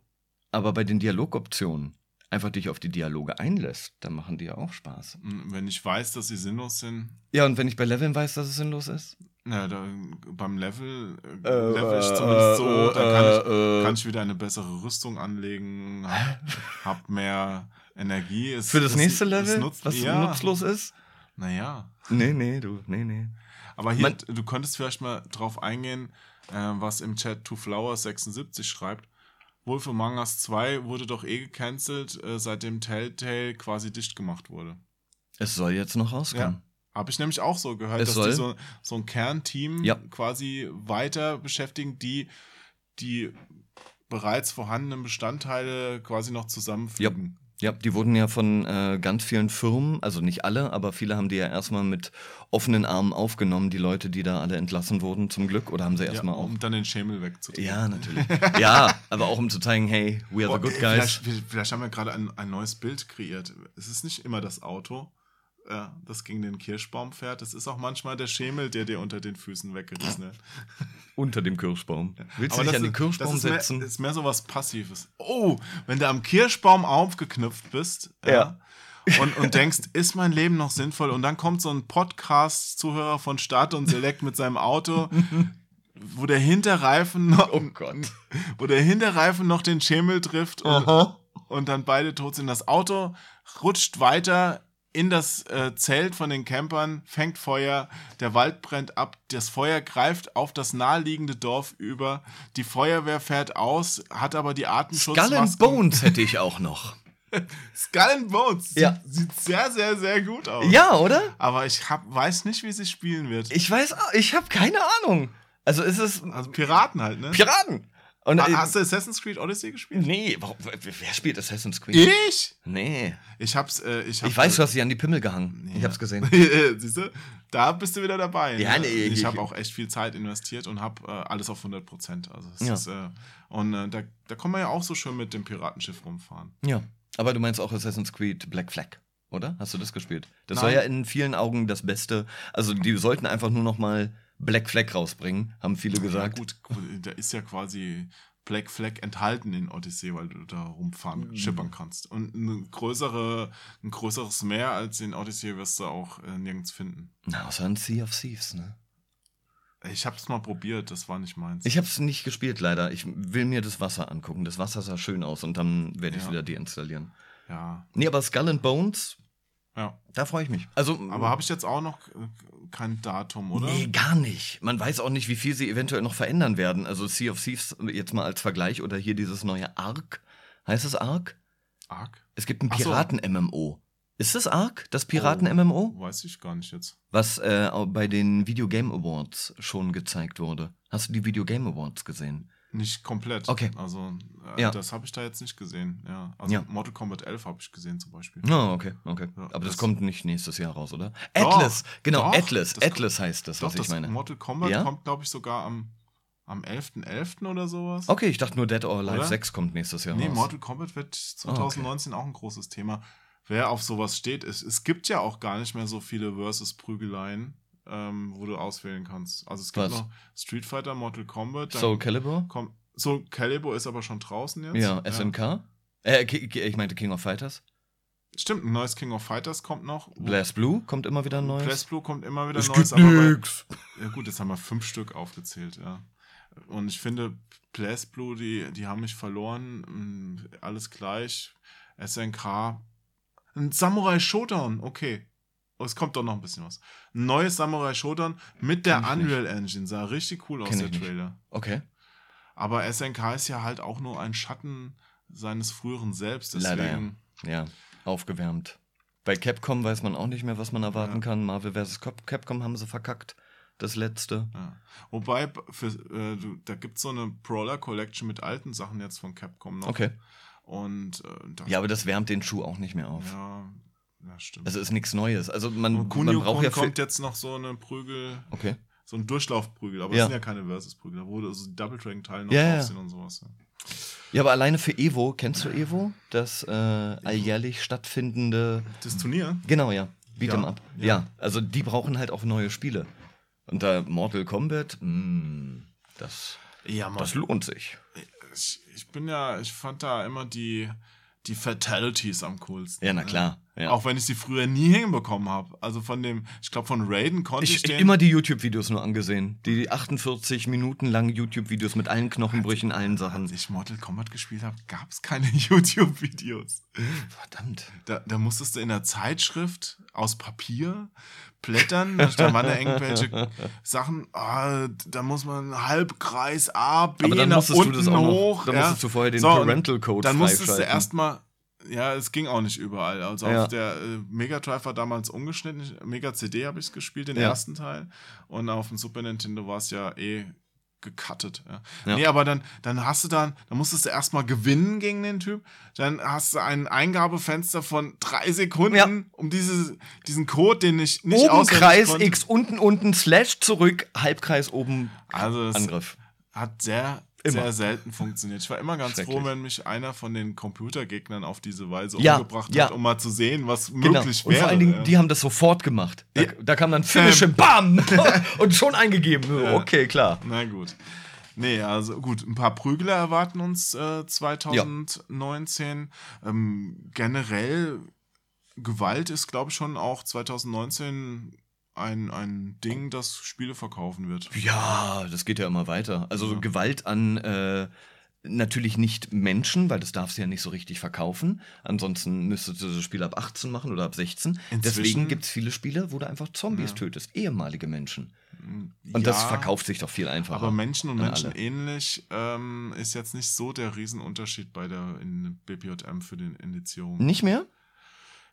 aber bei den Dialogoptionen einfach dich auf die Dialoge einlässt, dann machen die ja auch Spaß. Und Wenn ich weiß, dass sie sinnlos sind, Ja, und wenn ich bei Leveln weiß, dass es sinnlos ist? na, da, beim Level äh, Äh, level ich äh, zumindest so, äh, da kann, ich, äh, äh. kann ich wieder eine bessere Rüstung anlegen, hab, hab mehr Energie. Es, Für das es- nächste Level, nutzt, was ja, nutzlos ist? Naja. Nee, nee, du, nee, nee. Aber hier, Man- du könntest vielleicht mal drauf eingehen, äh, was im Chat TwoFlowers76 schreibt. Wolf Among Us 2 wurde doch eh gecancelt, äh, seitdem Telltale quasi dicht gemacht wurde. Es soll jetzt noch rauskommen. Habe ich nämlich auch so gehört, Es dass soll. die so, so ein Kernteam Ja. quasi weiter beschäftigen, die die bereits vorhandenen Bestandteile quasi noch zusammenfügen. Ja, die wurden ja von äh, ganz vielen Firmen, also nicht alle, aber viele haben die ja erstmal mit offenen Armen aufgenommen, die Leute, die da alle entlassen wurden, zum Glück. Oder haben sie Ja, erstmal auch. um dann den Schemel wegzudrehen. Ja, natürlich. ja, aber auch um zu zeigen, hey, we are the Boah, good ey, guys. Vielleicht, vielleicht haben wir gerade ein, ein neues Bild kreiert. Es ist nicht immer das Auto, äh, das gegen den Kirschbaum fährt. Es ist auch manchmal der Schemel, der dir unter den Füßen weggerissen wird. Unter dem Kirschbaum. Willst du dich das an den ist- Kirschbaum das ist setzen? Mehr, ist mehr so was Passives. Oh, wenn du am Kirschbaum aufgeknüpft bist Ja. und, und denkst, ist mein Leben noch sinnvoll? Und dann kommt so ein Podcast-Zuhörer von Start und Select mit seinem Auto, wo der Hinterreifen noch, Oh Gott. wo der Hinterreifen noch den Schemel trifft und, und dann beide tot sind. Das Auto rutscht weiter in das äh, Zelt von den Campern, fängt Feuer, der Wald brennt ab, das Feuer greift auf das naheliegende Dorf über, die Feuerwehr fährt aus, hat aber die Skull and. Bones hätte ich auch noch. Skull and Bones. Ja. Sieht, sieht sehr, sehr, sehr gut aus. Ja, oder? Aber ich hab, weiß nicht, wie sie spielen wird. Ich weiß, auch- ich habe keine Ahnung. Also es ist also Piraten halt, ne? Piraten. Und, äh, Hast du Assassin's Creed Odyssey gespielt? nee, warum, wer spielt Assassin's Creed? Ich? Nee. Ich hab's, äh, ich hab, Ich weiß, du hast sie an die Pimmel gehangen. Ich Ja. hab's gesehen. Siehst du? Da bist du wieder dabei. Ja, ne? nee, ich ich- habe auch echt viel Zeit investiert und habe äh, alles auf 100 Prozent. Also Ja. ist, äh, und äh, da, da kann man ja auch so schön mit dem Piratenschiff rumfahren. Ja. Aber du meinst auch Assassin's Creed Black Flag, oder? Hast du das gespielt? Das war Nein. ja in vielen Augen das Beste. Also die sollten einfach nur noch mal Black Flag rausbringen, haben viele gesagt. Ja gut, da ist ja quasi Black Flag enthalten in Odyssey, weil du da rumfahren, Mhm. schippern kannst. Und eine größere, ein größeres Meer als in Odyssey wirst du auch äh, nirgends finden. Na, außer ein Sea of Thieves, ne? Ich habe es mal probiert, das war nicht meins. Ich hab's nicht gespielt, leider. Ich will mir das Wasser angucken. Das Wasser sah schön aus und dann werde ich Ja. wieder deinstallieren. ja, Nee, aber Skull and Bones, ja. da freue ich mich. Also, Aber habe ich jetzt auch noch äh, kein Datum, oder? Nee, gar nicht. Man weiß auch nicht, wie viel sie eventuell noch verändern werden. Also Sea of Thieves jetzt mal als Vergleich oder hier dieses neue Ark. Heißt es Ark? Arg? Es gibt ein. Piraten-MMO. Ist es Ark, das Oh, Piraten-MMO? weiß ich gar nicht jetzt. Was äh, bei den Video Game Awards schon gezeigt wurde. Hast du die Video Game Awards gesehen? Nicht komplett. Okay. Also, äh, Ja. das habe ich da jetzt nicht gesehen. Ja. Also, Ja. Mortal Kombat 11 habe ich gesehen zum Beispiel. Oh, okay, okay. Ja, Aber das, das- kommt nicht nächstes Jahr raus, oder? Doch, Atlas, genau, doch, Atlas. Atlas heißt das, Doch, was ich das meine. Mortal Kombat Ja? kommt, glaube ich, sogar am, am 11.11. oder sowas. Okay, ich dachte nur Dead or Alive Oder? 6 kommt nächstes Jahr Nee, raus. Mortal Kombat wird 2019 auch ein großes Thema. Wer auf sowas steht, es, es gibt ja auch gar nicht mehr so viele Versus-Prügeleien, ähm, wo du auswählen kannst. Also es gibt Was? noch Street Fighter, Mortal Kombat. Soul Calibur? kommt, Soul Calibur ist aber schon draußen jetzt. Ja, SNK? Äh, Ki- Ki- ich meinte King of Fighters. Stimmt, ein neues King of Fighters kommt noch. Blast Blue kommt immer wieder ein neues. Blast Blue kommt immer wieder Es neues. gibt aber bei- nix. Ja gut, jetzt haben wir fünf Stück aufgezählt, ja. Und ich finde, Blast Blue, die, die haben mich verloren. Mm, Alles gleich. SNK. Ein Samurai Showdown, okay. Oh, es kommt doch noch ein bisschen was. Ein neues Samurai Showdown mit der Unreal Engine. Sah richtig cool aus, Kenn der ich nicht. Trailer. Okay. Aber SNK ist ja halt auch nur ein Schatten seines früheren Selbst. Deswegen, Leider, Ja, aufgewärmt. Bei Capcom weiß man auch nicht mehr, was man erwarten Ja. kann. Marvel vs. Cap- Capcom haben sie verkackt. Das letzte. Ja. Wobei, für, äh, da gibt es so eine Brawler Collection mit alten Sachen jetzt von Capcom noch. Okay. Und äh, Ja, aber das wärmt den Schuh auch nicht mehr auf. ja, ja, stimmt. Also ist nichts Neues. Also man, man braucht ja kommt jetzt noch so eine Prügel, Okay. so ein Durchlaufprügel, aber Ja. das sind ja keine Versus-Prügel, da wurde also Double Dragon Teile noch Ja, drauf ja. und sowas. Ja. Ja, aber alleine für Evo, kennst du Evo? Das äh, alljährlich stattfindende. Das Turnier? Genau, ja. Beat'em Ja, up. ja. Ja. also die brauchen halt auch neue Spiele. Und da Mortal Kombat, mh, das, Ja, das lohnt sich. ich, ich bin ja, ich fand da immer die, die Fatalities am coolsten. Ja, na ne? klar. Ja. Auch wenn ich sie früher nie hinbekommen habe. Also von dem, ich glaube von Raiden konnte ich, Ich, den. immer die YouTube-Videos nur angesehen. Die 48 Minuten langen YouTube-Videos mit allen Knochenbrüchen, allen Sachen. als ich Mortal Kombat gespielt habe, gab es keine YouTube-Videos. Verdammt. Da, da musstest du in der Zeitschrift aus Papier blättern. Da waren da irgendwelche Sachen, ah, da muss man Halbkreis A, B Aber dann nach musstest du unten das auch noch- hoch. dann ja. musstest du vorher den und Parental Code Dann musstest du erstmal, ja, es ging auch nicht überall. Also Ja. auf der äh, Mega Drive war damals umgeschnitten. Mega CD habe ich es gespielt, den Ja. ersten Teil. Und auf dem Super Nintendo war es ja eh gecuttet. Ja. Ja. Nee, aber dann, dann hast du dann, dann musstest du erstmal gewinnen gegen den Typ. Dann hast du ein Eingabefenster von drei Sekunden, Ja. um diese, diesen Code, den ich nicht Oben Kreis, konnte. X unten, unten, Slash zurück, Halbkreis oben, Also Angriff. hat sehr, Immer. sehr selten funktioniert. Ich war immer ganz froh, wenn mich einer von den Computergegnern auf diese Weise Ja, umgebracht ja. hat, um mal zu sehen, was Genau. möglich Und wäre. vor allen Dingen, ja. die haben das sofort gemacht. Da, da kam dann Finish im BAM! und schon eingegeben. Okay, klar. Na gut. Nee, also gut, ein paar Prügler erwarten uns äh, 2019. Ähm, generell, Gewalt ist, glaube ich, schon auch 2019 ein, ein Ding, das Spiele verkaufen wird. Ja, das geht ja immer weiter. Also Gewalt an äh, natürlich nicht Menschen, weil das darfst du ja nicht so richtig verkaufen. Ansonsten müsstest du das Spiel ab 18 machen oder ab 16. Inzwischen- Deswegen gibt es viele Spiele, wo du einfach Zombies tötest, ehemalige Menschen. Und das Ja, verkauft sich doch viel einfacher. Aber Menschen und Menschen alle. ähnlich ähm, ist jetzt nicht so der Riesenunterschied bei der in BPJM für die Indizierung. Nicht mehr?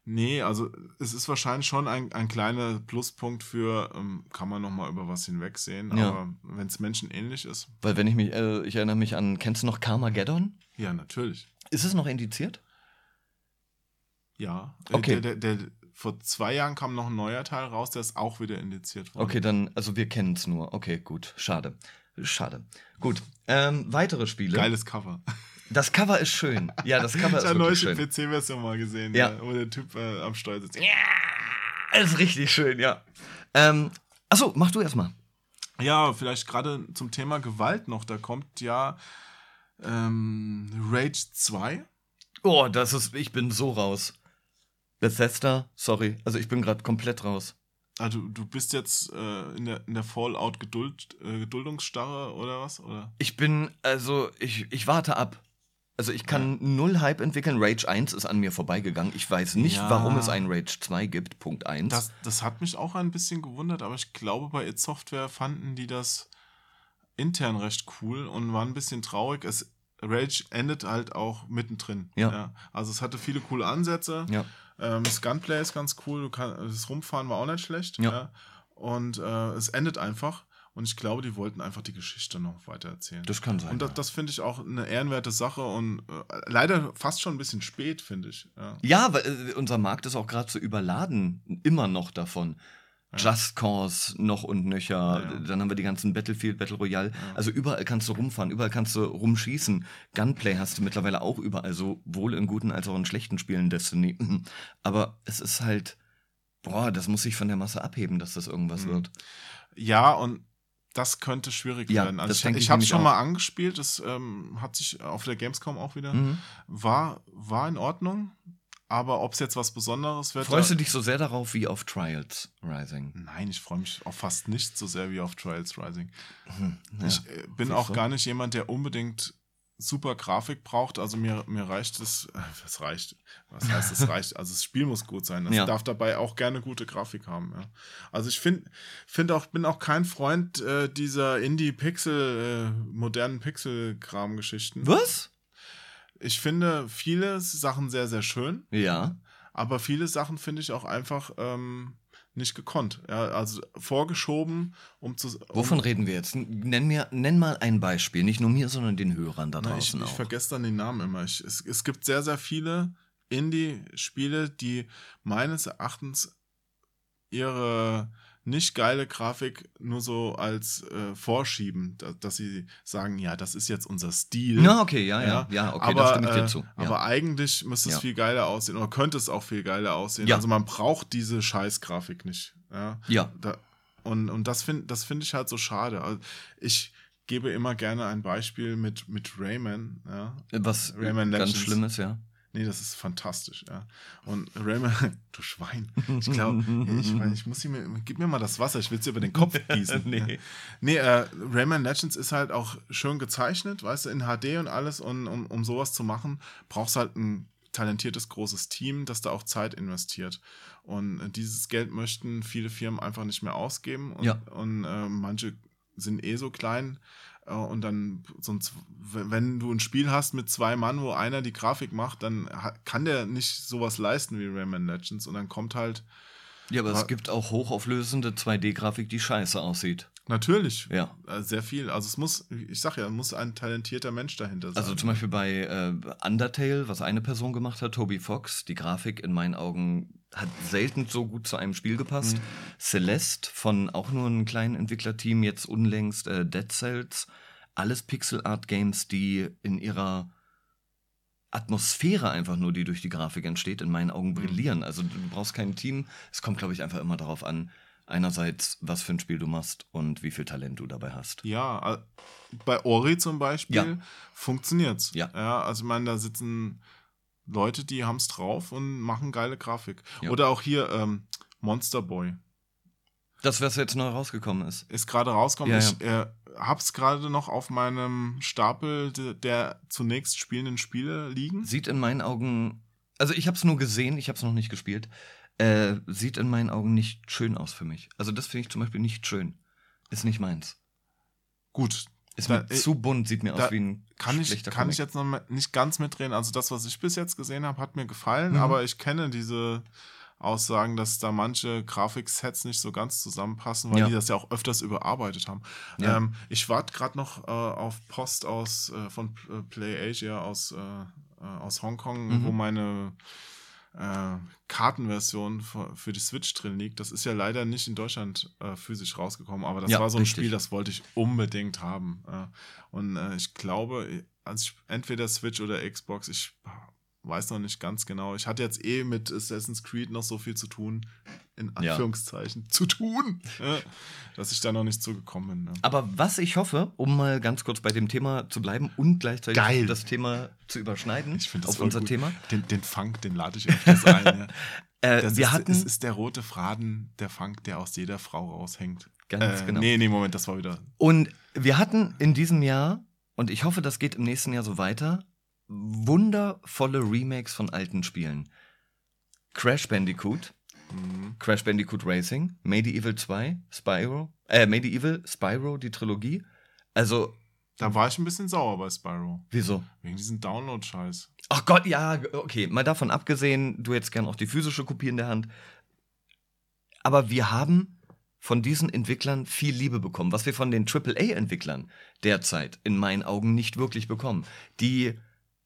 Nee, also es ist wahrscheinlich schon ein, ein kleiner Pluspunkt für, ähm, kann man nochmal über was hinwegsehen, Ja. aber wenn es menschenähnlich ist, Weil wenn ich mich, äh, ich erinnere mich an, kennst du noch Carmageddon? ja, natürlich. Ist es noch indiziert? Ja. Äh, Okay. Der, der, der, vor zwei Jahren kam noch ein neuer Teil raus, der ist auch wieder indiziert worden. Okay, dann, also wir kennen es nur. Okay, gut. Schade. Schade. Gut. Ähm, weitere Spiele. Geiles Cover. Das Cover ist schön. Ja, das Cover Ich ist habe neulich wirklich die schön. PC-Version mal gesehen, Ja. ja. wo der Typ äh, am Steuer sitzt. Das ist richtig schön, ja. Ähm, achso, mach du erstmal. Ja, vielleicht gerade zum Thema Gewalt noch. Da kommt ja ähm, Rage 2. Oh, das ist, ich bin so raus. Bethesda, sorry. Also ich bin gerade komplett raus. Also du bist jetzt äh, in der, in der Fallout-Geduld, äh, Geduldungsstarre oder was? Oder? Ich bin, also, ich, ich warte ab. Also ich kann null Hype entwickeln. Rage 1 ist an mir vorbeigegangen. Ich weiß nicht, Ja. warum es ein Rage 2 gibt. Punkt 1. Das, das hat mich auch ein bisschen gewundert, aber ich glaube, bei It Software fanden die das intern recht cool und waren ein bisschen traurig. Es, Rage endet halt auch mittendrin. Ja. Also es hatte viele coole Ansätze. ja. Ähm, das Gunplay ist ganz cool. Kann, das Rumfahren war auch nicht schlecht. Ja. Und äh, es endet einfach. Und ich glaube, die wollten einfach die Geschichte noch weiter erzählen. Das kann sein. und das, ja. das finde ich auch eine ehrenwerte Sache und äh, leider fast schon ein bisschen spät, finde ich. Ja. Ja, weil äh, unser Markt ist auch gerade so überladen, immer noch davon. Just Cause noch und nöcher. Ja, ja. Dann haben wir die ganzen Battlefield, Battle Royale. Also überall kannst du rumfahren, überall kannst du rumschießen. Gunplay hast du mittlerweile auch überall, sowohl in guten als auch in schlechten Spielen Destiny. Aber es ist halt, boah, das muss sich von der Masse abheben, dass das irgendwas Mhm. wird. Ja, und das könnte schwierig Ja, werden. Also ich ich habe schon auch. mal angespielt. Das ähm, hat sich auf der Gamescom auch wieder. Mhm. War, war in Ordnung. Aber ob es jetzt was Besonderes wird. Freust du dich so sehr darauf wie auf Trials Rising? Nein, ich freue mich auf fast nicht so sehr wie auf Trials Rising. Hm, ja. Ich äh, bin auch du? gar nicht jemand, der unbedingt super Grafik braucht. Also mir, mir reicht es, äh, was reicht? Was heißt es reicht? Also das Spiel muss gut sein. Es Ja. darf dabei auch gerne gute Grafik haben. Ja. Also ich finde find auch, bin auch kein Freund äh, dieser Indie-Pixel, äh, modernen Pixel-Kram-Geschichten. Was? Ich finde viele Sachen sehr, sehr schön, Ja. aber viele Sachen finde ich auch einfach ähm, nicht gekonnt. Ja, also vorgeschoben, um zu. Um, Wovon reden wir jetzt? Nenn mir, nenn mal ein Beispiel, nicht nur mir, sondern den Hörern da Na, ich, draußen ich auch. vergesse dann den Namen immer. Ich, es, es gibt sehr, sehr viele Indie-Spiele, die meines Erachtens ihre nicht geile Grafik nur so als äh, vorschieben, da, dass sie sagen, ja, das ist jetzt unser Stil. Ja, okay, ja, ja, ja, okay, da stimme ich dir äh, zu. Ja. Aber eigentlich müsste es Ja. viel geiler aussehen oder könnte es auch viel geiler aussehen. Ja. Also man braucht diese Scheiß-Grafik nicht. Ja. ja, Da, und, und das finde das find ich halt so schade. Also ich gebe immer gerne ein Beispiel mit, mit Rayman. Ja. was Rayman ganz Legends. Schlimmes, ja. Nee, das ist fantastisch, ja. Und Rayman, du Schwein, ich glaube, ich, ich muss ihm, gib mir mal das Wasser, ich will es dir über den Kopf gießen. Nee. Nee, äh, Rayman Legends ist halt auch schön gezeichnet, weißt du, in HD und alles. Und um, um sowas zu machen, brauchst du halt ein talentiertes, großes Team, das da auch Zeit investiert. Und dieses Geld möchten viele Firmen einfach nicht mehr ausgeben. Und, Ja. und äh, manche sind eh so klein. Äh, Und dann, sonst, wenn du ein Spiel hast mit zwei Mann, wo einer die Grafik macht, dann kann der nicht sowas leisten wie Rayman Legends. Und dann kommt halt, Ja, aber es gibt auch hochauflösende 2D-Grafik, die scheiße aussieht. natürlich, Ja. äh, sehr viel. Also es muss, ich sag ja, muss ein talentierter Mensch dahinter sein. Also zum Beispiel bei äh, Undertale, was eine Person gemacht hat, Toby Fox, die Grafik in meinen Augen hat selten so gut zu einem Spiel gepasst. Celeste von auch nur einem kleinen Entwicklerteam, jetzt unlängst äh, Dead Cells, alles Pixel Art Games, die in ihrer Atmosphäre einfach nur, die durch die Grafik entsteht, in meinen Augen brillieren. Also du brauchst kein Team. Es kommt, glaube ich, einfach immer darauf an, einerseits, was für ein Spiel du machst und wie viel Talent du dabei hast. Ja, äh, bei Ori zum Beispiel Ja. funktioniert's. Ja. ja. Also ich meine, da sitzen Leute, die haben's drauf und machen geile Grafik. Ja. Oder auch hier ähm, Monster Boy. Das, was jetzt neu rausgekommen ist. Ist gerade rausgekommen. Ja, Ich äh, hab's gerade noch auf meinem Stapel de- der zunächst spielenden Spiele liegen. Sieht in meinen Augen, also ich habe es nur gesehen, ich habe es noch nicht gespielt. Äh, sieht in meinen Augen nicht schön aus für mich. Also das finde ich zum Beispiel nicht schön. Ist nicht meins. Gut. Ist Da- mir zu bunt, sieht mir aus wie ein Kann ich, kann ich jetzt noch nicht ganz mitreden. Also das, was ich bis jetzt gesehen habe, hat mir gefallen, Mhm. aber ich kenne diese Aussagen, dass da manche Grafiksets nicht so ganz zusammenpassen, weil Ja. die das ja auch öfters überarbeitet haben. Ja. Ähm, ich warte gerade noch äh, auf Post aus äh, von äh, Play Asia aus, äh, äh, aus Hongkong, Mhm. wo meine äh, Kartenversion für, für die Switch drin liegt. Das ist ja leider nicht in Deutschland äh, physisch rausgekommen, aber das Ja, war so ein richtig. Spiel, das wollte ich unbedingt haben. Äh, und ich glaube, also ich, entweder Switch oder Xbox, ich weiß noch nicht ganz genau. Ich hatte jetzt eh mit Assassin's Creed noch so viel zu tun, in Ja. Anführungszeichen, zu tun, dass ich da noch nicht zugekommen bin. Ne? Aber was ich hoffe, um mal ganz kurz bei dem Thema zu bleiben und gleichzeitig Geil. das Thema zu überschneiden Ich das auf unser gut. Thema. Den, den Funk, den lade ich öfters ein. Ja. Äh, Das wir ist, hatten es ist der rote Faden, der Funk, der aus jeder Frau raushängt. Ganz äh, genau. Nee, nee, Moment, das war wieder. Und wir hatten in diesem Jahr, und ich hoffe, das geht im nächsten Jahr so weiter, wundervolle Remakes von alten Spielen. Crash Bandicoot, Mhm. Crash Bandicoot Racing, Medieval 2, Spyro, äh, Medieval, Spyro, die Trilogie. Also, Da war ich ein bisschen sauer bei Spyro. wieso? Wegen diesem Download-Scheiß. Ach Gott, ja, okay. Mal davon abgesehen, du hättest gern auch die physische Kopie in der Hand. Aber wir haben von diesen Entwicklern viel Liebe bekommen, was wir von den AAA-Entwicklern derzeit in meinen Augen nicht wirklich bekommen. Die,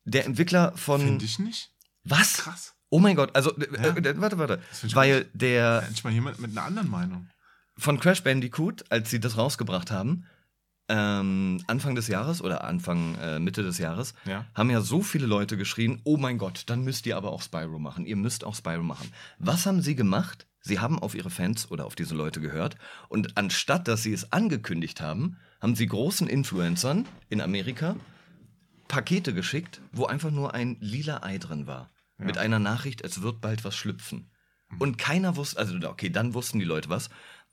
der Entwickler von. Finde ich nicht. Was? Krass. Oh mein Gott, also, äh, äh, warte, warte. Weil der Endlich mal jemand mit einer anderen Meinung. von Crash Bandicoot, als sie das rausgebracht haben, ähm, Anfang des Jahres oder Anfang, äh, Mitte des Jahres, Ja. haben ja so viele Leute geschrien, oh mein Gott, dann müsst ihr aber auch Spyro machen. Ihr müsst auch Spyro machen. Was haben sie gemacht? Sie haben auf ihre Fans oder auf diese Leute gehört und anstatt, dass sie es angekündigt haben, haben sie großen Influencern in Amerika Pakete geschickt, wo einfach nur ein lila Ei drin war. Ja. Mit einer Nachricht, es wird bald was schlüpfen. Und keiner wusste, also okay, dann wussten die Leute was.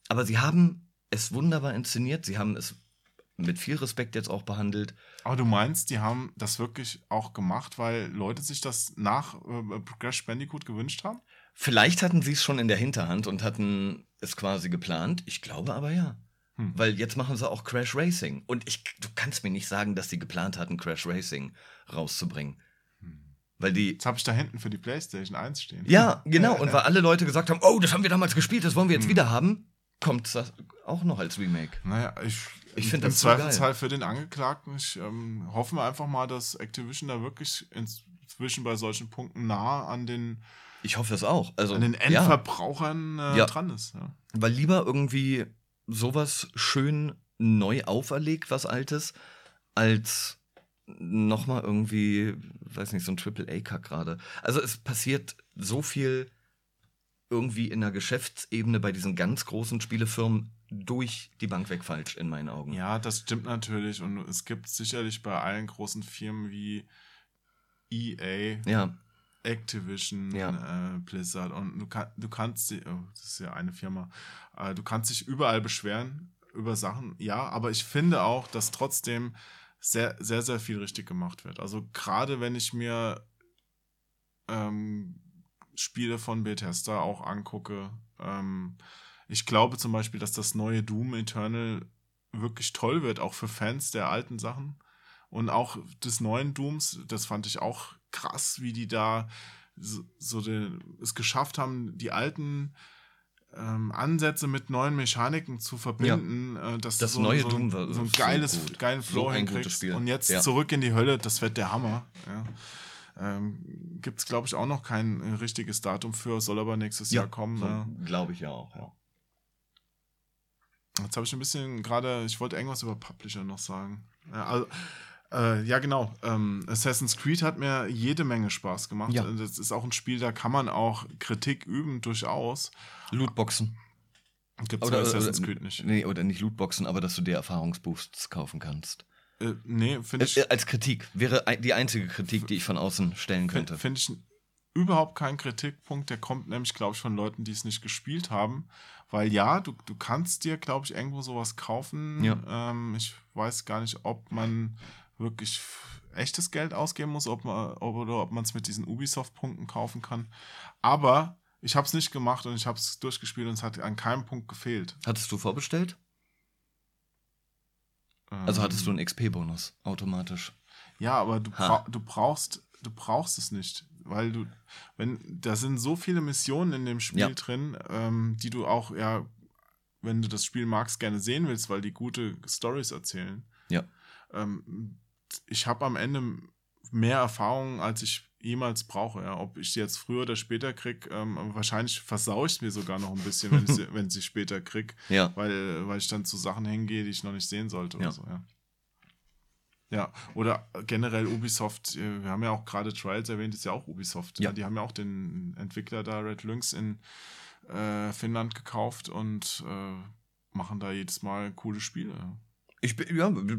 Aber sie haben es wunderbar inszeniert. Sie haben es mit viel Respekt jetzt auch behandelt. Aber du meinst, die haben das wirklich auch gemacht, weil Leute sich das nach äh, Crash Bandicoot gewünscht haben? Vielleicht hatten sie es schon in der Hinterhand und hatten es quasi geplant. Ich glaube aber ja. Hm. Weil jetzt machen sie auch Crash Racing. Und ich, du kannst mir nicht sagen, dass sie geplant hatten, Crash Racing rauszubringen. Weil die. Jetzt habe ich da hinten für die PlayStation 1 stehen. Ja, genau. Und weil alle Leute gesagt haben, oh, das haben wir damals gespielt, das wollen wir jetzt wieder haben, kommt das auch noch als Remake. Naja, ich, Ich find im das so geil. Zweifelsfall für den Angeklagten. Ich ähm, hoffen wir einfach mal, dass Activision da wirklich inzwischen bei solchen Punkten nah an den, Ich hoffe es auch. Also, an den ja, Endverbrauchern äh, Ja. dran ist. Ja. weil lieber irgendwie sowas schön neu auferlegt, was Altes, als nochmal irgendwie, weiß nicht, so ein Triple-A-Kack gerade. Also es passiert so viel irgendwie in der Geschäftsebene bei diesen ganz großen Spielefirmen durch die Bank weg falsch in meinen Augen. ja, das stimmt natürlich. Und es gibt sicherlich bei allen großen Firmen wie EA, Ja, Activision, Ja. äh, Blizzard und du, kann, du kannst, oh, das ist ja eine Firma, äh, du kannst dich überall beschweren über Sachen, ja, aber ich finde auch, dass trotzdem sehr, sehr, sehr viel richtig gemacht wird. Also gerade wenn ich mir ähm, Spiele von Bethesda auch angucke, ähm, ich glaube zum Beispiel, dass das neue Doom Eternal wirklich toll wird, auch für Fans der alten Sachen. Und auch des neuen Dooms, das fand ich auch krass, wie die da so, so den, es geschafft haben, die alten ähm, Ansätze mit neuen Mechaniken zu verbinden. Äh, dass Das du so, neue so, Doom so ein so geiles, gut. geilen So Flow gutes hinkriegst. Und jetzt Ja. zurück in die Hölle, das wird der Hammer. Ja. Ähm, Gibt es, glaube ich, auch noch kein äh, richtiges Datum für, soll aber nächstes Jahr kommen. ne? glaube ich ja auch, ja. Jetzt habe ich ein bisschen gerade, ich wollte irgendwas über Publisher noch sagen. Ja, also, äh, ja genau. Ähm, Assassin's Creed hat mir jede Menge Spaß gemacht. Ja. Das ist auch ein Spiel, da kann man auch Kritik üben, durchaus. Lootboxen. Gibt es bei Assassin's Creed nicht. Nee, oder nicht Lootboxen, aber dass du dir Erfahrungsboosts kaufen kannst. Äh, nee, finde ich, Äh, als Kritik. Wäre die einzige Kritik, die ich von außen stellen könnte. finde ich, überhaupt kein Kritikpunkt. Der kommt nämlich, glaube ich, von Leuten, die es nicht gespielt haben. Weil ja, du, du kannst dir, glaube ich, irgendwo sowas kaufen. Ja. Ähm, ich weiß gar nicht, ob man wirklich echtes Geld ausgeben muss ob man, ob, oder ob man es mit diesen Ubisoft-Punkten kaufen kann. Aber ich habe es nicht gemacht und ich habe es durchgespielt und es hat an keinem Punkt gefehlt. Hattest du vorbestellt? Also hattest du einen XP-Bonus automatisch. Ja, aber du, bra du brauchst du brauchst es nicht, weil du wenn da sind so viele Missionen in dem Spiel Ja. drin, ähm, die du auch ja, wenn du das Spiel magst, gerne sehen willst, weil die gute Stories erzählen. Ja. Ähm, ich habe am Ende mehr Erfahrung, als ich jemals brauche. Ja. Ob ich sie jetzt früher oder später krieg, ähm, wahrscheinlich versaue ich mir sogar noch ein bisschen, wenn ich sie, wenn sie später krieg Ja. weil, weil ich dann zu Sachen hingehe, die ich noch nicht sehen sollte oder Ja. so, ja. Ja, oder generell Ubisoft, äh, wir haben ja auch gerade Trials erwähnt, ist ja auch Ubisoft. Ja. Die haben ja auch den Entwickler da, Red Lynx, in äh, Finnland gekauft und äh, machen da jedes Mal coole Spiele. Ich bin, ja, du,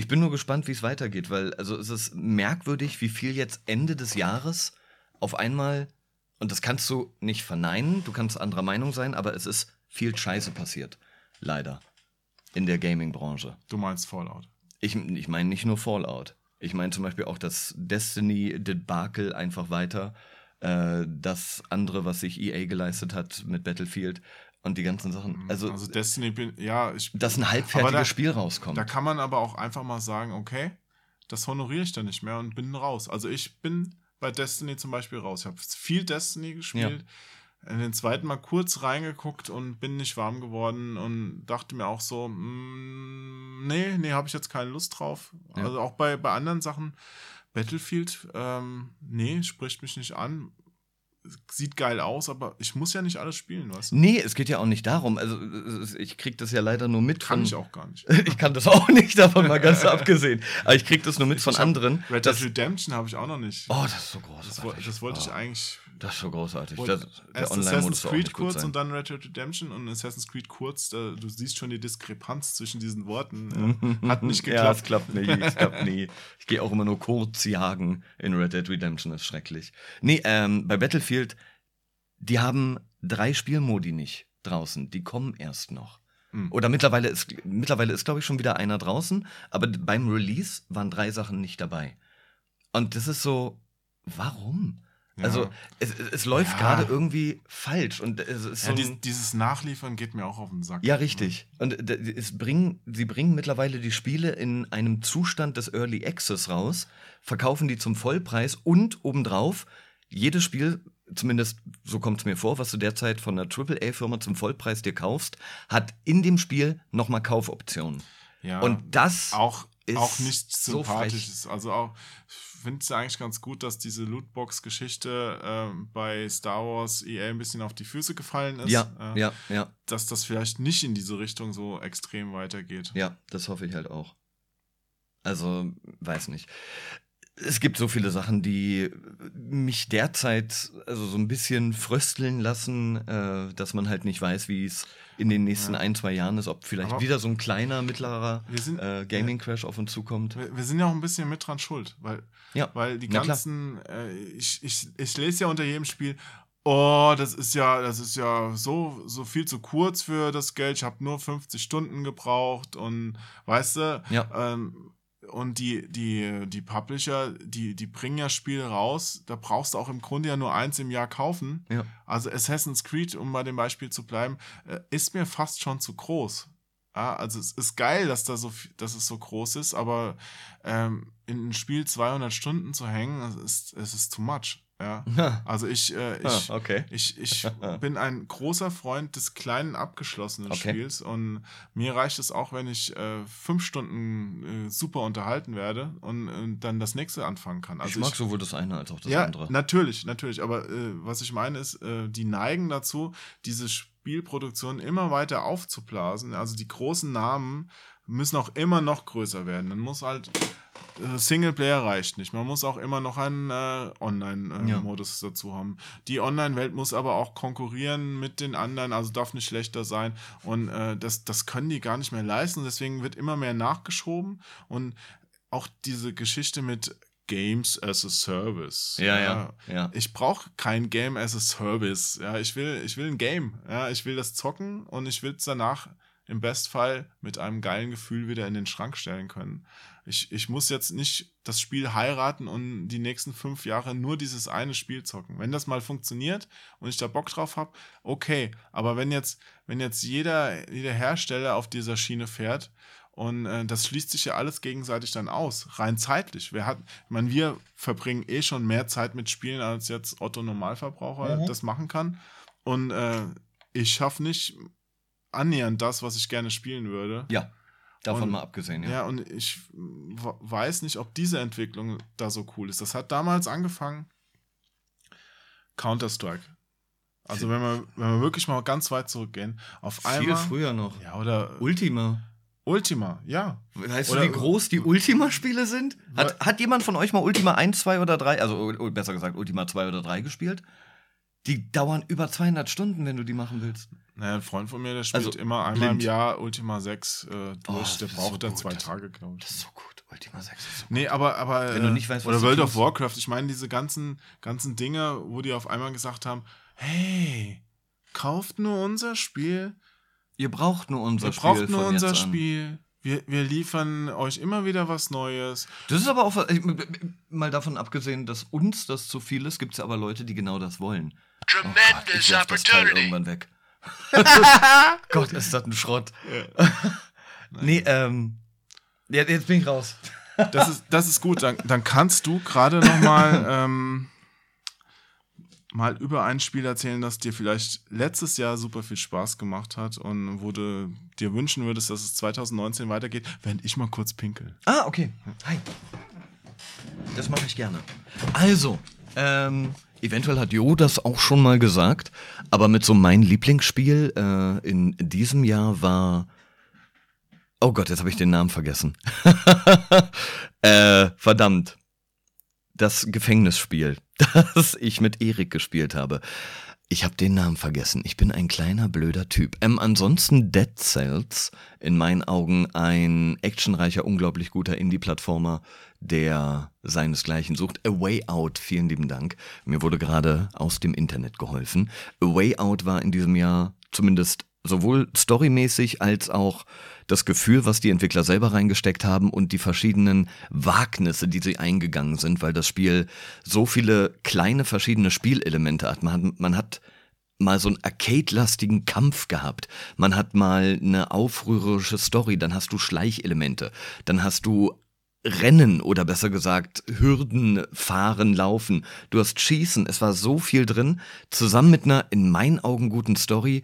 ich bin nur gespannt, wie es weitergeht, weil also es ist merkwürdig, wie viel jetzt Ende des Jahres auf einmal, und das kannst du nicht verneinen, du kannst anderer Meinung sein, aber es ist viel Scheiße passiert. Leider. In der Gaming-Branche. Du meinst Fallout. Ich, ich meine nicht nur Fallout. Ich meine zum Beispiel auch das Destiny-Debakel einfach weiter. Äh, das andere, was sich EA geleistet hat mit Battlefield und die ganzen Sachen. Also, also Destiny, bin, ja, ich, dass ein halbfertiges da- Spiel rauskommt. Da kann man aber auch einfach mal sagen, okay, das honoriere ich dann nicht mehr und bin raus. Also ich bin bei Destiny zum Beispiel raus. Ich habe viel Destiny gespielt, in den zweiten mal kurz reingeguckt und bin nicht warm geworden und dachte mir auch so, mm, nee, nee, habe ich jetzt keine Lust drauf. Ja. Also auch bei, bei anderen Sachen, Battlefield, ähm, nee, spricht mich nicht an. Sieht geil aus, aber ich muss ja nicht alles spielen, weißt du? Nee, es geht ja auch nicht darum. Also ich krieg das ja leider nur mit Kann von. ich auch gar nicht. Ich kann das auch nicht, davon mal ganz abgesehen. Aber ich krieg das nur mit von Ich anderen. Red Dead Redemption habe ich auch noch nicht. oh, das ist so das, großartig. woll- das wollte ich oh, eigentlich Das ist so großartig. Wollte- Das, der Erst Assassin's Creed nicht kurz sein. und dann Red Dead Redemption und Assassin's Creed kurz, da, du siehst schon die Diskrepanz zwischen diesen Worten. Ja. Hat nicht Ja, es geklappt. klappt nie, es klappt nie. Ich gehe auch immer nur kurz jagen in Red Dead Redemption, das ist schrecklich. Nee, ähm, bei Battlefield, die haben drei Spielmodi nicht draußen, die kommen erst noch. Hm. Oder mittlerweile ist, mittlerweile ist, glaube ich, schon wieder einer draußen, aber beim Release waren drei Sachen nicht dabei. Und das ist so, warum? Ja. Also, es, es, läuft Ja. gerade irgendwie falsch und es ist so ja, dies, dieses Nachliefern geht mir auch auf den Sack. ja, richtig. Und es bringen, sie bringen mittlerweile die Spiele in einem Zustand des Early Access raus, verkaufen die zum Vollpreis und obendrauf, jedes Spiel, zumindest so kommt es mir vor, was du derzeit von einer AAA-Firma zum Vollpreis dir kaufst, hat in dem Spiel nochmal Kaufoptionen. Ja. Und das auch, ist auch nichts so. Sympathisches. also auch, finde es eigentlich ganz gut, dass diese Lootbox-Geschichte ähm, bei Star Wars EA ein bisschen auf die Füße gefallen ist. ja, Äh, ja, ja, Dass das vielleicht nicht in diese Richtung so extrem weitergeht. ja, das hoffe ich halt auch. Also, weiß nicht. Es gibt so viele Sachen, die mich derzeit also so ein bisschen frösteln lassen, äh, dass man halt nicht weiß, wie es in den nächsten Ja. ein, zwei Jahren ist, ob vielleicht Aber- wieder so ein kleiner, mittlerer äh, Gaming-Crash auf uns zukommt. Wir, wir sind ja auch ein bisschen mit dran schuld, weil, Ja, weil die na ganzen, äh, ich, ich, ich lese ja unter jedem Spiel, oh, das ist ja, das ist ja so, so viel zu kurz für das Geld, ich habe nur 50 Stunden gebraucht und weißt du, Ja. ähm, und die, die, die Publisher, die, die bringen ja Spiele raus, da brauchst du auch im Grunde ja nur eins im Jahr kaufen. Ja. Also Assassin's Creed, um bei dem Beispiel zu bleiben, äh, ist mir fast schon zu groß. Ja, also es ist geil, dass, da so, dass es so groß ist, aber ähm, in ein Spiel 200 Stunden zu hängen, es ist, es ist too much. Ja. Also ich, äh, ich, ah, okay. ich, ich bin ein großer Freund des kleinen abgeschlossenen Okay. Spiels und mir reicht es auch, wenn ich äh, fünf Stunden äh, super unterhalten werde und, äh, dann das nächste anfangen kann. Also ich mag sowohl das eine als auch das ja, andere. natürlich, natürlich. Aber äh, was ich meine ist, äh, die neigen dazu, diese Spielproduktion immer weiter aufzublasen. Also die großen Namen müssen auch immer noch größer werden. Dann muss halt Singleplayer reicht nicht. Man muss auch immer noch einen äh, Online-Modus dazu haben. Die Online-Welt muss aber auch konkurrieren mit den anderen, also darf nicht schlechter sein. Und äh, das, das können die gar nicht mehr leisten. Deswegen wird immer mehr nachgeschoben. Und auch diese Geschichte mit Games as a Service. Ja, ja, ja. Ich brauche kein Game as a Service. Ja, ich will, ich will ein Game. Ja, ich will das zocken und ich will es danach im Bestfall mit einem geilen Gefühl wieder in den Schrank stellen können. Ich, ich muss jetzt nicht das Spiel heiraten und die nächsten fünf Jahre nur dieses eine Spiel zocken. Wenn das mal funktioniert und ich da Bock drauf habe, okay. Aber wenn jetzt, wenn jetzt jeder, jeder Hersteller auf dieser Schiene fährt und äh, das schließt sich ja alles gegenseitig dann aus, rein zeitlich. Wer hat, ich meine, wir verbringen eh schon mehr Zeit mit Spielen, als jetzt Otto Normalverbraucher Mhm. das machen kann. Und äh, ich schaffe nicht annähernd das, was ich gerne spielen würde. Ja, davon Und- mal abgesehen, ja. Ja, und ich weiß nicht, ob diese Entwicklung da so cool ist. Das hat damals angefangen, Counter-Strike. Also wenn wir, wenn wir wirklich mal ganz weit zurückgehen, auf Viel einmal. früher noch. Ja, oder Ultima. Ultima, ja. Weißt Oder- du, wie groß die Ultima-Spiele sind? Hat, hat jemand von euch mal Ultima 1, 2 oder 3, also u- besser gesagt Ultima 2 oder 3 gespielt? Die dauern über 200 Stunden, wenn du die machen willst. Naja, ein Freund von mir, der spielt Also, immer einmal blind. im Jahr Ultima 6 äh, durch. Oh, der braucht so dann gut, zwei das- Tage, glaube ich. Das ist so gut. Ultima 6 ist so gut. Nee, aber, aber Wenn du äh, nicht weißt, was oder du World of. Warcraft, ich meine diese ganzen, ganzen Dinge, wo die auf einmal gesagt haben, hey, kauft nur unser Spiel, Ihr braucht nur unser ihr Spiel braucht nur unser. Spiel, wir, wir liefern euch immer wieder was Neues. Das ist aber auch, ich- mal davon abgesehen, dass uns das zu viel ist, gibt es ja aber Leute, die genau das wollen. Oh Gott, Tremendous ich werf das Teil opportunity. irgendwann weg. Gott, ist das ein Schrott. nee, ähm, ja, jetzt bin ich raus. Das ist, das ist gut, dann, dann kannst du gerade noch mal, ähm, mal über ein Spiel erzählen, das dir vielleicht letztes Jahr super viel Spaß gemacht hat und wo du dir wünschen würdest, dass es 2019 weitergeht, während ich mal kurz pinkel. Ah, okay. Hi. Das mache ich gerne. Also, ähm, eventuell hat Jo das auch schon mal gesagt, aber mit so mein Lieblingsspiel äh, in diesem Jahr war. Oh Gott, jetzt habe ich den Namen vergessen. äh, verdammt. Das Gefängnisspiel, das ich mit Erik gespielt habe. Ich habe den Namen vergessen. Ich bin ein kleiner blöder Typ. Ähm, ansonsten Dead Cells, in meinen Augen ein actionreicher, unglaublich guter Indie-Plattformer, der seinesgleichen sucht. A Way Out, vielen lieben Dank. Mir wurde gerade aus dem Internet geholfen. A Way Out war in diesem Jahr zumindest sowohl storymäßig als auch das Gefühl, was die Entwickler selber reingesteckt haben und die verschiedenen Wagnisse, die sie eingegangen sind, weil das Spiel so viele kleine verschiedene Spielelemente hat. Man hat, man hat mal so einen arcade-lastigen Kampf gehabt. Man hat mal eine aufrührerische Story, dann hast du Schleichelemente, dann hast du Rennen oder besser gesagt Hürden, Fahren, Laufen. Du hast Schießen, es war so viel drin, zusammen mit einer in meinen Augen guten Story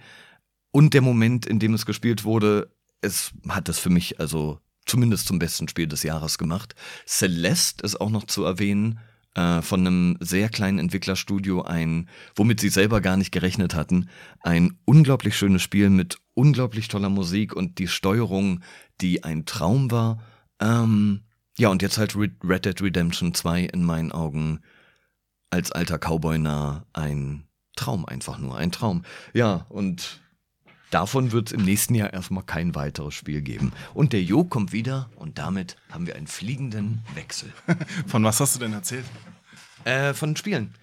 und der Moment, in dem es gespielt wurde, es hat es für mich also zumindest zum besten Spiel des Jahres gemacht. Celeste ist auch noch zu erwähnen, äh, von einem sehr kleinen Entwicklerstudio, ein, womit sie selber gar nicht gerechnet hatten. Ein unglaublich schönes Spiel mit unglaublich toller Musik und die Steuerung, die ein Traum war. Ähm, ja, und jetzt halt Red Dead Redemption 2 in meinen Augen als alter Cowboy nah ein Traum einfach nur, ein Traum. Ja, und davon wird es im nächsten Jahr erstmal kein weiteres Spiel geben. Und der Jo kommt wieder und damit haben wir einen fliegenden Wechsel. Von was hast du denn erzählt? äh, von Spielen.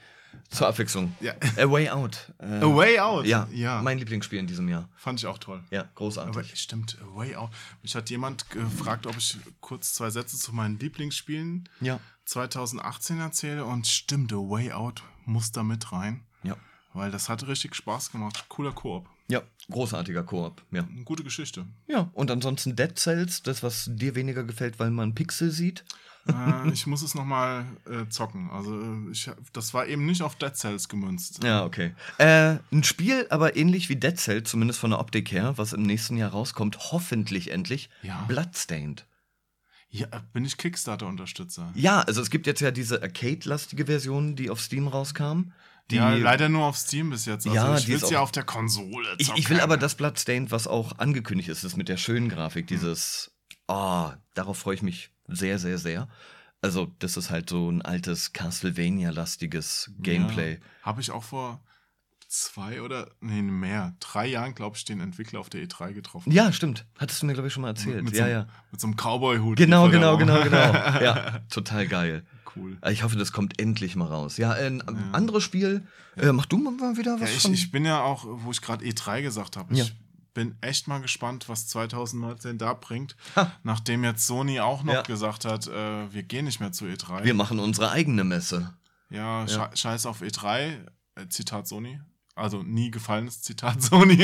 Zur Abwechslung. Ja. A Way Out. Äh, A Way Out? Ja, ja. mein Lieblingsspiel in diesem Jahr. Fand ich auch toll. Ja, großartig. Aber stimmt, A Way Out. Mich hat jemand gefragt, ob ich kurz zwei Sätze zu meinen Lieblingsspielen ja. 2018 erzähle und stimmt, A Way Out muss da mit rein, Ja. weil das hat richtig Spaß gemacht. Cooler Koop. Ja, großartiger Koop. Ja. Eine gute Geschichte. Ja, und ansonsten Dead Cells, das, was dir weniger gefällt, weil man Pixel sieht. äh, ich muss es nochmal äh, zocken. Also äh, ich, das war eben nicht auf Dead Cells gemünzt. Ja, okay. Äh, ein Spiel, aber ähnlich wie Dead Cells, zumindest von der Optik her, was im nächsten Jahr rauskommt, hoffentlich endlich, Ja. Bloodstained. Ja, bin ich Kickstarter-Unterstützer. Ja, also es gibt jetzt ja diese Arcade-lastige Version, die auf Steam rauskam. Die, ja, leider nur auf Steam bis jetzt. Also Ja, ich will es ja auf der Konsole Ich, zocken. ich will aber das Bloodstained, was auch angekündigt ist, ist mit der schönen Grafik, dieses, oh, darauf freue ich mich sehr, sehr, sehr. Also, das ist halt so ein altes Castlevania-lastiges Gameplay. Ja, Habe ich auch vor zwei oder, nee, mehr, drei Jahren, glaube ich, den Entwickler auf der E3 getroffen. Ja, stimmt. Hattest du mir, glaube ich, schon mal erzählt. Mit ja, so, ja. Mit so einem Cowboy-Hut. Genau, genau, genau, genau. Ja, total geil. Cool. Ich hoffe, das kommt endlich mal raus. Ja, ein anderes Spiel. Äh, mach du mal wieder Ja, was ich, von... ich bin ja auch, wo ich gerade E3 gesagt habe, Ja. ich bin echt mal gespannt, was 2019 da bringt, Ha. nachdem jetzt Sony auch noch Ja. gesagt hat, äh, wir gehen nicht mehr zu E3. Wir machen unsere eigene Messe. ja, Ja. Sche scheiß auf E3, äh, Zitat Sony. Also nie gefallenes Zitat Sony.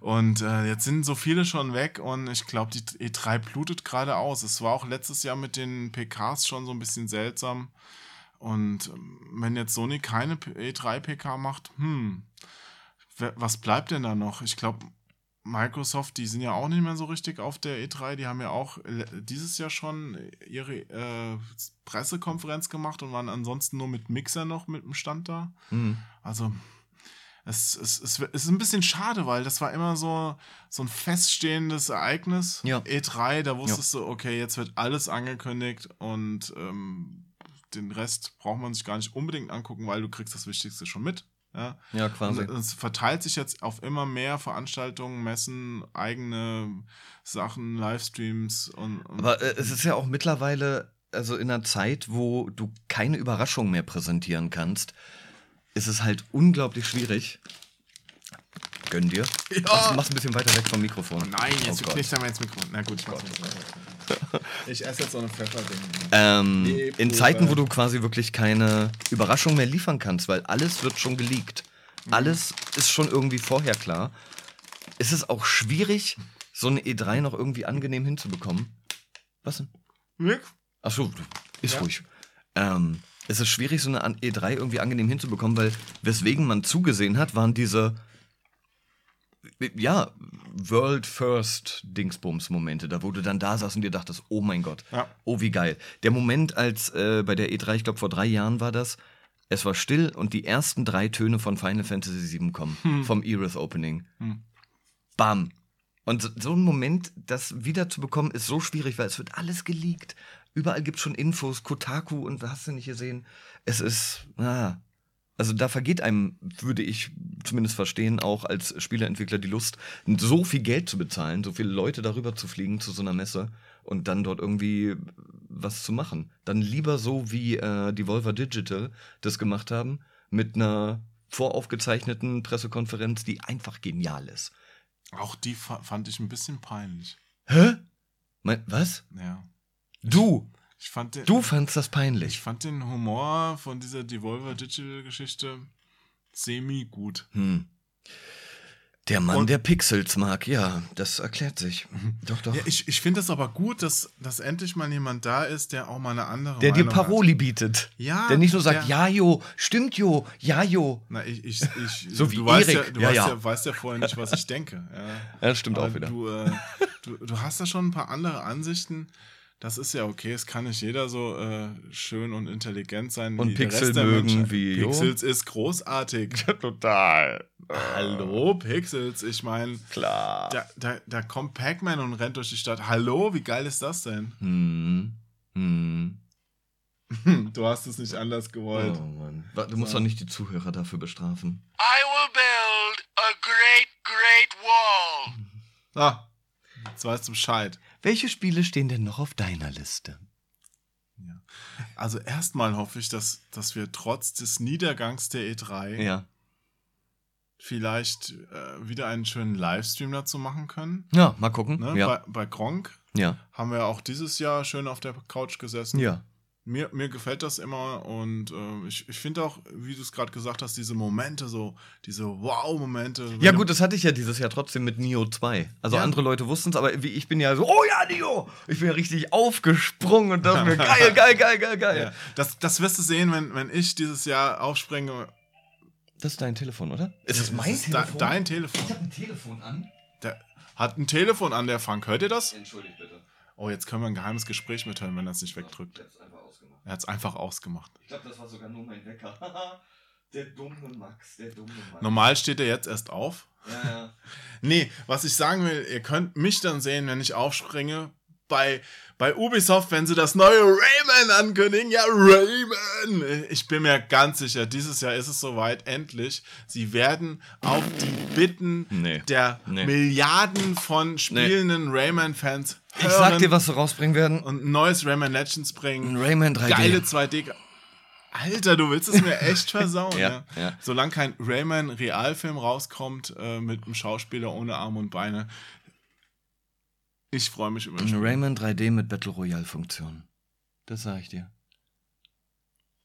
und äh, jetzt sind so viele schon weg und ich glaube, die E3 blutet gerade aus. Es war auch letztes Jahr mit den PKs schon so ein bisschen seltsam. Und ähm, wenn jetzt Sony keine P- E3-PK macht, hm, was bleibt denn da noch? Ich glaube, Microsoft, die sind ja auch nicht mehr so richtig auf der E3. Die haben ja auch dieses Jahr schon ihre äh, Pressekonferenz gemacht und waren ansonsten nur mit Mixer noch mit dem Stand da. Hm. Also, es, es, es, es ist ein bisschen schade, weil das war immer so, so ein feststehendes Ereignis. Ja. E3, da wusstest du, okay, jetzt wird alles angekündigt und ähm, den Rest braucht man sich gar nicht unbedingt angucken, weil du kriegst das Wichtigste schon mit. Ja. Ja, quasi. Und es verteilt sich jetzt auf immer mehr Veranstaltungen, Messen, eigene Sachen, Livestreams und, und Aber äh, es ist ja auch mittlerweile, also in einer Zeit, wo du keine Überraschung mehr präsentieren kannst, ist es halt unglaublich schwierig. Gönn dir. Ja. Mach's, mach's ein bisschen weiter weg vom Mikrofon. Nein, jetzt Oh oh nicht einmal ins Mikrofon. Na gut, ich mach's nicht. Ich esse jetzt so eine Pfefferding. Ähm, Nee, in Zeiten, wo du quasi wirklich keine Überraschung mehr liefern kannst, weil alles wird schon geleakt. Mhm. Alles ist schon irgendwie vorher klar. Ist es auch schwierig, so eine E3 noch irgendwie angenehm hinzubekommen. Was denn? Nick? Achso, ist Ja. ruhig. Ähm, es ist schwierig, so eine An- E3 irgendwie angenehm hinzubekommen, weil weswegen man zugesehen hat, waren diese ja, World First Dingsbums-Momente, da wo du dann da saß und dir dachtest, oh mein Gott, Ja. oh wie geil. Der Moment, als äh, bei der E3, ich glaube vor drei Jahren war das, es war still und die ersten drei Töne von Final Fantasy VII kommen, vom Aerith Opening. Hm. Bam. Und so, so ein Moment, das wieder zu bekommen, ist so schwierig, weil es wird alles geleakt. Überall gibt es schon Infos, Kotaku und hast du nicht gesehen. Es ist, ah, also da vergeht einem, würde ich zumindest verstehen, auch als Spieleentwickler die Lust, so viel Geld zu bezahlen, so viele Leute darüber zu fliegen zu so einer Messe und dann dort irgendwie was zu machen. Dann lieber so, wie äh, Devolver Digital das gemacht haben, mit einer voraufgezeichneten Pressekonferenz, die einfach genial ist. Auch die fa fand ich ein bisschen peinlich. Hä? Mein, was? Ja. Du? Ich fand den, Du fandst das ich peinlich? fand den Humor von dieser Devolver Digital Geschichte semi gut. Hm. Der Mann, Und- der Pixels mag, ja, das erklärt sich. Doch, doch. Ja, ich ich finde es aber gut, dass, dass endlich mal jemand da ist, der auch mal eine andere der dir Meinung hat. Paroli bietet. Ja, Der nicht nur sagt, ja, jo, stimmt, jo, ja, jo. Na, ich, ich, ich, So wie du weißt ja, Erik. du Ja, weißt, ja. ja. weißt ja vorher nicht, was ich denke. Ja. Ja, das stimmt Aber auch wieder. Du, äh, du, du hast da schon ein paar andere Ansichten. Das ist ja okay, es kann nicht jeder so äh, schön und intelligent sein Und wie der Pixel Rest der mögen Menschheit. wie, jo. Pixels ist großartig. Total. Hallo, Pixels. Ich meine, Klar. da, da, da kommt Pac-Man und rennt durch die Stadt. Hallo, wie geil ist das denn? Hm. Hm. Du hast es nicht anders gewollt. Oh Mann. Du musst doch nicht die Zuhörer dafür bestrafen. I will build a great, great wall. Ah, jetzt weißt du Bescheid. Welche Spiele stehen denn noch auf deiner Liste? Also erstmal hoffe ich, dass, dass wir trotz des Niedergangs der E3 Ja. vielleicht äh, wieder einen schönen Livestream dazu machen können. Ja, mal gucken. Ne? Ja. Bei, bei Gronk ja. haben wir auch dieses Jahr schön auf der Couch gesessen. Ja. Mir, mir gefällt das immer und äh, ich, ich finde auch, wie du es gerade gesagt hast, diese Momente, so diese Wow-Momente. Ja gut, das hatte ich ja dieses Jahr trotzdem mit Nio 2. Also Ja. andere Leute wussten es, aber wie, ich bin ja so, oh ja, Nio! Ich bin ja richtig aufgesprungen und dachte mir, geil, geil, geil, geil, geil. Ja, das, das wirst du sehen, wenn, wenn ich dieses Jahr aufspringe. Das ist dein Telefon, oder? Ist das mein ist de- Telefon? dein Telefon. Ich habe ein Telefon an. Der hat ein Telefon an, der Frank. Hört ihr das? Entschuldigt bitte. Oh, jetzt können wir ein geheimes Gespräch mithören, wenn er es nicht wegdrückt. Hab's einfach. Er hat es einfach ausgemacht. Ich glaube, das war sogar nur mein Wecker. der dumme Max, der dumme Max. Normal steht er jetzt erst auf. Ja, ja. Nee, was ich sagen will, ihr könnt mich dann sehen, wenn ich aufspringe bei, bei Ubisoft, wenn sie das neue Rayman ankündigen. Ja, Rayman! Ich bin mir ganz sicher, dieses Jahr ist es soweit, endlich. Sie werden auf die Bitten Nee. der Nee. Milliarden von spielenden Rayman-Fans Ich sag dir, was sie rausbringen werden. und ein neues Rayman Legends bringen. Ein Rayman 3D. Geile 2D. Alter, du willst es mir echt versauen. Ja, ja, ja. Solange kein Rayman-Realfilm rauskommt äh, mit einem Schauspieler ohne Arme und Beine. Ich freue mich Ein Spiel. Rayman 3D mit Battle Royale Funktion. Das sag ich dir.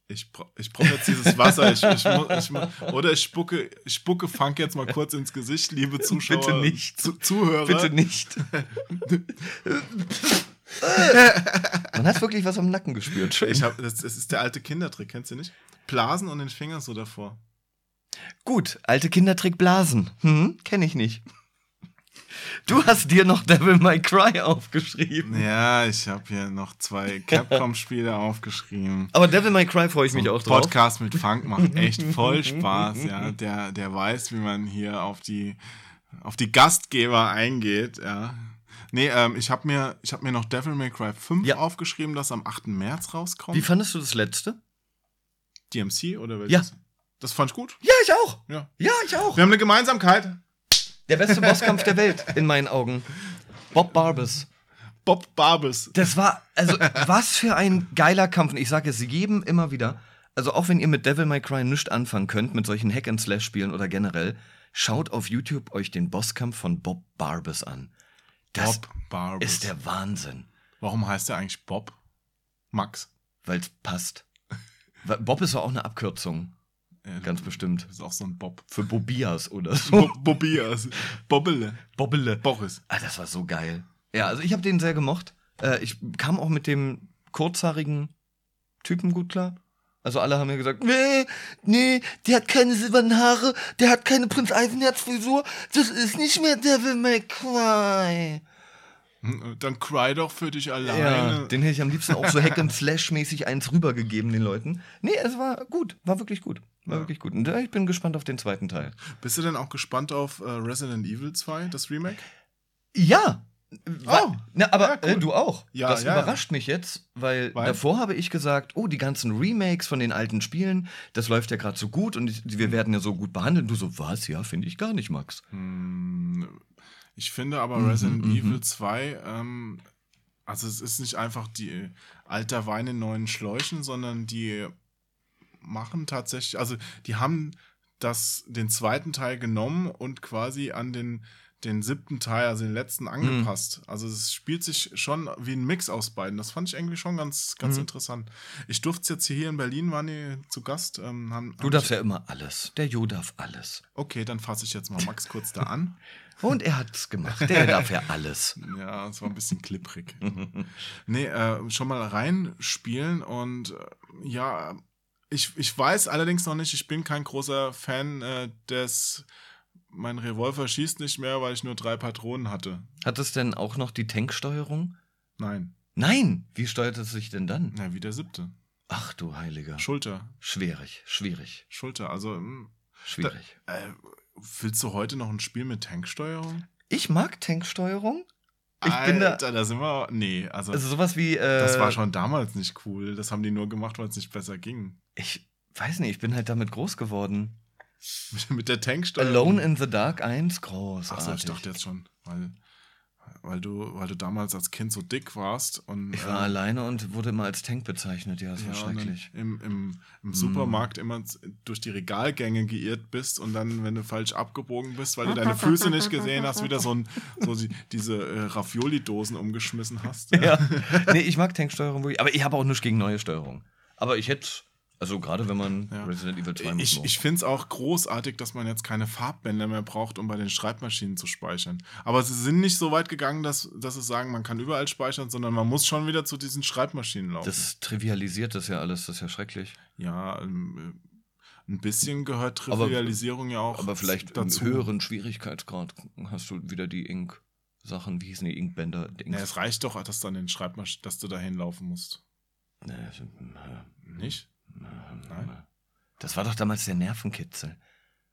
Ich, ich brauche jetzt dieses Wasser. Ich, ich, ich, oder ich spucke, ich spucke Funk jetzt mal kurz ins Gesicht, liebe Zuschauer. Bitte nicht. Zu, Zuhörer. Bitte nicht. Man hat wirklich was am Nacken gespürt. Schön. Ich hab, das, das ist der alte Kindertrick, kennst du nicht? Blasen und den Finger so davor. Gut, alte Kindertrick Blasen. Hm, kenne ich nicht. Du hast dir noch Devil May Cry aufgeschrieben. Ja, ich habe hier noch zwei Capcom-Spiele aufgeschrieben. Aber Devil May Cry freue ich mich auch drauf. Podcast mit Funk macht echt voll Spaß, ja. Der, der weiß, wie man hier auf die, auf die Gastgeber eingeht, ja. Nee, ähm, ich habe mir, ich hab mir noch Devil May Cry 5 Ja. aufgeschrieben, das am 8. März rauskommt. Wie fandest du das letzte? DMC oder Ja. welches? Das fand ich gut. Ja, ich auch. Ja. Ja, ich auch. Wir haben eine Gemeinsamkeit. Der beste Bosskampf der Welt, in meinen Augen. Bob Barbas. Bob Barbes. Das war, also, was für ein geiler Kampf. Und ich sage es jedem immer wieder. Also, auch wenn ihr mit Devil May Cry nichts anfangen könnt, mit solchen Hack-and-Slash-Spielen oder generell, schaut auf YouTube euch den Bosskampf von Bob Barbas an. Das Bob Barbes. ist der Wahnsinn, Warum heißt der eigentlich Bob? Max. weil es passt. Bob ist doch auch eine Abkürzung, Ja, ganz bestimmt. Das ist auch so ein Bob. Für Bobias oder so. Bo Bobias. Bobbele. Bobbele. Boris. Ah, das war so geil. Ja, also ich habe den sehr gemocht. Äh, ich kam auch mit dem kurzhaarigen Typen gut klar. Also alle haben mir gesagt, nee, nee, der hat keine silbernen Haare, der hat keine Prinz Eisenherz Frisur, das ist nicht mehr Devil May Cry. Dann cry doch für dich Ja, alleine. den hätte ich am liebsten auch so Hack and Slash mäßig eins rübergegeben den Leuten. Nee, es war gut, war wirklich gut, war wirklich gut. Und äh, ich bin gespannt auf den zweiten Teil. Bist du denn auch gespannt auf äh, Resident Evil 2, das Remake? Ja. Oh. Na, aber Ja, cool. äh, du auch. Ja, das ja, ja. überrascht mich jetzt, weil, Weil? davor habe ich gesagt, oh, die ganzen Remakes von den alten Spielen, das läuft ja gerade so gut und wir werden ja so gut behandelt. Und du so, was? Ja, finde ich gar nicht, Max. Hm, ich finde aber Mhm, Resident mhm. Evil 2, ähm, also es ist nicht einfach die alter Wein in neuen Schläuchen, sondern die machen tatsächlich, also die haben das, den zweiten Teil genommen und quasi an den, den siebten Teil, also den letzten, angepasst. Mhm. Also es spielt sich schon wie ein Mix aus beiden. Das fand ich irgendwie schon ganz, ganz Mhm. interessant. Ich durfte es jetzt hier in Berlin, waren die zu Gast. Ähm, haben, Du darfst ja immer alles. Der Jo darf alles. Okay, dann fasse ich jetzt mal Max kurz da an. Und er hat's gemacht. Der darf ja alles. Ja, es war ein bisschen klipprig. nee, äh, schon mal reinspielen und äh, ja, ich, ich weiß allerdings noch nicht, ich bin kein großer Fan äh, des. Mein Revolver schießt nicht mehr, weil ich nur drei Patronen hatte. Hat es denn auch noch die Tanksteuerung? Nein, Nein. Wie steuert es sich denn dann? na, wie der siebte. Ach du Heiliger. Schulter. Schwierig, schwierig, Schulter. Also, mh, schwierig. äh, willst du heute noch ein Spiel mit Tanksteuerung? Ich mag Tanksteuerung. Ich bin da. Alter, da sind wir. Nee, also. Also sowas wie. Äh, das war schon damals nicht cool. Das haben die nur gemacht, weil es nicht besser ging. Ich weiß nicht, ich bin halt damit groß geworden. Mit, der Tanksteuerung. Alone in the Dark 1, großartig. Achso, ich dachte jetzt schon, weil, weil, du, weil du damals als Kind so dick warst und. Ich war äh, alleine und wurde immer als Tank bezeichnet. Ja, das war ja, dann schrecklich. Im, im, im Mm. Supermarkt immer z- durch die Regalgänge geirrt bist und dann, wenn du falsch abgebogen bist, weil du deine Füße nicht gesehen hast, wieder so, ein, so die, diese äh, Ravioli-Dosen umgeschmissen hast. Ja. nee, ich mag Tanksteuerung wirklich. Aber ich habe auch nichts gegen neue Steuerung. Aber ich hätte. Also gerade wenn man Ja. Resident Evil 2 Ich, muss. ich finde es auch großartig, dass man jetzt keine Farbbänder mehr braucht, um bei den Schreibmaschinen zu speichern. Aber sie sind nicht so weit gegangen, dass, dass sie sagen, man kann überall speichern, sondern man muss schon wieder zu diesen Schreibmaschinen laufen. das trivialisiert das ja alles, das ist ja schrecklich. ja, ähm, äh, ein bisschen gehört Aber- Trivialisierung ja auch Aber vielleicht dazu. im höheren Schwierigkeitsgrad hast du wieder die Ink-Sachen, wie hießen die Inkbänder? Dings. es reicht doch, dass du an den Schreibmaschinen, dass du dahin laufen musst. Nee, das- äh, Nicht? Nein. Das war doch damals der Nervenkitzel.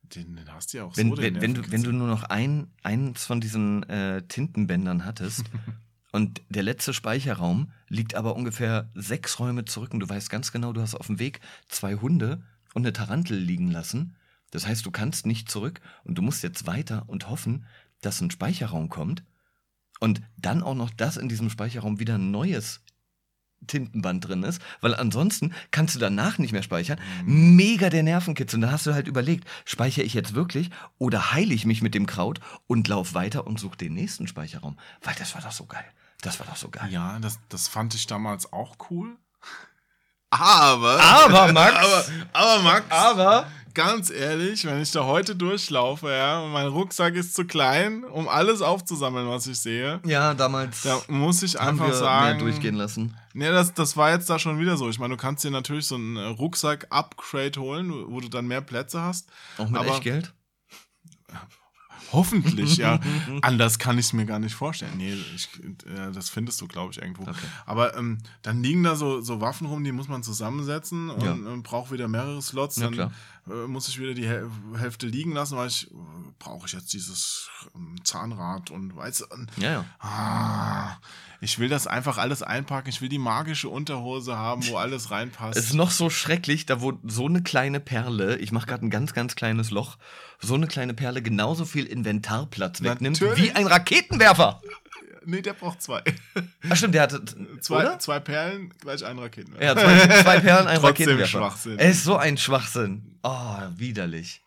Den, den hast du ja auch Wenn, so. wenn, wenn, du, wenn du nur noch ein, eins von diesen äh, Tintenbändern hattest Und der letzte Speicherraum liegt aber ungefähr sechs Räume zurück und du weißt ganz genau, du hast auf dem Weg zwei Hunde und eine Tarantel liegen lassen. Das heißt, du kannst nicht zurück und du musst jetzt weiter und hoffen, dass ein Speicherraum kommt und dann auch noch, dass in diesem Speicherraum wieder ein neues Tintenband drin ist, weil ansonsten kannst du danach nicht mehr speichern. Mega der Nervenkitzel. Und dann hast du halt überlegt, speichere ich jetzt wirklich oder heile ich mich mit dem Kraut und lauf weiter und suche den nächsten Speicherraum. Weil das war doch so geil. Das war doch so geil. Ja, das, das fand ich damals auch cool. Aber, Aber, Max- aber, aber Max, Aber ganz ehrlich, wenn ich da heute durchlaufe, ja, und mein Rucksack ist zu klein, um alles aufzusammeln, was ich sehe, ja, damals da muss ich einfach sagen, mehr durchgehen lassen. Nee, das, das war jetzt da schon wieder so. Ich meine, du kannst dir natürlich so einen äh, Rucksack-Upgrade holen, wo du dann mehr Plätze hast. Auch mit Aber- Echtgeld? Hoffentlich, ja. Anders kann ich es mir gar nicht vorstellen. Nee, ich, äh, das findest du, glaube ich, irgendwo. Okay. Aber ähm, dann liegen da so, so Waffen rum, die muss man zusammensetzen und Ja. ähm, braucht wieder mehrere Slots. Ja, dann äh, muss ich wieder die Häl Hälfte liegen lassen, weil ich äh, brauche ich jetzt dieses ähm, Zahnrad und weißt du, und, Ja, ja. ah, ich will das einfach alles einpacken. Ich will die magische Unterhose haben, wo alles reinpasst. Es ist noch so schrecklich, da wo so eine kleine Perle, ich mache gerade ein ganz, ganz kleines Loch, so eine kleine Perle genauso viel Inventarplatz wegnimmt Natürlich. wie ein Raketenwerfer. nee, der braucht zwei. Ach stimmt, der hatte Zwei, oder? zwei Perlen, gleich ein Raketenwerfer. Ja, zwei, zwei Perlen, ein Trotzdem Raketenwerfer. Schwachsinn. Es ist so ein Schwachsinn. Oh, widerlich.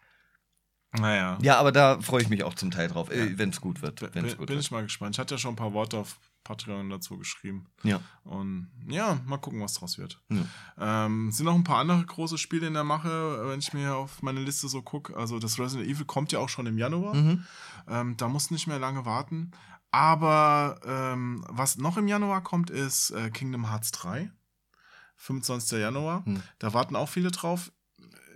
Naja. Ja, aber da freue ich mich auch zum Teil drauf, äh, wenn es gut wird. Bin, Wenn's bin, gut bin wird. ich mal gespannt. Ich hatte ja schon ein paar Worte auf Patreon dazu geschrieben. Ja. Und ja, mal gucken, was draus wird. Ja. Ähm, sind noch ein paar andere große Spiele in der Mache, wenn ich mir auf meine Liste so gucke. Also das Resident Evil kommt ja auch schon im Januar. Mhm. Ähm, da muss nicht mehr lange warten. Aber ähm, was noch im Januar kommt, ist äh, Kingdom Hearts 3. 25. Januar. Hm. Da warten auch viele drauf.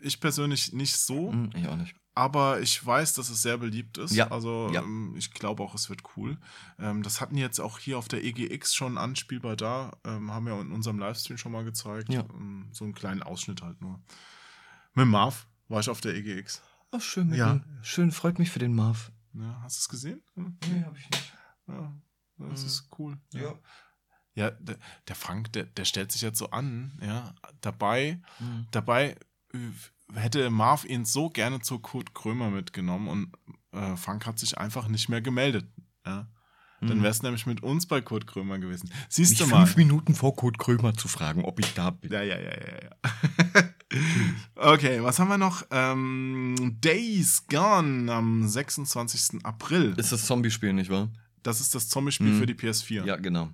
Ich persönlich nicht so. Hm, Ich auch nicht. Aber ich weiß, dass es sehr beliebt ist. Ja, Also ja. ähm, ich glaube auch, es wird cool. Ähm, das hatten jetzt auch hier auf der EGX schon anspielbar da. Ähm, haben wir in unserem Livestream schon mal gezeigt. Ja. Ähm, so einen kleinen Ausschnitt halt nur. Mit Marv war ich auf der EGX. Ach, schön mit Ja. dem- Schön, freut mich für den Marv. Ja, hast du es gesehen? Hm, Nee, hab ich nicht. Ja, das Mhm. ist cool. Ja. Ja, der, der Frank, der, der stellt sich jetzt so an, ja, dabei, Mhm. dabei äh, hätte Marv ihn so gerne zu Kurt Krömer mitgenommen und äh, Frank hat sich einfach nicht mehr gemeldet. Ja. Dann Mhm. wär's nämlich mit uns bei Kurt Krömer gewesen. Siehst Mich du mal. fünf Minuten vor Kurt Krömer zu fragen, ob ich da bin. Ja, ja, ja, ja, ja. okay, was haben wir noch? Ähm, Days Gone am 26. April. Ist das Zombie-Spiel, nicht wahr? Das ist das Zombie-Spiel Mhm. für die PS4. Ja, genau.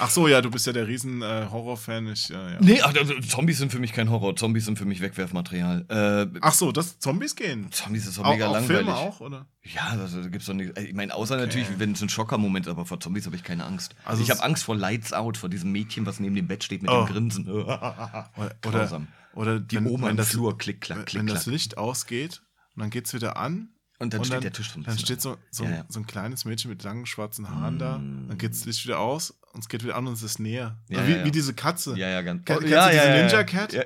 Ach so, ja, du bist ja der riesen äh, Horror-Fan. Ich, äh, ja. Nee, also, Zombies sind für mich kein Horror. Zombies sind für mich Wegwerfmaterial. Äh, Ach so, das Zombies gehen. Zombies ist doch Auch, mega auch langweilig. Filme auch, oder? Ja, also da gibt's doch nicht. Ich meine, außer Okay. natürlich, wenn es ein Schockermoment ist, aber vor Zombies habe ich keine Angst. Also ich habe Angst vor Lights Out, vor diesem Mädchen, was neben dem Bett steht mit Oh. dem Grinsen. Oder, oder, Grausam. oder Die wenn, Oma wenn im das, Flur, klick, klack, klick, wenn klack. das Licht ausgeht und dann geht's wieder an. Und dann und steht dann, der Tisch so ein Dann steht so, so, Ja, ja. so ein kleines Mädchen mit langen schwarzen Haaren da. Mm. Dann geht das Licht wieder aus und es geht wieder an und es ist näher. Ja, wie, wie diese Katze. Ja, ja, ganz. Oh, kennst ja, du diese ja, ja, Ninja ja. Cat? Ja.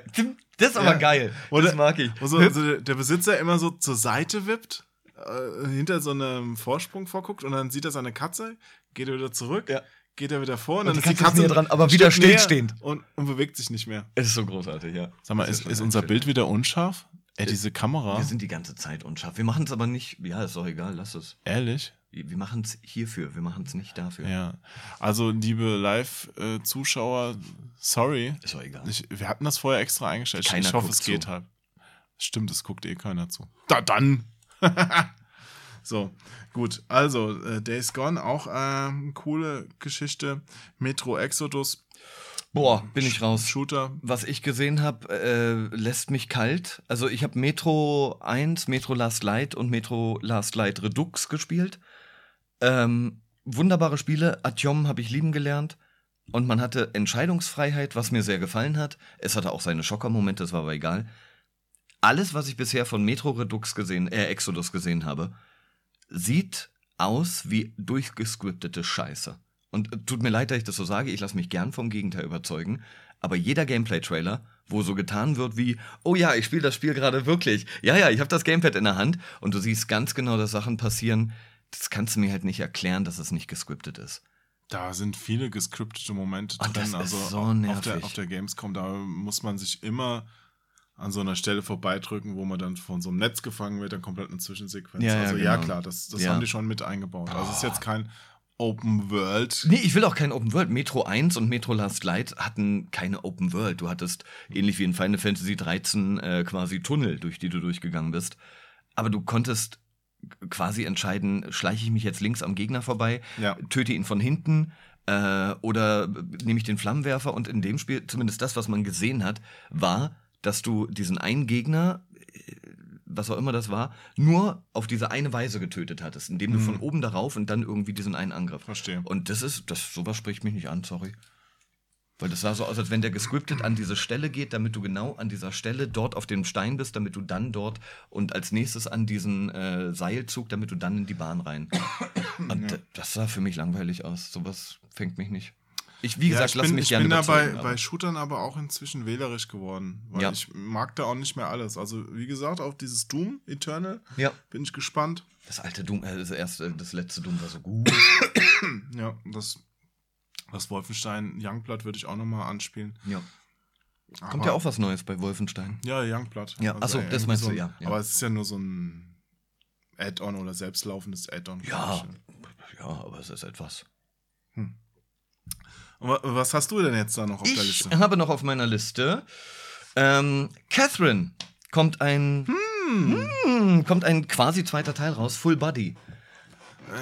Das ist aber Ja. geil. Oder- das mag ich. Wo so, so der, Besitzer immer so zur Seite wippt, äh, hinter so einem Vorsprung vorguckt und dann sieht er seine Katze, geht er wieder zurück, Ja. geht er wieder vor und, Und dann die ist die Katze ist Katze näher dran, aber wieder stillstehend. Und, und bewegt sich nicht mehr. Es ist so großartig, ja. Sag mal, ist, ist unser. Bild wieder unscharf? Ey, diese Kamera. Wir sind die ganze Zeit unscharf. Wir machen es aber nicht. Ja, ist doch egal, lass es. Ehrlich? Wir machen es hierfür, wir machen es nicht dafür. Ja. Also, liebe Live-Zuschauer, sorry. Ist doch egal. Ich, wir hatten das vorher extra eingestellt. Keiner ich hoffe, guckt es geht zu. halt. Stimmt, es guckt eh keiner zu. Da dann. so, gut. Also, äh, Days Gone, auch äh, eine coole Geschichte. Metro Exodus. Boah, bin ich raus. Shooter. Was ich gesehen habe, äh, lässt mich kalt. Also ich habe Metro 1, Metro Last Light und Metro Last Light Redux gespielt. Ähm, wunderbare Spiele. Atjom habe ich lieben gelernt. Und man hatte Entscheidungsfreiheit, was mir sehr gefallen hat. Es hatte auch seine Schockermomente, das war aber egal. Alles, was ich bisher von Metro Redux gesehen, äh, Exodus gesehen habe, sieht aus wie durchgescriptete Scheiße. Und äh, tut mir leid, dass ich das so sage, ich lasse mich gern vom Gegenteil überzeugen. Aber jeder Gameplay-Trailer, wo so getan wird wie, oh ja, ich spiele das Spiel gerade wirklich. Ja, ja, ich habe das Gamepad in der Hand und du siehst ganz genau, dass Sachen passieren. Das kannst du mir halt nicht erklären, dass es nicht gescriptet ist. Da sind viele gescriptete Momente Und das drin. ist Also so auf, nervig. der, auf der Gamescom, da muss man sich immer an so einer Stelle vorbeidrücken, wo man dann von so einem Netz gefangen wird, dann komplett eine Zwischensequenz. Ja, ja, also ja, genau. klar, das, das Ja. haben die schon mit eingebaut. Also es ist jetzt kein Open World. Nee, ich will auch kein Open World. Metro 1 und Metro Last Light hatten keine Open World. Du hattest ähnlich wie in Final Fantasy 13 äh, quasi Tunnel, durch die du durchgegangen bist. Aber du konntest quasi entscheiden, schleiche ich mich jetzt links am Gegner vorbei, Ja. töte ihn von hinten äh, oder nehme ich den Flammenwerfer. Und in dem Spiel, zumindest das, was man gesehen hat, war, dass du diesen einen Gegner, äh, was auch immer das war, nur auf diese eine Weise getötet hattest, indem du von oben darauf und dann irgendwie diesen einen Angriff. Verstehe. Und das ist, das, sowas spricht mich nicht an, sorry. Weil das sah so aus, als wenn der gescriptet an diese Stelle geht, damit du genau an dieser Stelle dort auf dem Stein bist, damit du dann dort und als nächstes an diesen äh, Seilzug, damit du dann in die Bahn rein. Und d- das sah für mich langweilig aus. Sowas fängt mich nicht. Ich, wie gesagt, ich lass bin, mich ich gerne bin da bei, aber- bei Shootern aber auch inzwischen wählerisch geworden, weil Ja. ich mag da auch nicht mehr alles. Also wie gesagt, auf dieses Doom Eternal Ja. bin ich gespannt. Das alte Doom, äh, das erste, das letzte Doom war so gut. Ja, das, das Wolfenstein Youngblood würde ich auch nochmal anspielen. ja. Kommt Aber- ja auch was Neues bei Wolfenstein. Ja, Youngblood. Ja, ach so, äh, das meinst so du, ja, ja. Aber es ist ja nur so ein Add-on oder selbstlaufendes Add-on. Ja. Ja, aber es ist etwas. Und was hast du denn jetzt da noch auf der Ich Liste? habe noch auf meiner Liste ähm, Catherine. Kommt ein, hm, kommt ein quasi zweiter Teil raus, Full Body.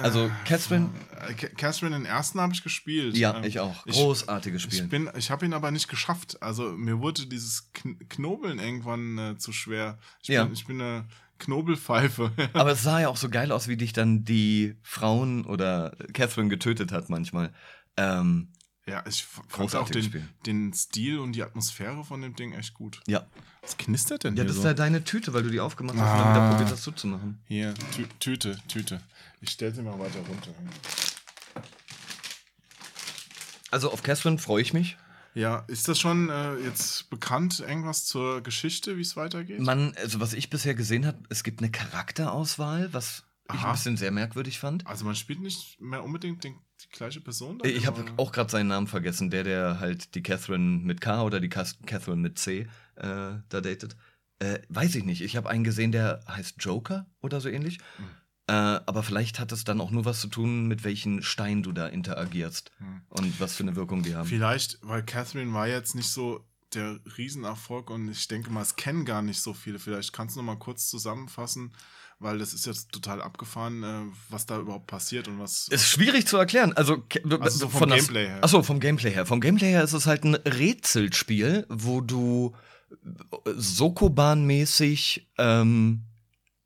Also Catherine, Äh, Ca- Catherine, den ersten habe ich gespielt. ja, Ähm, ich auch. Ich, Großartiges ich, Spiel. bin, ich habe ihn aber nicht geschafft. Also mir wurde dieses Kn Knobeln irgendwann äh, zu schwer. Ich, Ja. bin, ich bin eine Knobelpfeife. Aber es sah ja auch so geil aus, wie dich dann die Frauen oder Catherine getötet hat manchmal. Ähm, ja, ich fand auch den, Spiel. den Stil und die Atmosphäre von dem Ding echt gut. ja. Was knistert denn Ja, das so? ist ja deine Tüte, weil du die aufgemacht hast und Ah. dann wieder probiert hast zuzumachen. Hier, Tü Tüte, Tüte. Ich stell sie mal weiter runter. Also auf Catherine freue ich mich. Ja, ist das schon äh, jetzt bekannt, irgendwas zur Geschichte, wie es weitergeht? Man, also was ich bisher gesehen habe, es gibt eine Charakterauswahl, was ich Aha. ein bisschen sehr merkwürdig fand. also man spielt nicht mehr unbedingt den, die gleiche Person? dann Ich habe auch gerade seinen Namen vergessen, der, der halt die Catherine mit K oder die Catherine mit C äh, da datet. Äh, weiß ich nicht. Ich habe einen gesehen, der heißt Joker oder so ähnlich. Hm. Äh, aber vielleicht hat es dann auch nur was zu tun, mit welchen Stein du da interagierst Hm. und was für eine Wirkung die haben. Vielleicht, weil Catherine war jetzt nicht so der Riesenerfolg und ich denke mal, es kennen gar nicht so viele. Vielleicht kannst du noch mal kurz zusammenfassen, weil das ist jetzt total abgefahren, äh, was da überhaupt passiert und was. Ist schwierig zu erklären. Also, Also so vom von Gameplay her. Achso, vom Gameplay her. Vom Gameplay her ist es halt ein Rätselspiel, wo du Sokoban-mäßig ähm,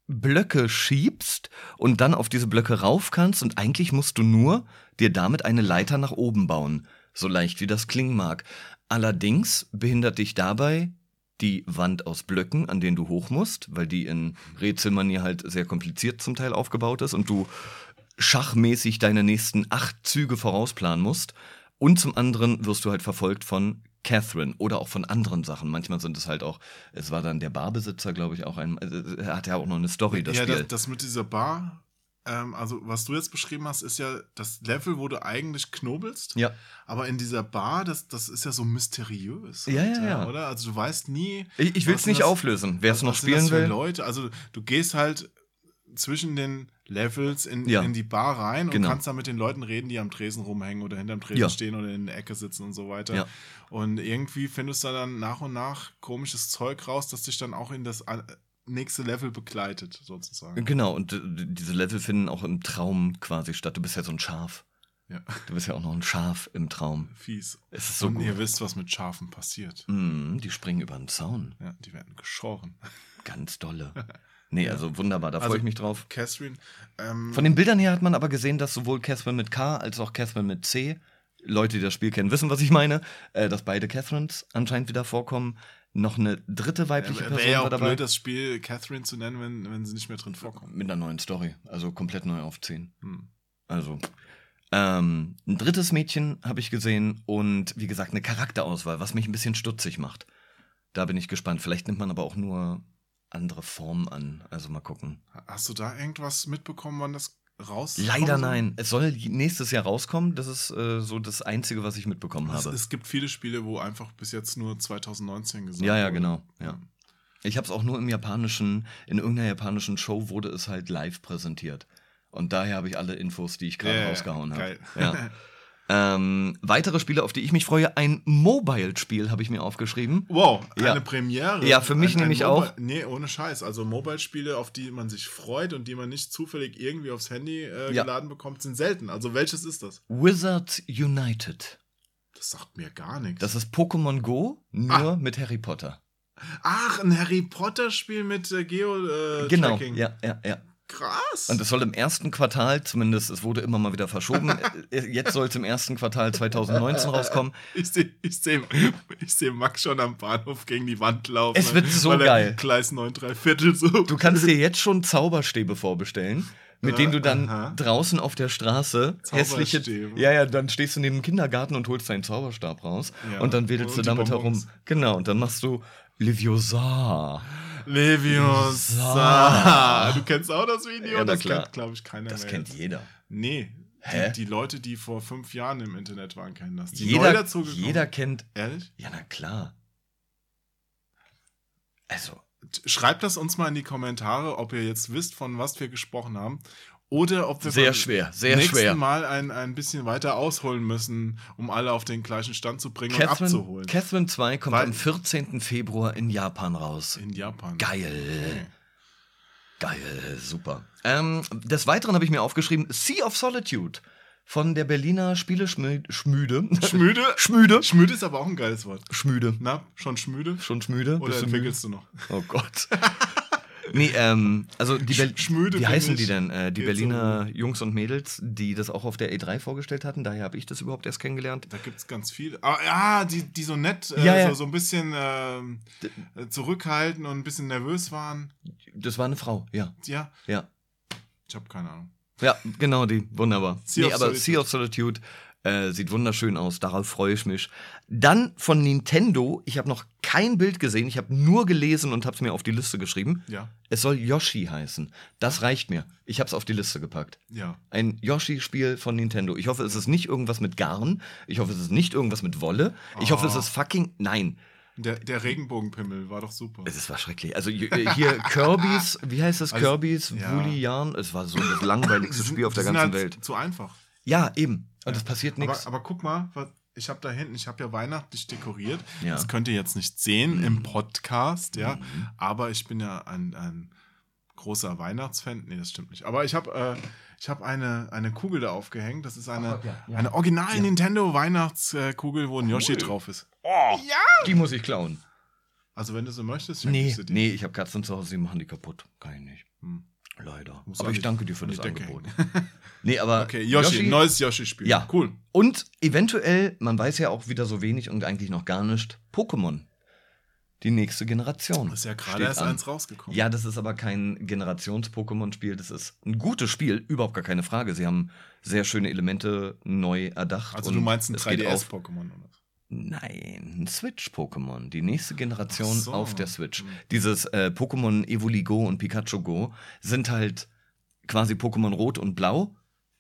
Blöcke schiebst und dann auf diese Blöcke rauf kannst und eigentlich musst du nur dir damit eine Leiter nach oben bauen. So leicht wie das klingen mag. Allerdings behindert dich dabei die Wand aus Blöcken, an denen du hoch musst, weil die in Rätselmanier halt sehr kompliziert zum Teil aufgebaut ist und du schachmäßig deine nächsten acht Züge vorausplanen musst. Und zum anderen wirst du halt verfolgt von Catherine oder auch von anderen Sachen. Manchmal sind es halt auch, es war dann der Barbesitzer, glaube ich, auch ein, er hat ja auch noch eine Story, das ja, Spiel. das, das mit dieser Bar, ähm, also was du jetzt beschrieben hast, ist ja das Level, wo du eigentlich knobelst. ja, Aber in dieser Bar, das, das ist ja so mysteriös. Ja, halt, ja, ja. Oder? Also du weißt nie. ich, ich will es nicht das- auflösen. Wer es noch spielen will, Leute, also du gehst halt zwischen den Levels in, Ja. in die Bar rein Genau. und kannst da mit den Leuten reden, die am Tresen rumhängen oder hinterm Tresen Ja. stehen oder in der Ecke sitzen und so weiter. Ja. Und irgendwie findest du dann nach und nach komisches Zeug raus, das dich dann auch in das nächste Level begleitet, sozusagen. Genau, und äh, diese Level finden auch im Traum quasi statt. Du bist ja so ein Schaf. Ja. Du bist ja auch noch ein Schaf im Traum. Fies. Es ist so und gut. ihr wisst, was mit Schafen passiert. Mm, die springen über den Zaun. Ja, die werden geschoren. Ganz dolle. Nee, also wunderbar, da freue Also- ich mich drauf. Catherine, ähm, Von den Bildern her hat man aber gesehen, dass sowohl Catherine mit K als auch Catherine mit C, Leute, die das Spiel kennen, wissen, was ich meine, äh, dass beide Catherines anscheinend wieder vorkommen. Noch eine dritte weibliche Wäre Person ja war auch dabei. blöd, das Spiel Catherine zu nennen, wenn, wenn sie nicht mehr drin vorkommt. Mit einer neuen Story. Also komplett neu auf 10. Hm. Also. Ähm, ein drittes Mädchen habe ich gesehen und wie gesagt eine Charakterauswahl, was mich ein bisschen stutzig macht. Da bin ich gespannt. Vielleicht nimmt man aber auch nur andere Formen an. Also mal gucken. Hast du da irgendwas mitbekommen, wann das raus? Leider nein. Es soll nächstes Jahr rauskommen. Das ist äh, so das Einzige, was ich mitbekommen Es, habe. es gibt viele Spiele, wo einfach bis jetzt nur 2019 gesagt Ja, ja, wurde. genau. Ja. Ich habe es auch nur im japanischen, in irgendeiner japanischen Show wurde es halt live präsentiert. Und daher habe ich alle Infos, die ich gerade Ja, rausgehauen habe. geil. Ja. ähm, weitere Spiele, auf die ich mich freue, ein Mobile-Spiel habe ich mir aufgeschrieben. Wow, Ja. eine Premiere. Ja, für mich nämlich Mobile- auch. Nee, ohne Scheiß. Also Mobile-Spiele, auf die man sich freut und die man nicht zufällig irgendwie aufs Handy äh, Ja. geladen bekommt, sind selten. Also welches ist das? Wizards United. Das sagt mir gar nichts. Das ist Pokémon Go, nur mit Harry Potter. Ach, ein Harry Potter-Spiel mit äh, Geo äh, genau, Tracking. ja, ja, ja. Krass. Und es soll im ersten Quartal, zumindest, es wurde immer mal wieder verschoben, äh, jetzt soll es im ersten Quartal 2019 rauskommen. ich sehe ich seh, ich seh Max schon am Bahnhof gegen die Wand laufen. Es wird so geil. Gleis 9 3 Viertel so. Du kannst dir jetzt schon Zauberstäbe vorbestellen, mit denen du dann aha. draußen auf der Straße hässliche. Ja, ja, dann stehst du neben dem Kindergarten und holst deinen Zauberstab raus Ja. und dann wedelst Und du damit Bonbons. herum. Genau, und dann machst du Leviosa. Leviosa. Du kennst auch das Video? Ja, das klar. kennt, glaube ich, keiner Das mehr. kennt jetzt. jeder. Nee. Hä? Die, die Leute, die vor fünf Jahren im Internet waren, kennen das. Die neu Jeder, dazugekommen- jeder kennt. Ehrlich? Ja, na klar. Also, Schreibt das uns mal in die Kommentare, ob ihr jetzt wisst, von was wir gesprochen haben. Oder ob wir Sehr schwer, sehr nächsten schwer. Mal ein, ein bisschen weiter ausholen müssen, um alle auf den gleichen Stand zu bringen und Catherine, abzuholen. Catherine 2 kommt Weil- am 14. Februar in Japan raus. in Japan. Geil. Okay. Geil, super. Ähm, des Weiteren habe ich mir aufgeschrieben Sea of Solitude von der Berliner Spieleschmüde. Schmüde. Schmüde? Schmüde. Schmüde ist aber auch ein geiles Wort. Schmüde. Na, schon schmüde? Schon schmüde? Oder entwickelst du noch? Oh Gott. nee, ähm, also die Ber Sch- Schmüde Wie find heißen die denn? Äh, die geht so Berliner Jungs und Mädels, die das auch auf der E3 vorgestellt hatten. Daher habe ich das überhaupt erst kennengelernt. Da gibt es ganz viele. Ah, ja, die, die so nett, äh, Ja, ja. So, so ein bisschen ähm, äh, zurückhaltend und ein bisschen nervös waren. Das war eine Frau, ja. Ja, Ja. ich habe keine Ahnung. Ja, genau die. Wunderbar. Sea nee, aber Solitude. Sea of Solitude äh, sieht wunderschön aus. Darauf freue ich mich. Dann von Nintendo. Ich habe noch kein Bild gesehen. Ich habe nur gelesen und habe es mir auf die Liste geschrieben. Ja, Es soll Yoshi heißen. Das reicht mir. Ich habe es auf die Liste gepackt. ja. Ein Yoshi-Spiel von Nintendo. Ich hoffe, es ist nicht irgendwas mit Garn. Ich hoffe, es ist nicht irgendwas mit Wolle. Ich hoffe, es Oh. ist fucking. Nein. Der, der Regenbogenpimmel war doch super. Es war schrecklich. Also j- äh, hier Kirby's, wie heißt das? Also, Kirby's ja. Woolly Yarn. Es war so das langweiligste Spiel auf der ganzen halt Welt. Zu einfach. Ja, eben. Und es passiert Aber, nichts. aber guck mal, was, ich habe da hinten, ich habe ja weihnachtlich dekoriert. Ja. Das könnt ihr jetzt nicht sehen im Podcast, ja. Mhm. Aber ich bin ja ein, ein großer Weihnachtsfan. Nee, das stimmt nicht. Aber ich habe äh, ich hab eine, eine Kugel da aufgehängt. Das ist eine, Ach, ja, ja. eine original Nintendo Weihnachtskugel, wo ein Yoshi drauf ist. Oh, Die muss ich klauen. Also wenn du so möchtest, Nee, ich sie dir. nee, ich habe Katzen zu Hause, die machen die kaputt. Kann ich nicht. Hm. Leider. Muss aber ich danke dir für das Angebot. nee, aber Okay, Yoshi, neues Yoshi-Spiel. Ja. Cool. Und eventuell, man weiß ja auch wieder so wenig und eigentlich noch gar nicht, Pokémon. Die nächste Generation. Ist ja gerade erst an. eins rausgekommen. Ja, das ist aber kein Generations-Pokémon-Spiel. Das ist ein gutes Spiel, überhaupt gar keine Frage. Sie haben sehr schöne Elemente neu erdacht. Also du meinst ein es geht auf- 3DS-Pokémon oder? Nein, ein Switch-Pokémon. Die nächste Generation Ach so. auf der Switch. Hm. Dieses äh, Pokémon Evoli Go und Pikachu Go sind halt quasi Pokémon Rot und Blau.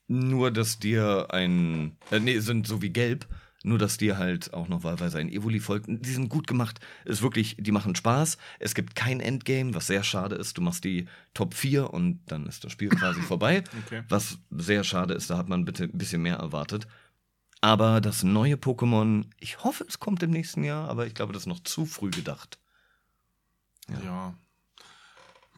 Nur, dass dir ein. Äh, nee, sind so wie Gelb. Nur, dass dir halt auch noch wahlweise ein Evoli folgt. Die sind gut gemacht. Ist wirklich, die machen Spaß. Es gibt kein Endgame, was sehr schade ist. Du machst die Top 4 und dann ist das Spiel quasi vorbei. Okay. Was sehr schade ist, da hat man bitte ein bisschen mehr erwartet. Aber das neue Pokémon, ich hoffe, es kommt im nächsten Jahr, aber ich glaube, das ist noch zu früh gedacht. Ja. Ja.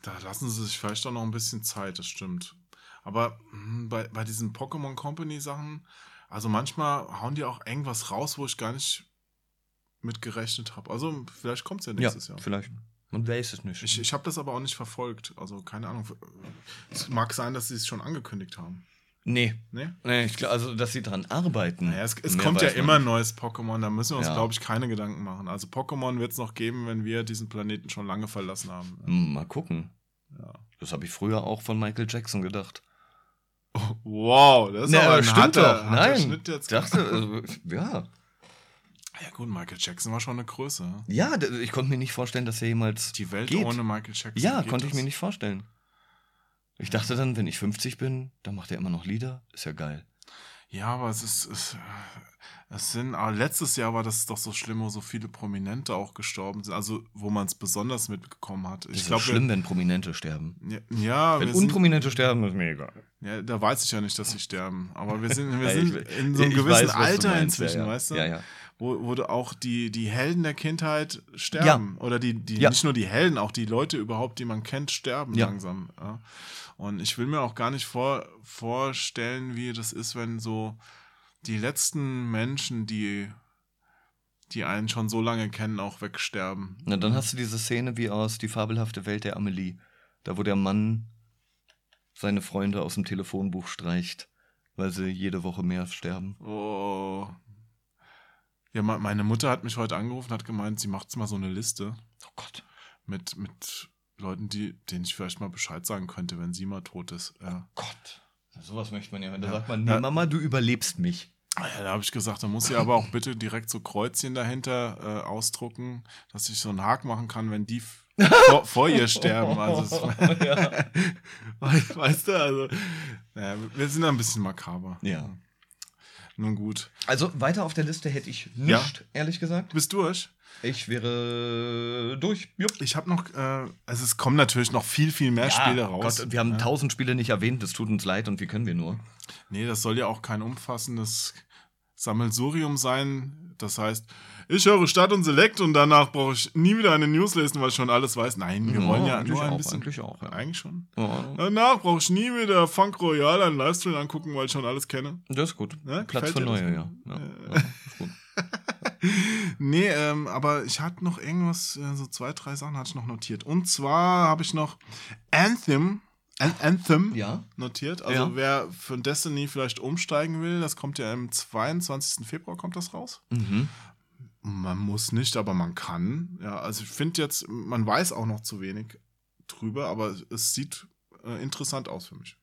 Da lassen sie sich vielleicht auch noch ein bisschen Zeit, das stimmt. Aber hm, bei, bei diesen Pokémon Company Sachen, also manchmal hauen die auch irgendwas raus, wo ich gar nicht mit gerechnet habe. Also vielleicht kommt es ja nächstes Jahr. vielleicht. Man weiß es nicht. Ich, ich habe das aber auch nicht verfolgt. Also keine Ahnung. Es mag sein, dass sie es schon angekündigt haben. Nee. Ne? Nee, ich glaube, also, dass sie dran arbeiten. Naja, es, es kommt ja immer ein nicht. neues Pokémon, da müssen wir uns, Ja. glaube ich, keine Gedanken machen. Also Pokémon wird es noch geben, wenn wir diesen Planeten schon lange verlassen haben. Hm, Mal gucken. Ja. Das habe ich früher auch von Michael Jackson gedacht. Wow, das ist Nee, aber ein stimmt harter, doch. Nein. Dachte, also, ja. Ja gut, Michael Jackson war schon eine Größe. Ja, ich konnte mir nicht vorstellen, dass er jemals Die Welt geht. ohne Michael Jackson. Ja, konnte ich das? mir nicht vorstellen. Ich dachte dann, wenn ich 50 bin, dann macht er immer noch Lieder. Ist ja geil. Ja, aber es ist, es, es sind, aber letztes Jahr war das doch so schlimm, wo so viele Prominente auch gestorben sind, also wo man es besonders mitbekommen hat. Das Ich ist glaube, schlimm, wenn Prominente sterben. ja, ja, Wenn wir sind, Unprominente sterben, ist mir egal. ja, da weiß ich ja nicht, dass sie sterben, aber wir sind, wir sind ich- in so einem gewissen weiß, Alter meinst, inzwischen, ja, ja. weißt du? Ja, ja. Wo, wo auch die, die Helden der Kindheit sterben. Oder die, die nicht nur die Helden, auch die Leute überhaupt, die man kennt, sterben langsam. Ja. Und ich will mir auch gar nicht vor, vorstellen, wie das ist, wenn so die letzten Menschen, die, die einen schon so lange kennen, auch wegsterben. Na, dann hast du diese Szene wie aus Die fabelhafte Welt der Amelie. Da, wo der Mann seine Freunde aus dem Telefonbuch streicht, weil sie jede Woche mehr sterben. Oh. Ja, me- meine Mutter hat mich heute angerufen, hat gemeint, sie macht mal so eine Liste Oh Gott. mit, mit Leuten, die, denen ich vielleicht mal Bescheid sagen könnte, wenn sie mal tot ist. Ja. Gott. Sowas möchte man ja. Da Ja. sagt man, nee, Ja. Mama, du überlebst mich. Ah Ja, da habe ich gesagt, da muss sie aber auch bitte direkt so Kreuzchen dahinter äh, ausdrucken, dass ich so einen Haken machen kann, wenn die vor, vor ihr sterben. Also, es, ja. We- weißt du, also, naja, wir sind da ein bisschen makaber. Ja. Nun gut. Also weiter auf der Liste hätte ich nicht, Ja. ehrlich gesagt. Du bist durch? Ich wäre durch. Jupp. Ich habe noch, äh, also es kommen natürlich noch viel, viel mehr Spiele raus. Gott, wir haben ja. tausend Spiele nicht erwähnt, das tut uns leid und wie können wir nur? Nee, das soll ja auch kein umfassendes Sammelsurium sein. Das heißt, ich höre Start und Select und danach brauche ich nie wieder eine News lesen, weil ich schon alles weiß. Nein, wir Ja, wollen ja eigentlich nur ein auch, bisschen. eigentlich auch, ja. Eigentlich schon. Ja, Danach brauche ich nie wieder Funk Royale einen Livestream angucken, weil ich schon alles kenne. das ist gut. Ja, Platz für neue, ja. ja. ist gut. Nee, ähm, aber ich hatte noch irgendwas, äh, so zwei, drei Sachen hatte ich noch notiert. Und zwar habe ich noch Anthem, An Anthem Ja. notiert. Also Ja. wer für Destiny vielleicht umsteigen will, das kommt ja am 22. Februar kommt das raus. Mhm. Man muss nicht, aber man kann. Ja, also ich finde jetzt, man weiß auch noch zu wenig drüber, aber es sieht äh, interessant aus für mich.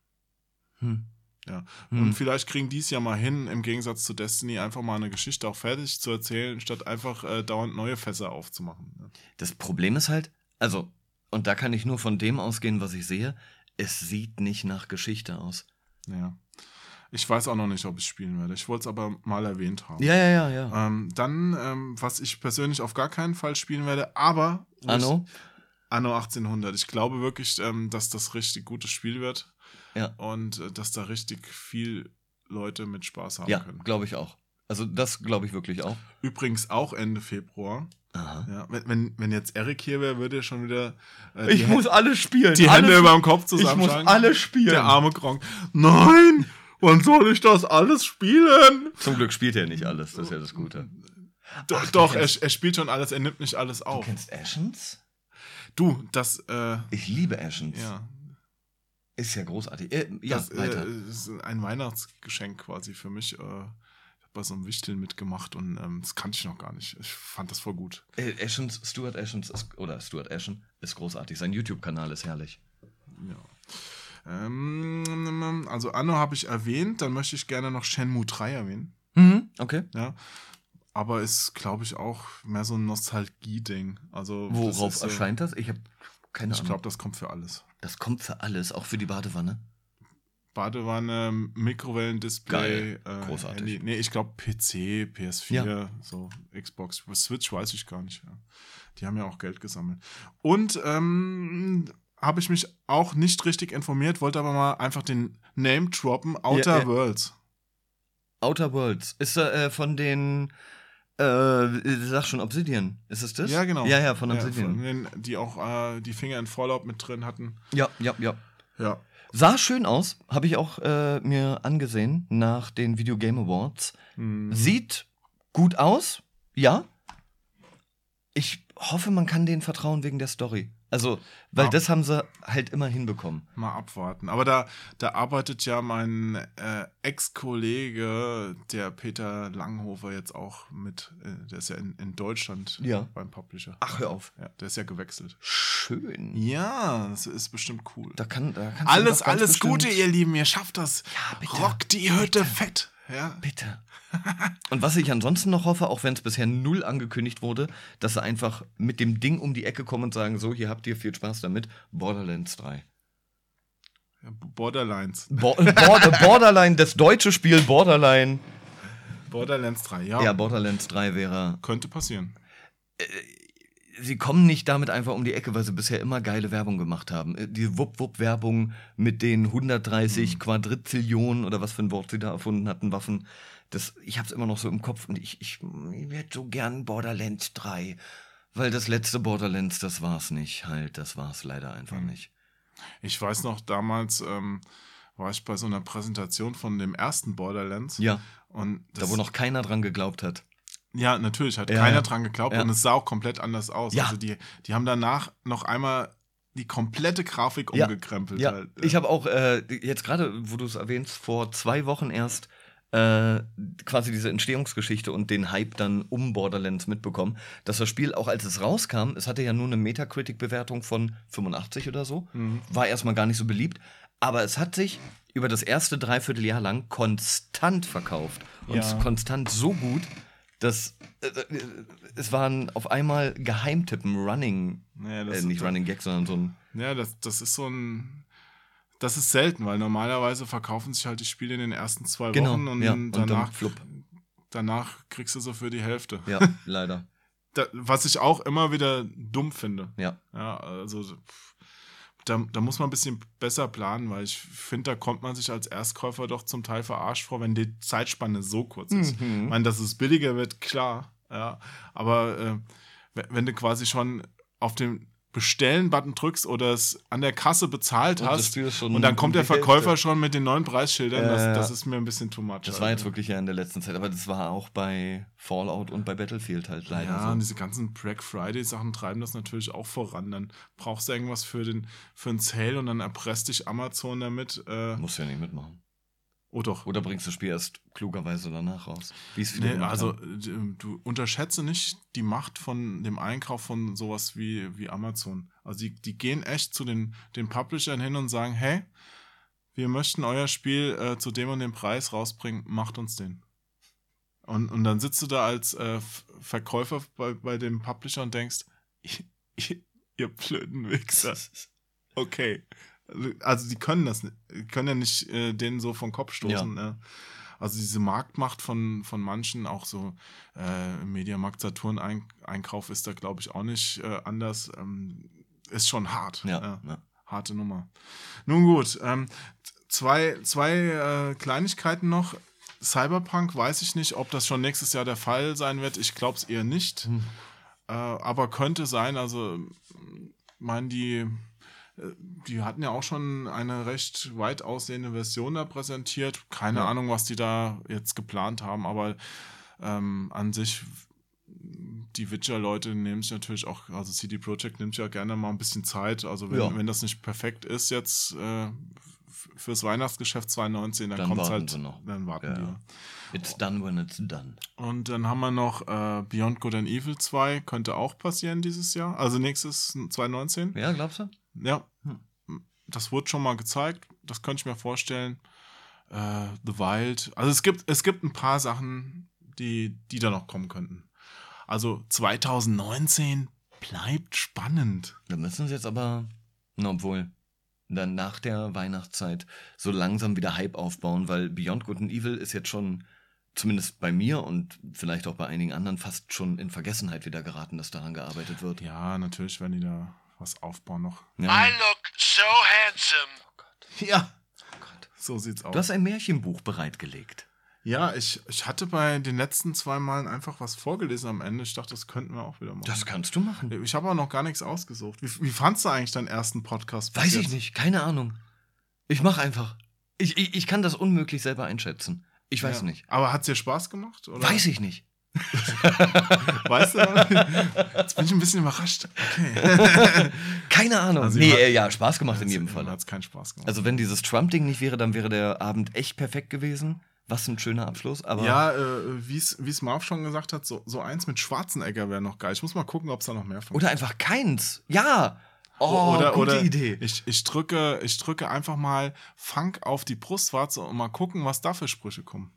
Hm. Ja. Hm. Und vielleicht kriegen die es ja mal hin, im Gegensatz zu Destiny, einfach mal eine Geschichte auch fertig zu erzählen, statt einfach äh, dauernd neue Fässer aufzumachen. ne? Das Problem ist halt, also, und da kann ich nur von dem ausgehen, was ich sehe, es sieht nicht nach Geschichte aus. Ja. Ich weiß auch noch nicht, ob ich spielen werde. Ich wollte es aber mal erwähnt haben. Ja, ja, ja, ja. Ähm, dann, ähm, was ich persönlich auf gar keinen Fall spielen werde, aber wo ich- Anno? Anno 1800. Ich glaube wirklich, ähm, dass das richtig gutes Spiel wird Ja. und äh, dass da richtig viel Leute mit Spaß haben Ja, können. glaube ich auch. Also das glaube ich wirklich auch. Übrigens auch Ende Februar. Aha. Ja, wenn, wenn, wenn jetzt Eric hier wäre, würde er schon wieder äh, die, Hä- alle spielen. die Hände über dem Kopf ich muss zusammenschlagen. alle spielen. Der arme Gronk. Nein! Wann soll ich das alles spielen? Zum Glück spielt er nicht alles, das ist ja das Gute. Do, Ach, du doch, er, er spielt schon alles, er nimmt nicht alles Du auf. kennst Ashens? Du, das, äh, Ich liebe Ashens. ja, Ist ja großartig. Äh, ja, das weiter. äh, ist ein Weihnachtsgeschenk quasi für mich. Ich bei so einem Wichteln mitgemacht und ähm, das kannte ich noch gar nicht. Ich fand das voll gut. Ashens, Stuart Ashens ist, oder Stuart Ashen ist großartig. Sein YouTube-Kanal ist herrlich. Ja. Ähm, also Anno habe ich erwähnt, dann möchte ich gerne noch Shenmue 3 erwähnen. Mhm, okay. Ja. Aber ist, glaube ich, auch mehr so ein Nostalgie-Ding. Also, das Worauf ist, äh, erscheint das? Ich habe keine Ich Ahnung. glaube, das kommt für alles. das kommt für alles, auch für die Badewanne. Badewanne, Mikrowellendisplay, Geil. Großartig. Handy. Nee, ich glaube PC, PS4, so Xbox, Switch weiß ich gar nicht. Ja. Die haben ja auch Geld gesammelt. Und ähm, habe ich mich auch nicht richtig informiert, wollte aber mal einfach den Name droppen, Outer Ja, ja. Worlds. Outer Worlds. Ist äh, von den, äh, sag schon, Obsidian. Ist es das? Ja, genau. Ja, ja, von Ja, Obsidian. von denen, die auch äh, die Finger in Fallout mit drin hatten. Ja, ja, ja. Ja. Sah schön aus, habe ich auch äh, mir angesehen nach den Video Game Awards. Hm. Sieht gut aus, ja. Ich hoffe, man kann denen vertrauen wegen der Story. Also, weil Ja. das haben sie halt immer hinbekommen. Mal abwarten. Aber da, da arbeitet ja mein äh, Ex-Kollege, der Peter Langhofer, jetzt auch mit. Äh, der ist ja in, in Deutschland Ja. beim Publisher. Ach, hör auf. Ja, der ist ja gewechselt. Schön. Ja, das ist bestimmt cool. Da kann, da alles, alles bestimmt- Gute, ihr Lieben. Ihr schafft das. Ja, bitte. Rock die Hütte fett. Ja. Bitte. Und was ich ansonsten noch hoffe, auch wenn es bisher null angekündigt wurde, dass sie einfach mit dem Ding um die Ecke kommen und sagen, so, hier habt ihr viel Spaß damit, Borderlands 3. Borderlines. Bo Border Borderline, das deutsche Spiel Borderline. Borderlands 3, ja. Ja, Borderlands 3 wäre. Könnte passieren. Sie kommen nicht damit einfach um die Ecke, weil sie bisher immer geile Werbung gemacht haben. Äh, Die Wupp-Wupp-Werbung mit den 130 Quadrizillionen oder was für ein Wort sie da erfunden hatten, Waffen. Das, ich hab's immer noch so im Kopf und ich, ich, ich hätte so gern Borderlands 3. Weil das letzte Borderlands, das war's nicht. Halt, das war's leider einfach nicht. Ich weiß noch, damals ähm, war ich bei so einer Präsentation von dem ersten Borderlands. Ja, Und da wo noch keiner dran geglaubt hat. Ja, natürlich, hat Ja, keiner ja. dran geglaubt und es sah auch komplett anders aus. Ja. Also die, die haben danach noch einmal die komplette Grafik umgekrempelt. Ja, halt. ich habe auch äh, jetzt gerade, wo du es erwähnst, vor zwei Wochen erst äh, quasi diese Entstehungsgeschichte und den Hype dann um Borderlands mitbekommen, dass das Spiel auch als es rauskam, es hatte ja nur eine Metacritic-Bewertung von 85 oder so, Mhm. war erstmal gar nicht so beliebt, aber es hat sich über das erste Dreivierteljahr lang konstant verkauft und Ja. konstant so gut, dass äh, äh, es waren auf einmal Geheimtippen, Running, Ja, das- äh, nicht Running Gags, sondern so ein Ja, das, das ist so ein. Das ist selten, weil normalerweise verkaufen sich halt die Spiele in den ersten zwei Genau, Wochen und, ja, und danach, danach kriegst du so für die Hälfte. Ja, leider. Da, was ich auch immer wieder dumm finde. Ja. Ja, also pff, da, da muss man ein bisschen besser planen, weil ich finde, da kommt man sich als Erstkäufer doch zum Teil verarscht vor, wenn die Zeitspanne so kurz ist. Mhm. Ich meine, dass es billiger wird, klar, ja. Aber äh, wenn- du quasi schon auf den Bestellen-Button drückst oder es an der Kasse bezahlt Und hast und dann kommt der die Hälfte. Verkäufer schon mit den neuen Preisschildern, Äh, das, das ist mir ein bisschen too much. Das war halt. jetzt wirklich ja in der letzten Zeit, aber das war auch bei Fallout und bei Battlefield halt leider Ja, und so. diese ganzen Black Friday-Sachen treiben das natürlich auch voran. Dann brauchst du irgendwas für den für einen Sale und dann erpresst dich Amazon damit. Äh, Musst ja nicht mitmachen. Oh doch. Oder bringst du das Spiel erst klugerweise danach raus. Wie es Nee, also haben. äh, du unterschätze nicht die Macht von dem Einkauf von sowas wie, wie Amazon. Also die, die gehen echt zu den, den Publishern hin und sagen, hey, wir möchten euer Spiel äh, zu dem und dem Preis rausbringen, macht uns den. Und, und dann sitzt du da als äh, Verkäufer bei, bei dem Publisher und denkst, ihr, ihr blöden Wichser. Okay. Also die können das können ja nicht äh, denen so vom Kopf stoßen. Ne? Also diese Marktmacht von, von manchen, auch so äh, Mediamarkt Saturn -Ein Einkauf ist da, glaube ich, auch nicht äh, anders. Ähm, ist schon hart. Ja, ja. Harte Nummer. Nun gut, ähm, zwei, zwei äh, Kleinigkeiten noch. Cyberpunk weiß ich nicht, ob das schon nächstes Jahr der Fall sein wird. Ich glaube es eher nicht. Hm. Äh, aber könnte sein. Also, meinen die, die hatten ja auch schon eine recht weit aussehende Version da präsentiert. Keine Ja. Ahnung, was die da jetzt geplant haben, aber ähm, an sich, die Witcher-Leute nehmen sich natürlich auch, also CD Projekt nimmt ja gerne mal ein bisschen Zeit. Also, wenn, Ja. wenn das nicht perfekt ist jetzt äh, fürs Weihnachtsgeschäft 2019, dann, Dann kommt halt, sie noch. dann warten Ja. die. It's done when it's done. Und dann haben wir noch äh, Beyond Good and Evil 2, könnte auch passieren dieses Jahr. Also nächstes 2019. Ja, glaubst du? Ja. Hm. Das wurde schon mal gezeigt. Das könnte ich mir vorstellen. Äh, The Wild. Also es gibt, es gibt ein paar Sachen, die, die da noch kommen könnten. Also 2019 bleibt spannend. Da müssen sie jetzt aber, na, obwohl, dann nach der Weihnachtszeit so langsam wieder Hype aufbauen, weil Beyond Good and Evil ist jetzt schon, zumindest bei mir und vielleicht auch bei einigen anderen, fast schon in Vergessenheit wieder geraten, dass daran gearbeitet wird. Ja, natürlich werden die da was aufbauen noch. Ja. I look so handsome. Ja. So sieht's aus. Du hast ein Märchenbuch bereitgelegt. Ja, ich, ich hatte bei den letzten zwei Malen einfach was vorgelesen am Ende. Ich dachte, das könnten wir auch wieder machen. Das kannst du machen. ich habe aber noch gar nichts ausgesucht. Wie, wie fandst du eigentlich deinen ersten Podcast? Weiß ich nicht, keine Ahnung. Ich mach einfach. Ich, ich, ich kann das unmöglich selber einschätzen. Ich weiß Ja. nicht. Aber hat es dir Spaß gemacht? Oder? Weiß ich nicht. Weißt du? Jetzt bin ich ein bisschen überrascht. Okay. Keine Ahnung. Also, nee, hat- äh, ja, Spaß gemacht in jedem Fall. Hat es keinen Spaß gemacht. Also wenn dieses Trump-Ding nicht wäre, dann wäre der Abend echt perfekt gewesen. Was ein schöner Abschluss. Aber ja, äh, wie es Marv schon gesagt hat, so, so eins mit Schwarzenegger wäre noch geil. Ich muss mal gucken, ob es da noch mehr von oder einfach keins. Ja. Oh, oder, gute oder Idee. Ich, ich, drücke, ich drücke einfach mal Funk auf die Brustwarze und mal gucken, was da für Sprüche kommen.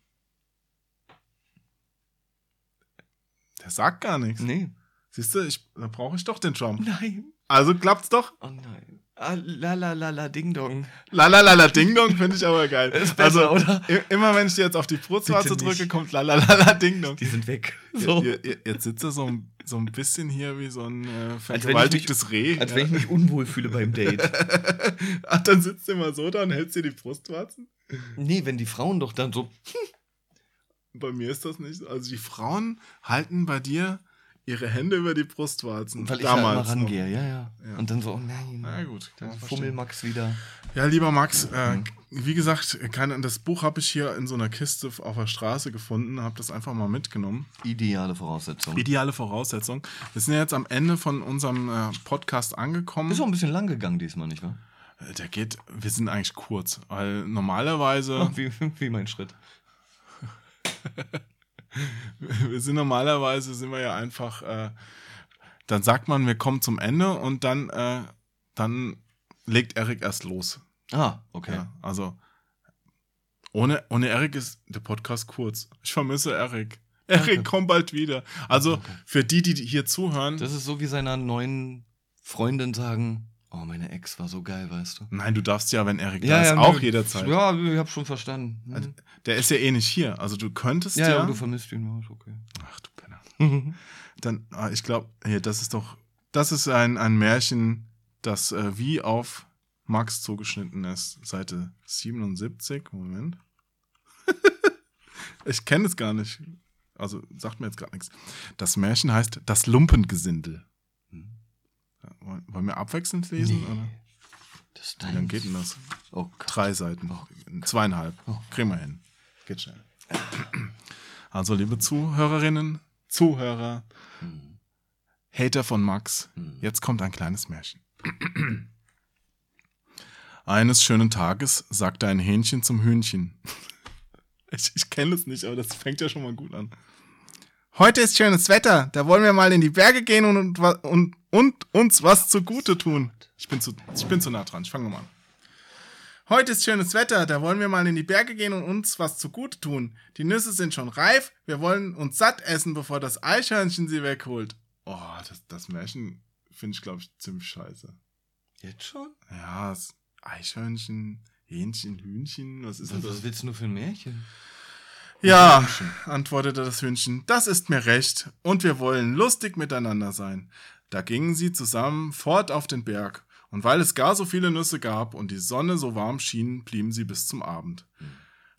Der sagt gar nichts. Nee. Siehst du, ich, da brauche ich doch den Trump. Nein. Also klappt's doch. Oh nein. Ah, la la la la Ding Dong. Lalalala Ding Dong finde ich aber geil. Ist besser, also, oder? Immer wenn ich dir jetzt auf die Brustwarze drücke, kommt Lalalala Ding Dong. Die sind weg. So. Jetzt sitzt er so, ein- so ein bisschen hier wie so ein äh, Als vergewaltigtes Reh. Als ja. wenn ich mich unwohl fühle beim Date. Ach, dann sitzt du immer so da und hältst dir die Brustwarzen? Nee, wenn die Frauen doch dann so. Bei mir ist das nicht so. Also die Frauen halten bei dir ihre Hände über die Brustwarzen. Weil ich da immer Damals rangehe, ja, ja, Ja. Und dann so, oh nein. Na gut, Dann Fummel. Max wieder. Ja, lieber Max, äh, wie gesagt, keine, das Buch habe ich hier in so einer Kiste auf der Straße gefunden, habe das einfach mal mitgenommen. Ideale Voraussetzung. Ideale Voraussetzung. Wir sind ja jetzt am Ende von unserem äh, Podcast angekommen. Ist auch ein bisschen lang gegangen diesmal, nicht wahr? Äh, Der geht, wir sind eigentlich kurz, weil normalerweise, Wie, wie mein Schritt. wir sind normalerweise, sind wir ja einfach, äh, dann sagt man, wir kommen zum Ende und dann, äh, dann legt Erik erst los. Ah, okay. Ja, also ohne, ohne Erik ist der Podcast kurz. Ich vermisse Erik. Erik, komm bald wieder. Also für die, die hier zuhören, Das ist so wie seiner neuen Freundin sagen, oh, meine Ex war so geil, weißt du. nein, du darfst ja, wenn Erik da ist, auch nö. jederzeit. Ja, ich hab schon verstanden. Hm. Also, der ist ja eh nicht hier. Also du könntest ja, ja. ja, du vermisst ihn, ja, ist okay. ach du Penner. Dann, ah, ich glaube, hier, das ist doch, das ist ein, ein Märchen, das äh, wie auf Max zugeschnitten ist. Seite 77. Moment. ich kenne es gar nicht. Also sagt mir jetzt gerade nichts. Das Märchen heißt Das Lumpengesindel. Wollen- wir abwechselnd lesen? Nee. Oder? Das Wie lange geht denn das? Oh. Drei Seiten. Zweieinhalb. Kriegen wir hin. Geht schnell. Also, liebe Zuhörerinnen, Zuhörer, Hater von Max, jetzt kommt ein kleines Märchen. Eines schönen Tages sagte ein Hähnchen zum Hühnchen. Ich, ich kenne es nicht, aber das fängt ja schon mal gut an. Heute ist schönes Wetter, da wollen wir mal in die Berge gehen und, und, und, und uns was zugute tun. Ich bin zu, ich bin zu nah dran, ich fange nochmal an. Heute ist schönes Wetter, da wollen wir mal in die Berge gehen und uns was zugute tun. Die Nüsse sind schon reif, wir wollen uns satt essen, bevor das Eichhörnchen sie wegholt. Oh, das, das Märchen finde ich, glaube ich, ziemlich scheiße. Jetzt schon? Ja, das Eichhörnchen, Hähnchen, Hühnchen, was ist das? was willst du nur für ein Märchen? Ja, antwortete das Hühnchen, das ist mir recht, und wir wollen lustig miteinander sein. Da gingen sie zusammen fort auf den Berg, und weil es gar so viele Nüsse gab und die Sonne so warm schien, blieben sie bis zum Abend.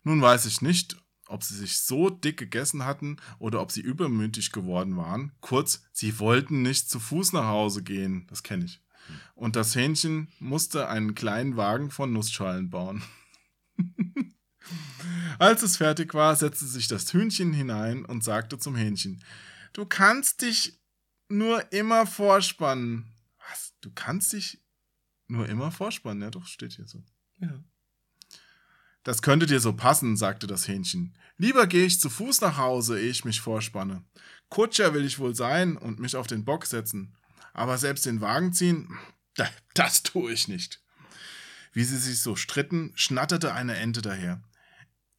Nun weiß ich nicht, ob sie sich so dick gegessen hatten oder ob sie übermütig geworden waren. Kurz, sie wollten nicht zu Fuß nach Hause gehen, das kenne ich. Und das Hähnchen musste einen kleinen Wagen von Nussschalen bauen. Als es fertig war, setzte sich das Hühnchen hinein und sagte zum Hähnchen, du kannst dich nur immer vorspannen. Was? Du kannst dich nur immer vorspannen? Ja, doch, steht hier so. Ja. Das könnte dir so passen, sagte das Hähnchen. Lieber gehe ich zu Fuß nach Hause, ehe ich mich vorspanne. Kutscher will ich wohl sein und mich auf den Bock setzen. Aber selbst den Wagen ziehen, da- das tue ich nicht. Wie sie sich so stritten, schnatterte eine Ente daher.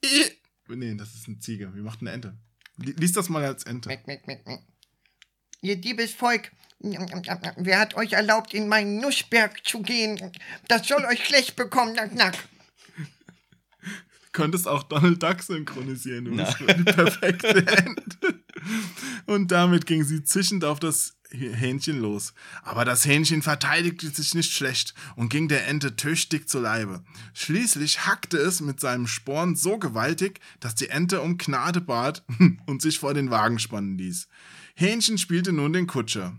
I nee, das ist eine Ziege. Wie macht eine Ente? Li- Lies das mal als Ente. Meck, meck, meck, meck. Ihr diebes Volk, wer hat euch erlaubt, in meinen Nussberg zu gehen? Das soll euch schlecht bekommen, nack, nack. könntest auch Donald Duck synchronisieren. Du bist die perfekte Ente. Und damit ging sie zischend auf das Hähnchen los. Aber das Hähnchen verteidigte sich nicht schlecht und ging der Ente tüchtig zu Leibe. Schließlich hackte es mit seinem Sporn so gewaltig, dass die Ente um Gnade bat und sich vor den Wagen spannen ließ. Hähnchen spielte nun den Kutscher.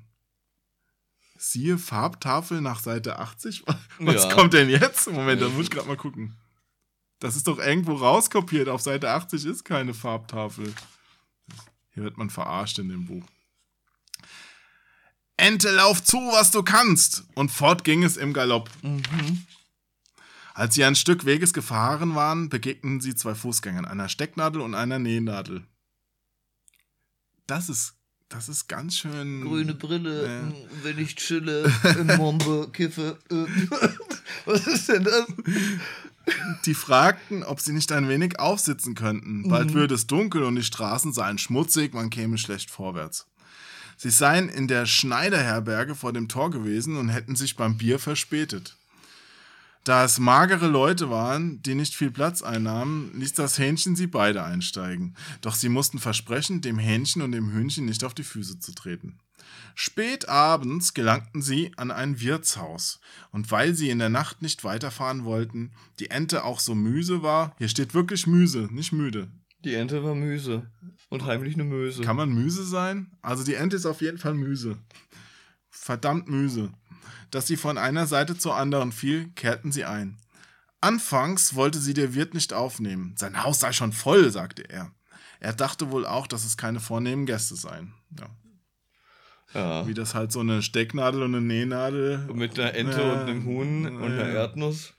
Siehe Farbtafel nach Seite 80. Was Ja. kommt denn jetzt? Moment, da muss ich gerade mal gucken. Das ist doch irgendwo rauskopiert. Auf Seite 80 ist keine Farbtafel. Hier wird man verarscht in dem Buch. Ente, lauf zu, was du kannst! Und fort ging es im Galopp. Als sie ein Stück Weges gefahren waren, begegneten sie zwei Fußgängern, einer Stecknadel und einer Nähnadel. Das ist, das ist ganz schön. Grüne Brille, mh, wenn ich chille, Mombe, kiffe. äh. Was ist denn das? Die fragten, ob sie nicht ein wenig aufsitzen könnten. Bald würde es dunkel und die Straßen seien schmutzig, man käme schlecht vorwärts. Sie seien in der Schneiderherberge vor dem Tor gewesen und hätten sich beim Bier verspätet. Da es magere Leute waren, die nicht viel Platz einnahmen, ließ das Hähnchen sie beide einsteigen. Doch sie mussten versprechen, dem Hähnchen und dem Hühnchen nicht auf die Füße zu treten. Spät abends gelangten sie an ein Wirtshaus, und weil sie in der Nacht nicht weiterfahren wollten, die Ente auch so müse war, hier steht wirklich müse, nicht müde. Die Ente war müse. Und heimlich eine Möse. Kann man müse sein? Also die Ente ist auf jeden Fall müse. Verdammt müse. Dass sie von einer Seite zur anderen fiel, kehrten sie ein. Anfangs wollte sie der Wirt nicht aufnehmen. Sein Haus sei schon voll, sagte er. Er dachte wohl auch, dass es keine vornehmen Gäste seien. Ja. ja. Wie das halt so eine Stecknadel und eine Nähnadel. Mit einer Ente Ja. und einem Huhn und einer Ja. Erdnuss.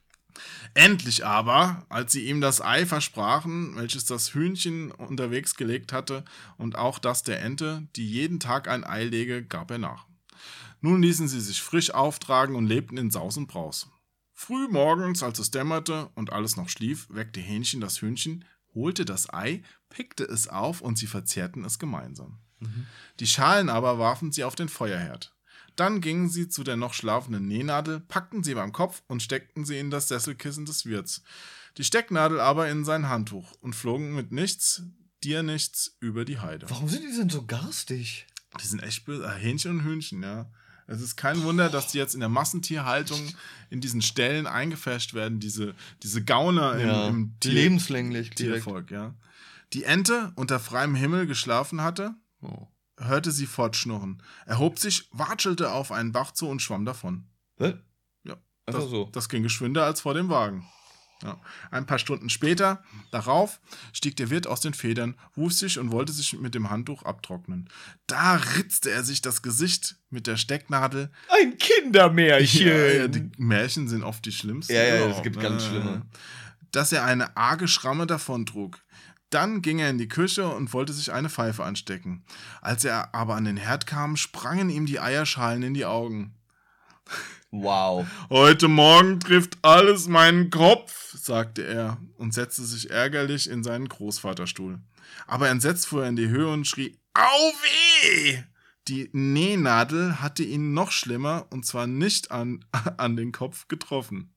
Endlich aber, als sie ihm das Ei versprachen, welches das Hühnchen unterwegs gelegt hatte, und auch das der Ente, die jeden Tag ein Ei lege, gab er nach. Nun ließen sie sich frisch auftragen und lebten in Saus und Braus. Früh morgens, als es dämmerte und alles noch schlief, weckte Hähnchen das Hühnchen, holte das Ei, pickte es auf und sie verzehrten es gemeinsam. Die Schalen aber warfen sie auf den Feuerherd. Dann gingen sie zu der noch schlafenden Nähnadel, packten sie beim Kopf und steckten sie in das Sesselkissen des Wirts. Die Stecknadel aber in sein Handtuch und flogen mit nichts, dir nichts über die Heide. Warum sind die denn so garstig? Die sind echt böse. Äh, Hähnchen und Hühnchen, ja. Es ist kein Wunder, dass die jetzt in der Massentierhaltung in diesen Stellen eingefärscht werden, diese, diese Gauner im, Ja, im Tier, lebenslänglich direkt. Tiervolk, ja. Die Ente unter freiem Himmel geschlafen hatte, Oh. Hörte sie fortschnurren, erhob sich, watschelte auf einen Bach zu und schwamm davon. Was? Ja, das, so. Das ging geschwinder als vor dem Wagen. Ja. Ein paar Stunden später, darauf, stieg der Wirt aus den Federn, wusch sich und wollte sich mit dem Handtuch abtrocknen. Da ritzte er sich das Gesicht mit der Stecknadel. Ein Kindermärchen. Ja, ja, die Märchen sind oft die schlimmsten. Ja, ja, es gibt ganz schlimme. Dass er eine arge Schramme davontrug. Dann ging er in die Küche und wollte sich eine Pfeife anstecken. Als er aber an den Herd kam, sprangen ihm die Eierschalen in die Augen. Wow. Heute Morgen trifft alles meinen Kopf, sagte er und setzte sich ärgerlich in seinen Großvaterstuhl. Aber entsetzt fuhr er in die Höhe und schrie: Au weh! Die Nähnadel hatte ihn noch schlimmer und zwar nicht an, an den Kopf getroffen.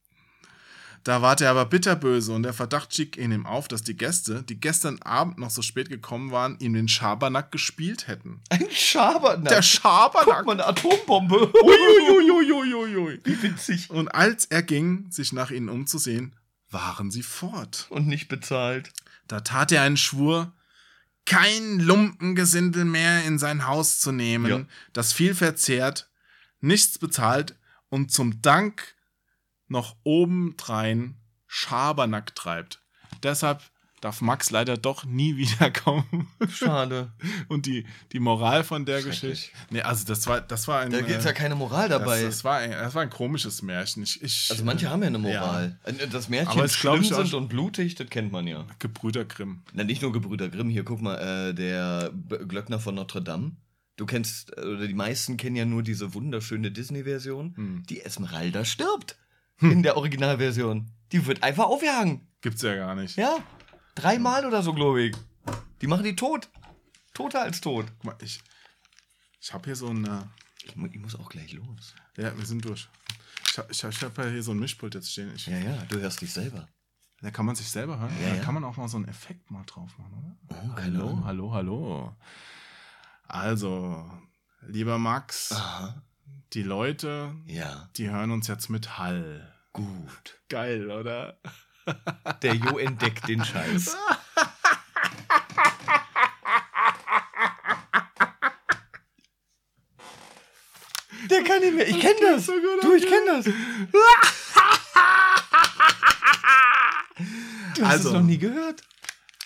Da ward er aber bitterböse und der Verdacht stieg in ihm auf, dass die Gäste, die gestern Abend noch so spät gekommen waren, ihm den Schabernack gespielt hätten. Ein Schabernack. Der Schabernack! Guck mal, eine Atombombe. Uiuiuiuiui. Wie witzig. Und als er ging, sich nach ihnen umzusehen, waren sie fort. Und nicht bezahlt. Da tat er einen Schwur, kein Lumpengesindel mehr in sein Haus zu nehmen, Ja. das viel verzehrt, nichts bezahlt und zum Dank noch obendrein Schabernack treibt. Deshalb darf Max leider doch nie wiederkommen. Schade. Und die, die Moral von der. Geschichte. Nee, also das war, das war ein. Da gibt's ja äh, keine Moral dabei. das, das, war ein, das war ein komisches Märchen. Ich, ich, also manche haben ja eine Moral. Äh, Das Märchen es schlimm ich sind und blutig, das kennt man ja. Gebrüder Grimm. Na, nicht nur Gebrüder Grimm, hier guck mal, äh, der Glöckner von Notre Dame. Du kennst, äh, oder die meisten kennen ja nur diese wunderschöne Disney-Version. Hm. Die Esmeralda stirbt in der Originalversion. Die wird einfach aufgehangen. Gibt's ja gar nicht. Ja. Dreimal oder so, glaube ich. Die machen die tot. Toter als tot. Guck mal, ich, ich habe hier so ein. äh, Ich, mu ich muss auch gleich los. Ja, wir sind durch. Ich habe ich, ich hab ja hier so ein Mischpult jetzt stehen. Ich, Ja, ja, du hörst dich selber. Da kann man sich selber hören. Ja, da ja. kann man auch mal so einen Effekt mal drauf machen, oder? Oh, hallo, hallo, hallo. Also, lieber Max, Aha. Die Leute, Ja, die hören uns jetzt mit Hall. gut. Geil, oder? Der Jo entdeckt den Scheiß. Der kann nicht mehr. Ich kenne das. so Du, ich kenne das. Du hast Also. es noch nie gehört.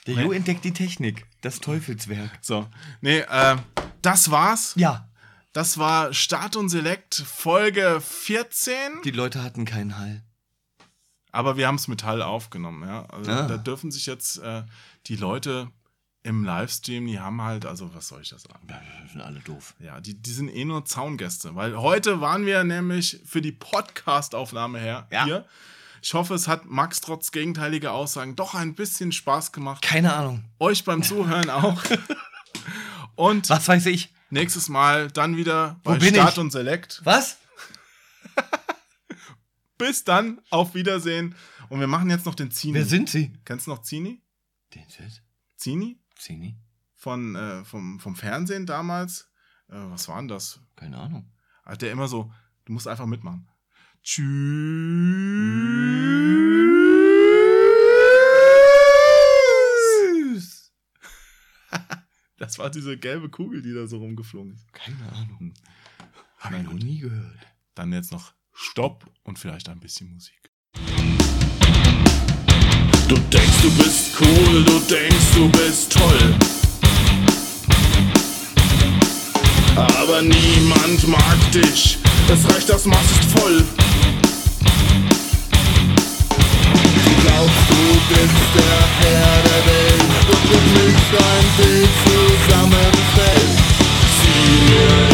Der Jo entdeckt die Technik. Das Teufelswerk. So, nee, äh, das war's. Ja. Das war Start und Select Folge 14. Die Leute hatten keinen Hall. Aber wir haben es mit Hall aufgenommen, ja. Also Ah. da dürfen sich jetzt äh, die Leute im Livestream, die haben halt, also was soll ich das sagen? Die sind alle doof. Ja, die, die sind eh nur Zaungäste, weil heute waren wir nämlich für die Podcast-Aufnahme her Ja. hier. Ich hoffe, es hat Max trotz gegenteiliger Aussagen doch ein bisschen Spaß gemacht. Keine Ahnung. Euch beim Zuhören auch. Und Was weiß ich? Nächstes Mal dann wieder Wo bei Start ich? und Select. Was? Bis dann, auf Wiedersehen. Und wir machen jetzt noch den Zini. Wer sind Sie? Kennst du noch Zini? Den Shit. Zini? Zini? Von, äh, vom, vom Fernsehen damals. Äh, was war denn das? Keine Ahnung. Hat der immer so, du musst einfach mitmachen. Tschüss. Das war diese gelbe Kugel, die da so rumgeflogen ist. Keine Ahnung. Hab Hab ich noch nie gehört. Dann jetzt noch Stopp und vielleicht ein bisschen Musik. Du denkst, du bist cool, du denkst, du bist toll. Aber niemand mag dich, es reicht, das Maß ist voll. Glaubst, du bist der Herr der Welt und du mischt ein Bild zusammenfällt. Sieh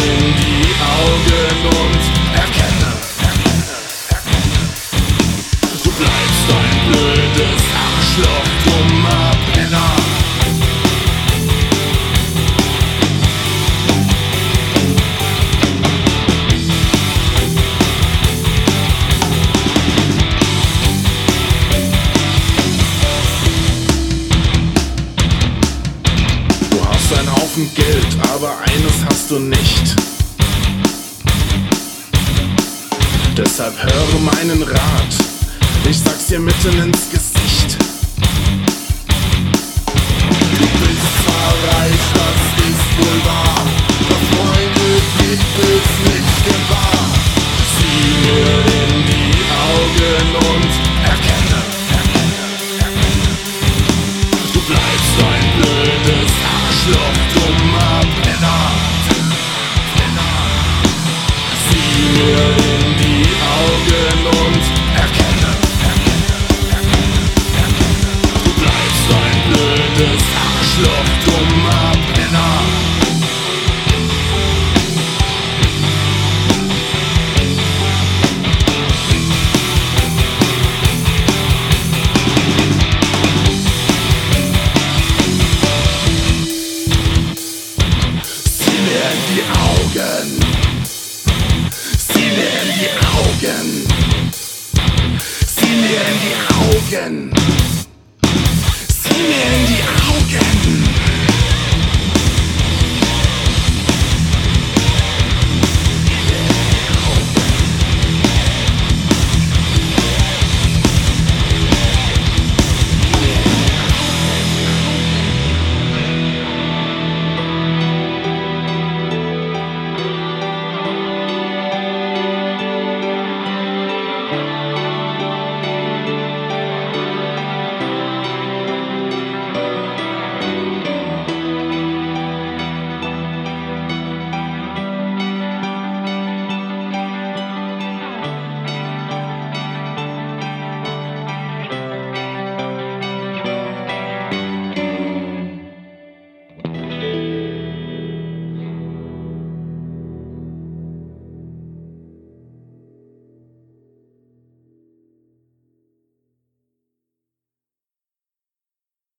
meinen Rat, ich sag's dir mitten ins Gesicht.